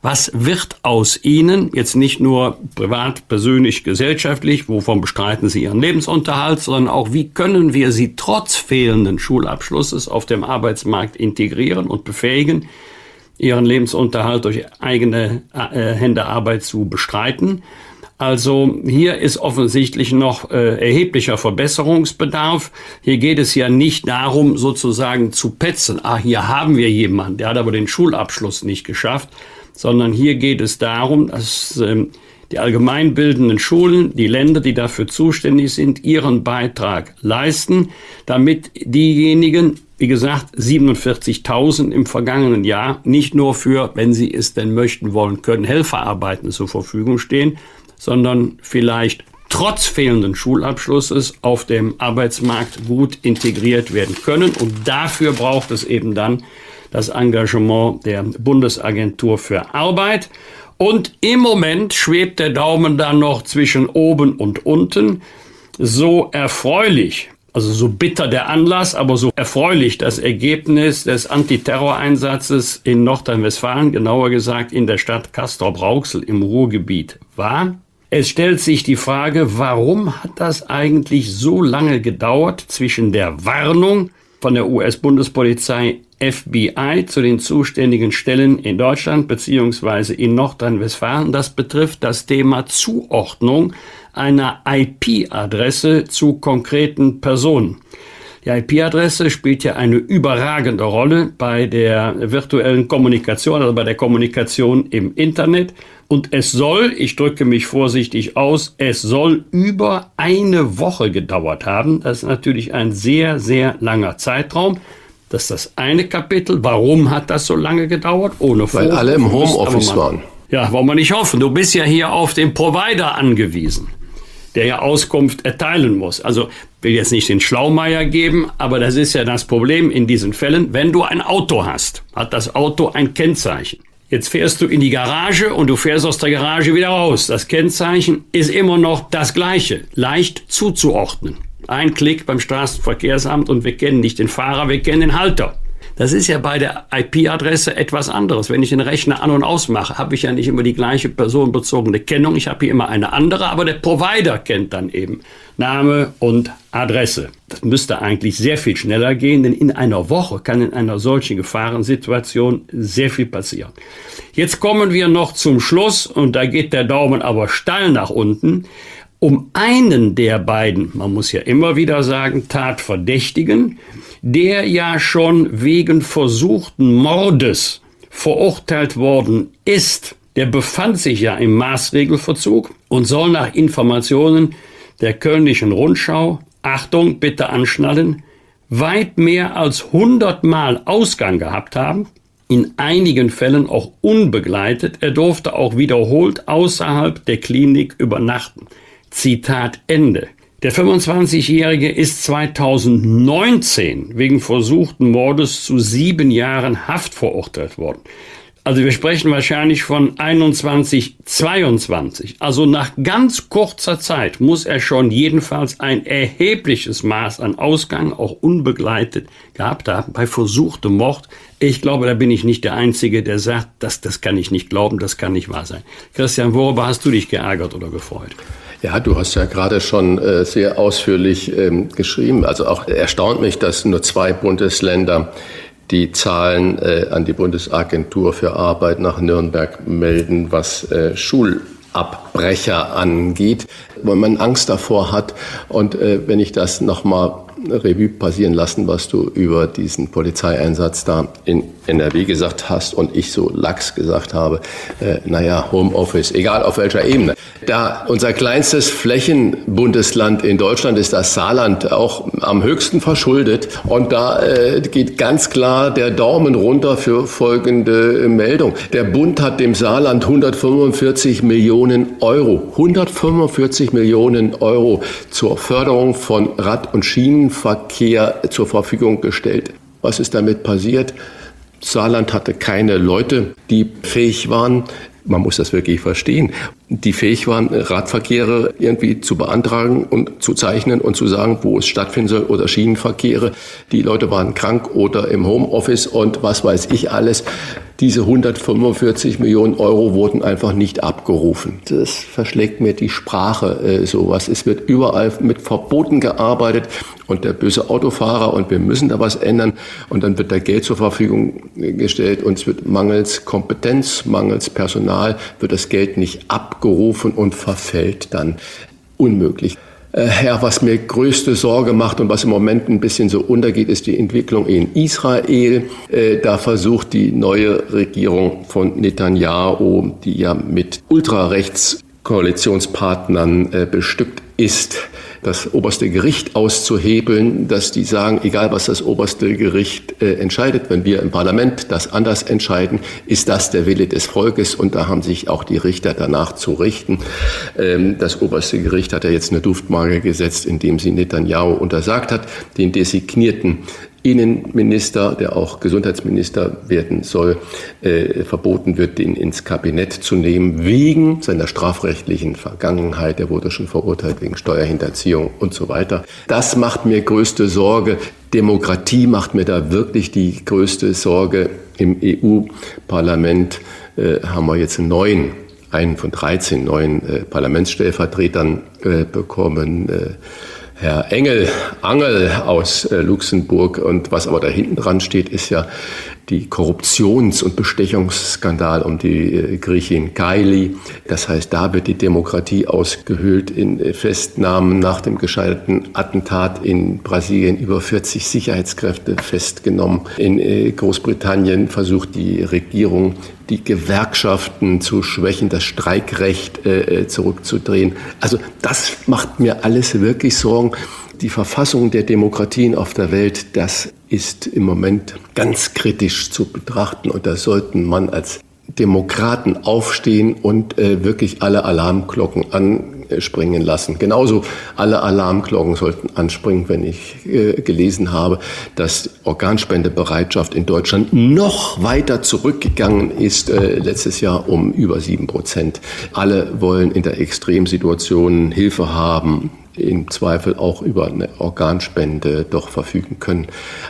Was wird aus ihnen, jetzt nicht nur privat, persönlich, gesellschaftlich, wovon bestreiten sie ihren Lebensunterhalt, sondern auch, wie können wir sie trotz fehlenden Schulabschlusses auf dem Arbeitsmarkt integrieren und befähigen, ihren Lebensunterhalt durch eigene äh, Hände Arbeit zu bestreiten? Also hier ist offensichtlich noch äh, erheblicher Verbesserungsbedarf. Hier geht es ja nicht darum, sozusagen zu petzen. Ah, hier haben wir jemanden, der hat aber den Schulabschluss nicht geschafft, sondern hier geht es darum, dass ähm, die allgemeinbildenden Schulen, die Länder, die dafür zuständig sind, ihren Beitrag leisten, damit diejenigen, wie gesagt, 47.000 im vergangenen Jahr nicht nur für, wenn sie es denn möchten wollen können, Helferarbeiten zur Verfügung stehen, sondern vielleicht trotz fehlenden Schulabschlusses auf dem Arbeitsmarkt gut integriert werden können. Und dafür braucht es eben dann das Engagement der Bundesagentur für Arbeit. Und im Moment schwebt der Daumen dann noch zwischen oben und unten. So erfreulich, also so bitter der Anlass, aber so erfreulich das Ergebnis des Antiterroreinsatzes in Nordrhein-Westfalen, genauer gesagt in der Stadt Castrop-Rauxel im Ruhrgebiet war. Es stellt sich die Frage, warum hat das eigentlich so lange gedauert zwischen der Warnung von der US-Bundespolizei FBI zu den zuständigen Stellen in Deutschland beziehungsweise in Nordrhein-Westfalen. Das betrifft das Thema Zuordnung einer IP-Adresse zu konkreten Personen. Die IP-Adresse spielt ja eine überragende Rolle bei der virtuellen Kommunikation, also bei der Kommunikation im Internet. Und es soll, ich drücke mich vorsichtig aus, es soll über eine Woche gedauert haben. Das ist natürlich ein sehr, sehr langer Zeitraum. Das ist das eine Kapitel. Warum hat das so lange gedauert? Ohne Weil alle im Homeoffice waren. Ja, wollen wir nicht hoffen. Du bist ja hier auf den Provider angewiesen, der ja Auskunft erteilen muss. Also will jetzt nicht den Schlaumeier geben, aber das ist ja das Problem in diesen Fällen. Wenn du ein Auto hast, hat das Auto ein Kennzeichen. Jetzt fährst du in die Garage und du fährst aus der Garage wieder raus. Das Kennzeichen ist immer noch das gleiche, leicht zuzuordnen. Ein Klick beim Straßenverkehrsamt und wir kennen nicht den Fahrer, wir kennen den Halter. Das ist ja bei der IP-Adresse etwas anderes. Wenn ich den Rechner an- und ausmache, habe ich ja nicht immer die gleiche personenbezogene Kennung. Ich habe hier immer eine andere, aber der Provider kennt dann eben Name und Adresse. Das müsste eigentlich sehr viel schneller gehen, denn in einer Woche kann in einer solchen Gefahrensituation sehr viel passieren. Jetzt kommen wir noch zum Schluss und da geht der Daumen aber steil nach unten. Um einen der beiden, man muss ja immer wieder sagen, Tatverdächtigen, der ja schon wegen versuchten Mordes verurteilt worden ist, der befand sich ja im Maßregelverzug und soll nach Informationen der Kölnischen Rundschau, Achtung, bitte anschnallen, weit mehr als 100 Mal Ausgang gehabt haben, in einigen Fällen auch unbegleitet. Er durfte auch wiederholt außerhalb der Klinik übernachten. Zitat Ende. Der 25-Jährige ist 2019 wegen versuchten Mordes zu sieben Jahren Haft verurteilt worden. Also wir sprechen wahrscheinlich von 21, 22. Also nach ganz kurzer Zeit muss er schon jedenfalls ein erhebliches Maß an Ausgang, auch unbegleitet, gehabt haben bei versuchtem Mord. Ich glaube, da bin ich nicht der Einzige, der sagt, das, das kann ich nicht glauben, das kann nicht wahr sein. Christian, worüber hast du dich geärgert oder gefreut? Ja, du hast ja gerade schon äh, sehr ausführlich ähm, geschrieben. Also auch erstaunt mich, dass nur zwei Bundesländer die Zahlen äh, an die Bundesagentur für Arbeit nach Nürnberg melden, was äh, Schulabbrecher angeht, weil man Angst davor hat. Und äh, wenn ich das nochmal Revue passieren lassen, was du über diesen Polizeieinsatz da in NRW gesagt hast und ich so lax gesagt habe, äh, naja, Homeoffice, egal auf welcher Ebene. Da unser kleinstes Flächenbundesland in Deutschland ist das Saarland auch am höchsten verschuldet und da äh, geht ganz klar der Daumen runter für folgende Meldung. Der Bund hat dem Saarland 145 Millionen Euro, 145 Millionen Euro zur Förderung von Rad- und Schienenverkehr zur Verfügung gestellt. Was ist damit passiert? Saarland hatte keine Leute, die fähig waren, man muss das wirklich verstehen, die fähig waren, Radverkehre irgendwie zu beantragen und zu zeichnen und zu sagen, wo es stattfinden soll oder Schienenverkehre. Die Leute waren krank oder im Homeoffice und was weiß ich alles. Diese 145 Millionen Euro wurden einfach nicht abgerufen. Das verschlägt mir die Sprache äh, sowas. Es wird überall mit Verboten gearbeitet und der böse Autofahrer und wir müssen da was ändern und dann wird da Geld zur Verfügung gestellt und es wird mangels Kompetenz, mangels Personal wird das Geld nicht abgerufen und verfällt dann unmöglich. Äh, ja, was mir größte Sorge macht und was im Moment ein bisschen so untergeht, ist die Entwicklung in Israel. Äh, da versucht die neue Regierung von Netanyahu, die ja mit Ultrarechtskoalitionspartnern äh, bestückt ist, das oberste Gericht auszuhebeln, dass die sagen, egal was das oberste Gericht äh, entscheidet, wenn wir im Parlament das anders entscheiden, ist das der Wille des Volkes und da haben sich auch die Richter danach zu richten. Ähm, das oberste Gericht hat ja jetzt eine Duftmarke gesetzt, indem sie Netanyahu untersagt hat, den designierten Innenminister, der auch Gesundheitsminister werden soll, äh, verboten wird, den ins Kabinett zu nehmen, wegen seiner strafrechtlichen Vergangenheit. Er wurde schon verurteilt wegen Steuerhinterziehung und so weiter. Das macht mir größte Sorge. Demokratie macht mir da wirklich die größte Sorge. Im EU-Parlament äh, haben wir jetzt einen neuen, einen von 13 neuen äh, Parlamentsstellvertretern äh, bekommen. Herr Engel Angel aus äh, Luxemburg. Und was aber da hinten dran steht, ist ja die Korruptions- und Bestechungsskandal um die äh, Griechin Kaili. Das heißt, da wird die Demokratie ausgehöhlt in äh, Festnahmen nach dem gescheiterten Attentat in Brasilien über 40 Sicherheitskräfte festgenommen. In Großbritannien versucht die Regierung die Gewerkschaften zu schwächen, das Streikrecht äh, zurückzudrehen. Also das macht mir alles wirklich Sorgen. Die Verfassung der Demokratien auf der Welt, das ist im Moment ganz kritisch zu betrachten und da sollten man als Demokraten aufstehen und äh, wirklich alle Alarmglocken an springen lassen. Genauso alle Alarmglocken sollten anspringen, wenn ich äh, gelesen habe, dass Organspendebereitschaft in Deutschland noch weiter zurückgegangen ist, äh, letztes Jahr um über sieben Prozent. Alle wollen in der Extremsituation Hilfe haben im Zweifel auch über eine Organspende doch verfügen können.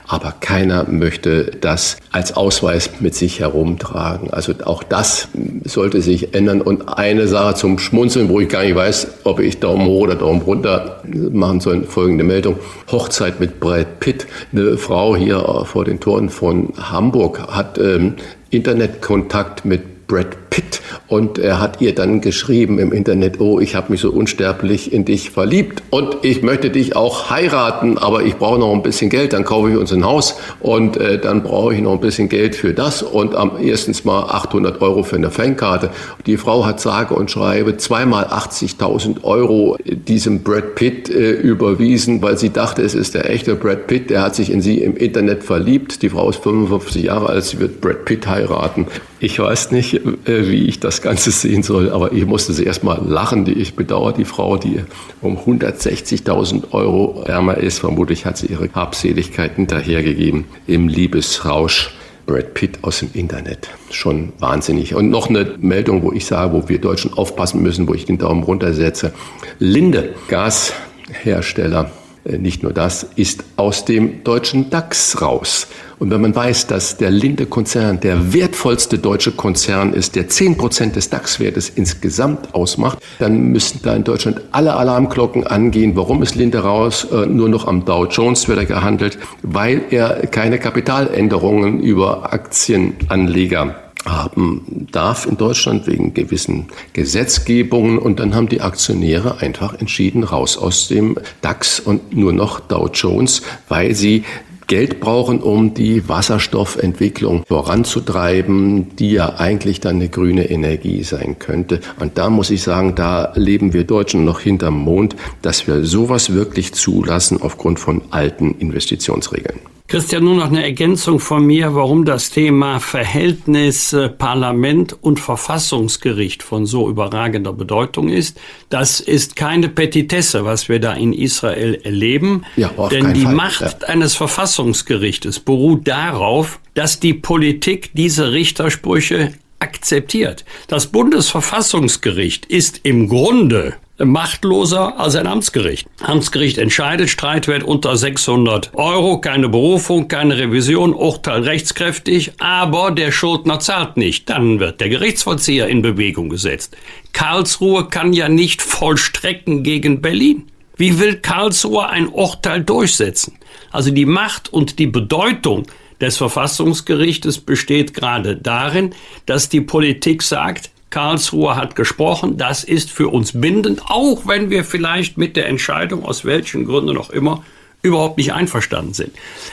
Aber keiner möchte das als Ausweis mit sich herumtragen. Also auch das sollte sich ändern. Und eine Sache zum Schmunzeln, wo ich gar nicht weiß, ob ich Daumen hoch oder Daumen runter machen soll, folgende Meldung. Hochzeit mit Brad Pitt. Eine Frau hier vor den Toren von Hamburg hat ähm, Internetkontakt mit Brad Pitt und er hat ihr dann geschrieben im Internet, oh, ich habe mich so unsterblich in dich verliebt und ich möchte dich auch heiraten, aber ich brauche noch ein bisschen Geld, dann kaufe ich uns ein Haus und äh, dann brauche ich noch ein bisschen Geld für das und am erstens mal 800 Euro für eine Fankarte. Die Frau hat sage und schreibe zweimal 80.000 Euro diesem Brad Pitt äh, überwiesen, weil sie dachte, es ist der echte Brad Pitt, der hat sich in sie im Internet verliebt. Die Frau ist 55 Jahre alt, sie wird Brad Pitt heiraten. Ich weiß nicht, äh, wie ich das Ganze sehen soll, aber ich musste sie erstmal lachen. Ich bedauere die Frau, die um 160.000 Euro ärmer ist. Vermutlich hat sie ihre Habseligkeit hinterhergegeben im Liebesrausch. Brad Pitt aus dem Internet. Schon wahnsinnig. Und noch eine Meldung, wo ich sage, wo wir Deutschen aufpassen müssen, wo ich den Daumen runtersetze. Linde, Gashersteller, äh, nicht nur das, ist aus dem deutschen DAX raus. Und wenn man weiß, dass der Linde-Konzern der wertvollste deutsche Konzern ist, der 10 Prozent des DAX-Wertes insgesamt ausmacht, dann müssten da in Deutschland alle Alarmglocken angehen. Warum ist Linde raus? Äh, nur noch am Dow Jones wird er gehandelt, weil er keine Kapitaländerungen über Aktienanleger haben darf in Deutschland wegen gewissen Gesetzgebungen und dann haben die Aktionäre einfach entschieden raus aus dem DAX und nur noch Dow Jones, weil sie Geld brauchen, um die Wasserstoffentwicklung voranzutreiben, die ja eigentlich dann eine grüne Energie sein könnte. Und da muss ich sagen, da leben wir Deutschen noch hinterm Mond, dass wir sowas wirklich zulassen aufgrund von alten Investitionsregeln. Christian, nur noch eine Ergänzung von mir, warum das Thema Verhältnis äh, Parlament und Verfassungsgericht von so überragender Bedeutung ist. Das ist keine Petitesse, was wir da in Israel erleben. Ja, denn die Fall. Macht ja. eines Verfassungsgerichtes beruht darauf, dass die Politik diese Richtersprüche akzeptiert. Das Bundesverfassungsgericht ist im Grunde machtloser als ein Amtsgericht. Amtsgericht entscheidet, Streitwert unter 600 Euro, keine Berufung, keine Revision, Urteil rechtskräftig, aber der Schuldner zahlt nicht. Dann wird der Gerichtsvollzieher in Bewegung gesetzt. Karlsruhe kann ja nicht vollstrecken gegen Berlin. Wie will Karlsruhe ein Urteil durchsetzen? Also die Macht und die Bedeutung des Verfassungsgerichtes besteht gerade darin, dass die Politik sagt, Karlsruhe hat gesprochen, das ist für uns bindend, auch wenn wir vielleicht mit der Entscheidung aus welchen Gründen auch immer überhaupt nicht einverstanden sind.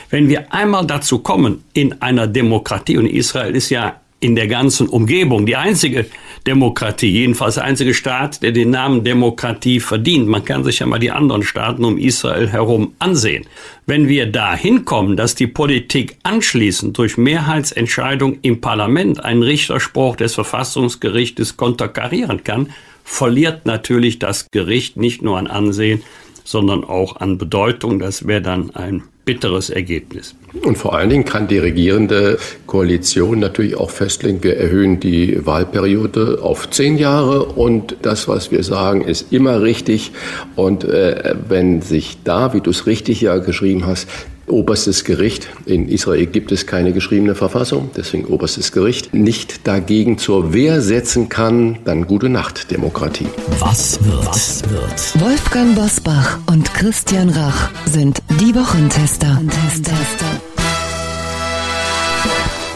Wenn wir einmal dazu kommen, in einer Demokratie, und Israel ist ja in der ganzen Umgebung. Die einzige Demokratie, jedenfalls der einzige Staat, der den Namen Demokratie verdient. Man kann sich ja mal die anderen Staaten um Israel herum ansehen. Wenn wir da hinkommen, dass die Politik anschließend durch Mehrheitsentscheidung im Parlament einen Richterspruch des Verfassungsgerichtes konterkarieren kann, verliert natürlich das Gericht nicht nur an Ansehen, sondern auch an Bedeutung. Das wäre dann ein bitteres Ergebnis. Und vor allen Dingen kann die regierende Koalition natürlich auch festlegen, wir erhöhen die Wahlperiode auf zehn Jahre und das, was wir sagen, ist immer richtig. Und äh, wenn sich da, wie du es richtig ja geschrieben hast, oberstes Gericht, in Israel gibt es keine geschriebene Verfassung, deswegen oberstes Gericht, nicht dagegen zur Wehr setzen kann, dann gute Nacht, Demokratie. Was wird? Was wird? Wolfgang Bosbach und Christian Rach sind die Wochentester. Wochentester.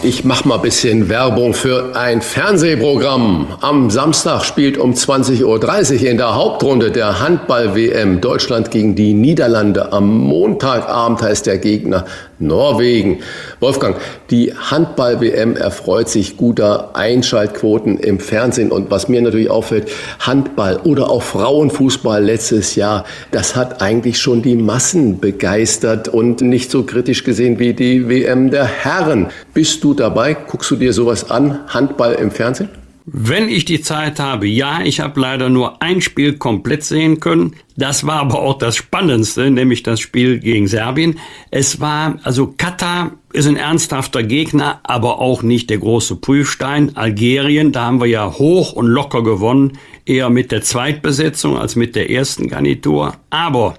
Ich mache mal bisschen Werbung für ein Fernsehprogramm. Am Samstag spielt um 20.30 Uhr in der Hauptrunde der Handball-WM Deutschland gegen die Niederlande. Am Montagabend heißt der Gegner Norwegen. Wolfgang, die Handball-WM erfreut sich guter Einschaltquoten im Fernsehen. Und was mir natürlich auffällt, Handball oder auch Frauenfußball letztes Jahr, das hat eigentlich schon die Massen begeistert und nicht so kritisch gesehen wie die WM der Herren. Bist du dabei? Guckst du dir sowas an? Handball im Fernsehen? Wenn ich die Zeit habe, ja, ich habe leider nur ein Spiel komplett sehen können. Das war aber auch das Spannendste, nämlich das Spiel gegen Serbien. Es war, also Katar ist ein ernsthafter Gegner, aber auch nicht der große Prüfstein. Algerien, da haben wir ja hoch und locker gewonnen, eher mit der Zweitbesetzung als mit der ersten Garnitur. Aber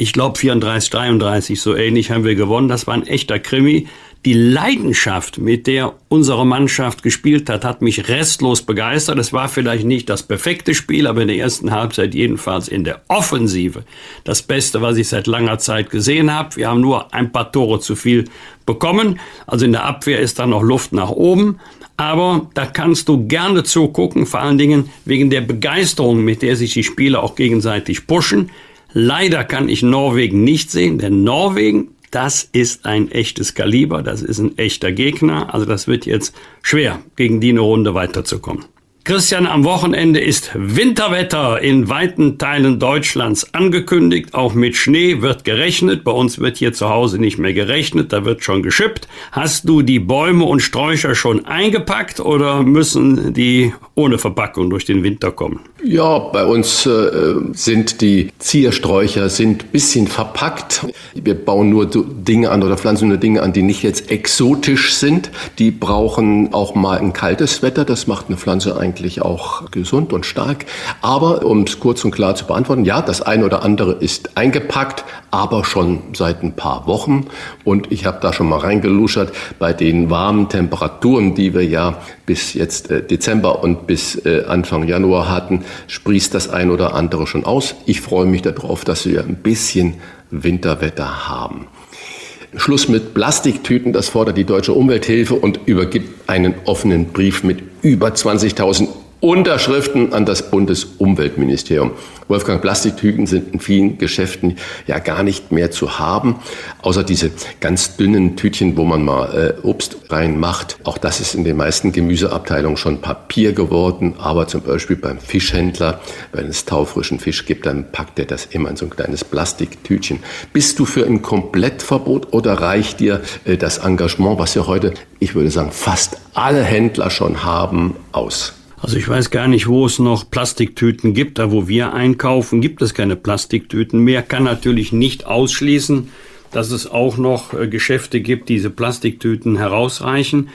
ich glaube 34, 33, so ähnlich haben wir gewonnen. Das war ein echter Krimi. Die Leidenschaft, mit der unsere Mannschaft gespielt hat, hat mich restlos begeistert. Es war vielleicht nicht das perfekte Spiel, aber in der ersten Halbzeit jedenfalls in der Offensive das Beste, was ich seit langer Zeit gesehen habe. Wir haben nur ein paar Tore zu viel bekommen. Also in der Abwehr ist da noch Luft nach oben. Aber da kannst du gerne zugucken, vor allen Dingen wegen der Begeisterung, mit der sich die Spieler auch gegenseitig pushen. Leider kann ich Norwegen nicht sehen, denn Norwegen das ist ein echtes Kaliber, das ist ein echter Gegner. Also das wird jetzt schwer, gegen die eine Runde weiterzukommen. Christian, am Wochenende ist Winterwetter in weiten Teilen Deutschlands angekündigt. Auch mit Schnee wird gerechnet. Bei uns wird hier zu Hause nicht mehr gerechnet, da wird schon geschippt. Hast du die Bäume und Sträucher schon eingepackt oder müssen die ohne Verpackung durch den Winter kommen? Ja, bei uns äh, sind die Ziersträucher sind bisschen verpackt. Wir bauen nur Dinge an oder pflanzen nur Dinge an, die nicht jetzt exotisch sind. Die brauchen auch mal ein kaltes Wetter. Das macht eine Pflanze eigentlich auch gesund und stark. Aber um es kurz und klar zu beantworten, ja, das eine oder andere ist eingepackt, aber schon seit ein paar Wochen. Und ich habe da schon mal reingeluschert bei den warmen Temperaturen, die wir ja bis jetzt äh, Dezember und bis äh, Anfang Januar hatten, sprießt das ein oder andere schon aus. Ich freue mich darauf, dass wir ein bisschen Winterwetter haben. Schluss mit Plastiktüten, das fordert die Deutsche Umwelthilfe und übergibt einen offenen Brief mit über 20.000 Unterschriften an das Bundesumweltministerium. Wolfgang, Plastiktüten sind in vielen Geschäften ja gar nicht mehr zu haben, außer diese ganz dünnen Tütchen, wo man mal äh, Obst reinmacht. Auch das ist in den meisten Gemüseabteilungen schon Papier geworden, aber zum Beispiel beim Fischhändler, wenn es taufrischen Fisch gibt, dann packt er das immer in so ein kleines Plastiktütchen. Bist du für ein Komplettverbot oder reicht dir äh, das Engagement, was wir heute, ich würde sagen, fast alle Händler schon haben, aus? Also ich weiß gar nicht, wo es noch Plastiktüten gibt. Da, wo wir einkaufen, gibt es keine Plastiktüten mehr. Kann natürlich nicht ausschließen, dass es auch noch äh, Geschäfte gibt, die diese Plastiktüten herausreichen.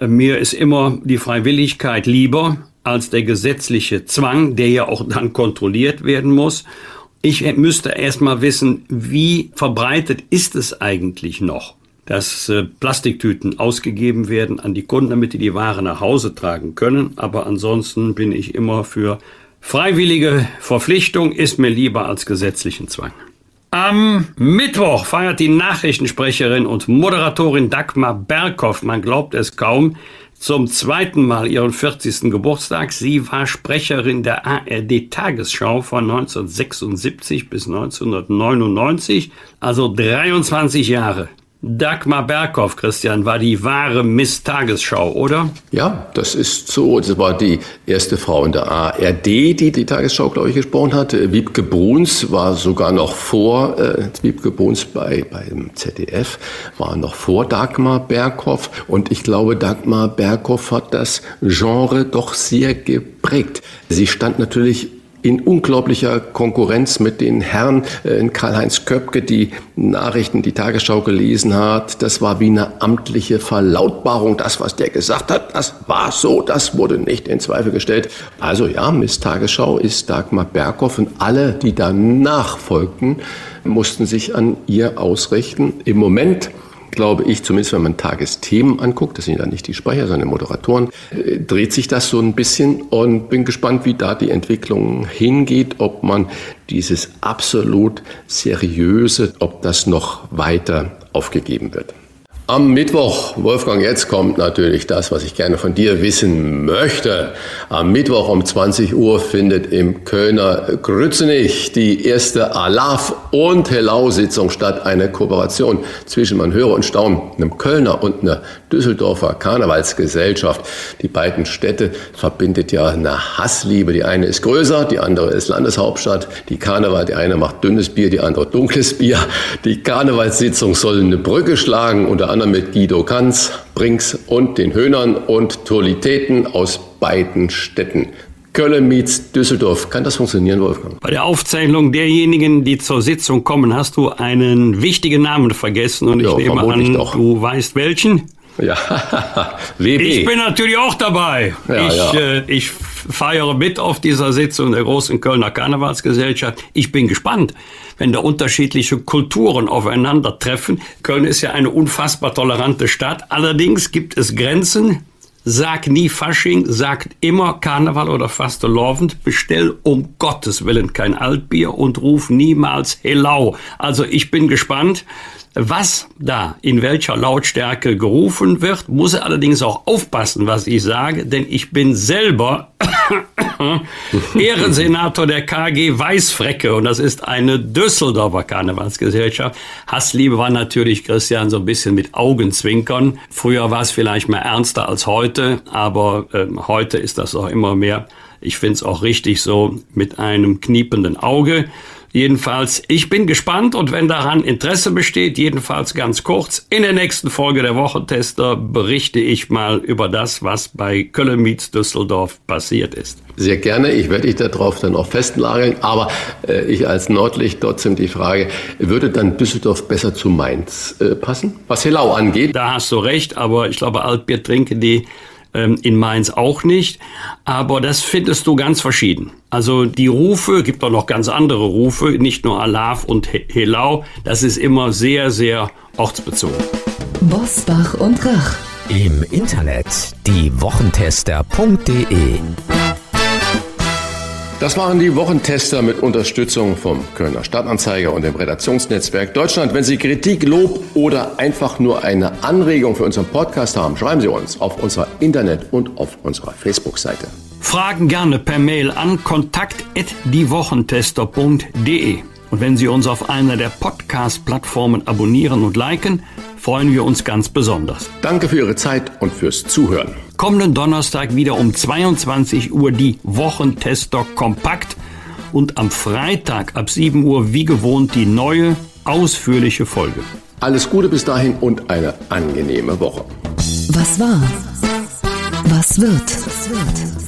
Äh, mir ist immer die Freiwilligkeit lieber als der gesetzliche Zwang, der ja auch dann kontrolliert werden muss. Ich müsste erst mal wissen, wie verbreitet ist es eigentlich noch? Dass äh, Plastiktüten ausgegeben werden an die Kunden, damit die die Ware nach Hause tragen können. Aber ansonsten bin ich immer für freiwillige Verpflichtung, ist mir lieber als gesetzlichen Zwang. Am Mittwoch feiert die Nachrichtensprecherin und Moderatorin Dagmar Berghoff, man glaubt es kaum, zum zweiten Mal ihren 40. Geburtstag. Sie war Sprecherin der ARD Tagesschau von 1976 bis 1999, also 23 Jahre. Dagmar Berghoff, Christian, war die wahre Miss Tagesschau, oder? Ja, das ist so. Das war die erste Frau in der ARD, die die Tagesschau, glaube ich, gesprochen hat. Wiebke Bruns war sogar noch vor, äh, Wiebke Bruns bei, beim ZDF, war noch vor Dagmar Berghoff. Und ich glaube, Dagmar Berghoff hat das Genre doch sehr geprägt. Sie stand natürlich in unglaublicher Konkurrenz mit den Herren äh, Karl-Heinz Köpke, die Nachrichten, die Tagesschau gelesen hat. Das war wie eine amtliche Verlautbarung. Das, was der gesagt hat, das war so, das wurde nicht in Zweifel gestellt. Also ja, Miss Tagesschau ist Dagmar Berghoff und alle, die danach folgten, mussten sich an ihr ausrichten. Im Moment glaube ich, zumindest wenn man Tagesthemen anguckt, das sind ja nicht die Sprecher, sondern Moderatoren, äh, dreht sich das so ein bisschen und bin gespannt, wie da die Entwicklung hingeht, ob man dieses absolut seriöse, ob das noch weiter aufgegeben wird. Am Mittwoch, Wolfgang, jetzt kommt natürlich das, was ich gerne von dir wissen möchte. Am Mittwoch um 20 Uhr findet im Kölner Grützenich die erste Alaf- und Hellau-Sitzung statt. Eine Kooperation zwischen, man höre und staune, einem Kölner und einer Düsseldorfer Karnevalsgesellschaft. Die beiden Städte verbindet ja eine Hassliebe. Die eine ist größer, die andere ist Landeshauptstadt. Die Karneval, die eine macht dünnes Bier, die andere dunkles Bier. Die Karnevalssitzung soll eine Brücke schlagen, unter mit Guido Kanz, Brinks und den Höhnern und Tolitäten aus beiden Städten. Köln meets Düsseldorf. Kann das funktionieren, Wolfgang? Bei der Aufzeichnung derjenigen, die zur Sitzung kommen, hast du einen wichtigen Namen vergessen und ich ja, nehme an, doch. du weißt welchen. Ja, WB. Ich bin natürlich auch dabei. Ja, ich, ja. Äh, ich feiere mit auf dieser Sitzung der großen Kölner Karnevalsgesellschaft. Ich bin gespannt, wenn da unterschiedliche Kulturen aufeinandertreffen. Köln ist ja eine unfassbar tolerante Stadt. Allerdings gibt es Grenzen. Sag nie Fasching, sagt immer Karneval oder Fastelovend, bestell um Gottes Willen kein Altbier und ruf niemals Helau. Also ich bin gespannt. Was da in welcher Lautstärke gerufen wird, muss er allerdings auch aufpassen, was ich sage, denn ich bin selber Ehrensenator der KG Weißfrecke und das ist eine Düsseldorfer Karnevalsgesellschaft. Hassliebe war natürlich, Christian, so ein bisschen mit Augenzwinkern. Früher war es vielleicht mehr ernster als heute, aber äh, heute ist das auch immer mehr. Ich finde es auch richtig so mit einem kniependen Auge. Jedenfalls, ich bin gespannt und wenn daran Interesse besteht, jedenfalls ganz kurz, in der nächsten Folge der Wochentester berichte ich mal über das, was bei Köln Meets Düsseldorf passiert ist. Sehr gerne, ich werde dich darauf dann auch festnageln, aber äh, ich als Nordlicht trotzdem die Frage, würde dann Düsseldorf besser zu Mainz äh, passen, was Hellau angeht? Da hast du recht, aber ich glaube, Altbier trinken die ähm, in Mainz auch nicht. Aber das findest du ganz verschieden. Also die Rufe, gibt auch noch ganz andere Rufe, nicht nur Alaf und Helau. Das ist immer sehr, sehr ortsbezogen. Bosbach und Rach. Im Internet diewochentester.de das waren die Wochentester mit Unterstützung vom Kölner Stadtanzeiger und dem Redaktionsnetzwerk Deutschland. Wenn Sie Kritik, Lob oder einfach nur eine Anregung für unseren Podcast haben, schreiben Sie uns auf unserer Internet- und auf unserer Facebook-Seite. Fragen gerne per Mail an kontakt.diewochentester.de. Und wenn Sie uns auf einer der Podcast-Plattformen abonnieren und liken, freuen wir uns ganz besonders. Danke für Ihre Zeit und fürs Zuhören. Kommenden Donnerstag wieder um 22 Uhr die Wochentester kompakt und am Freitag ab 7 Uhr wie gewohnt die neue, ausführliche Folge. Alles Gute bis dahin und eine angenehme Woche. Was war? Was wird?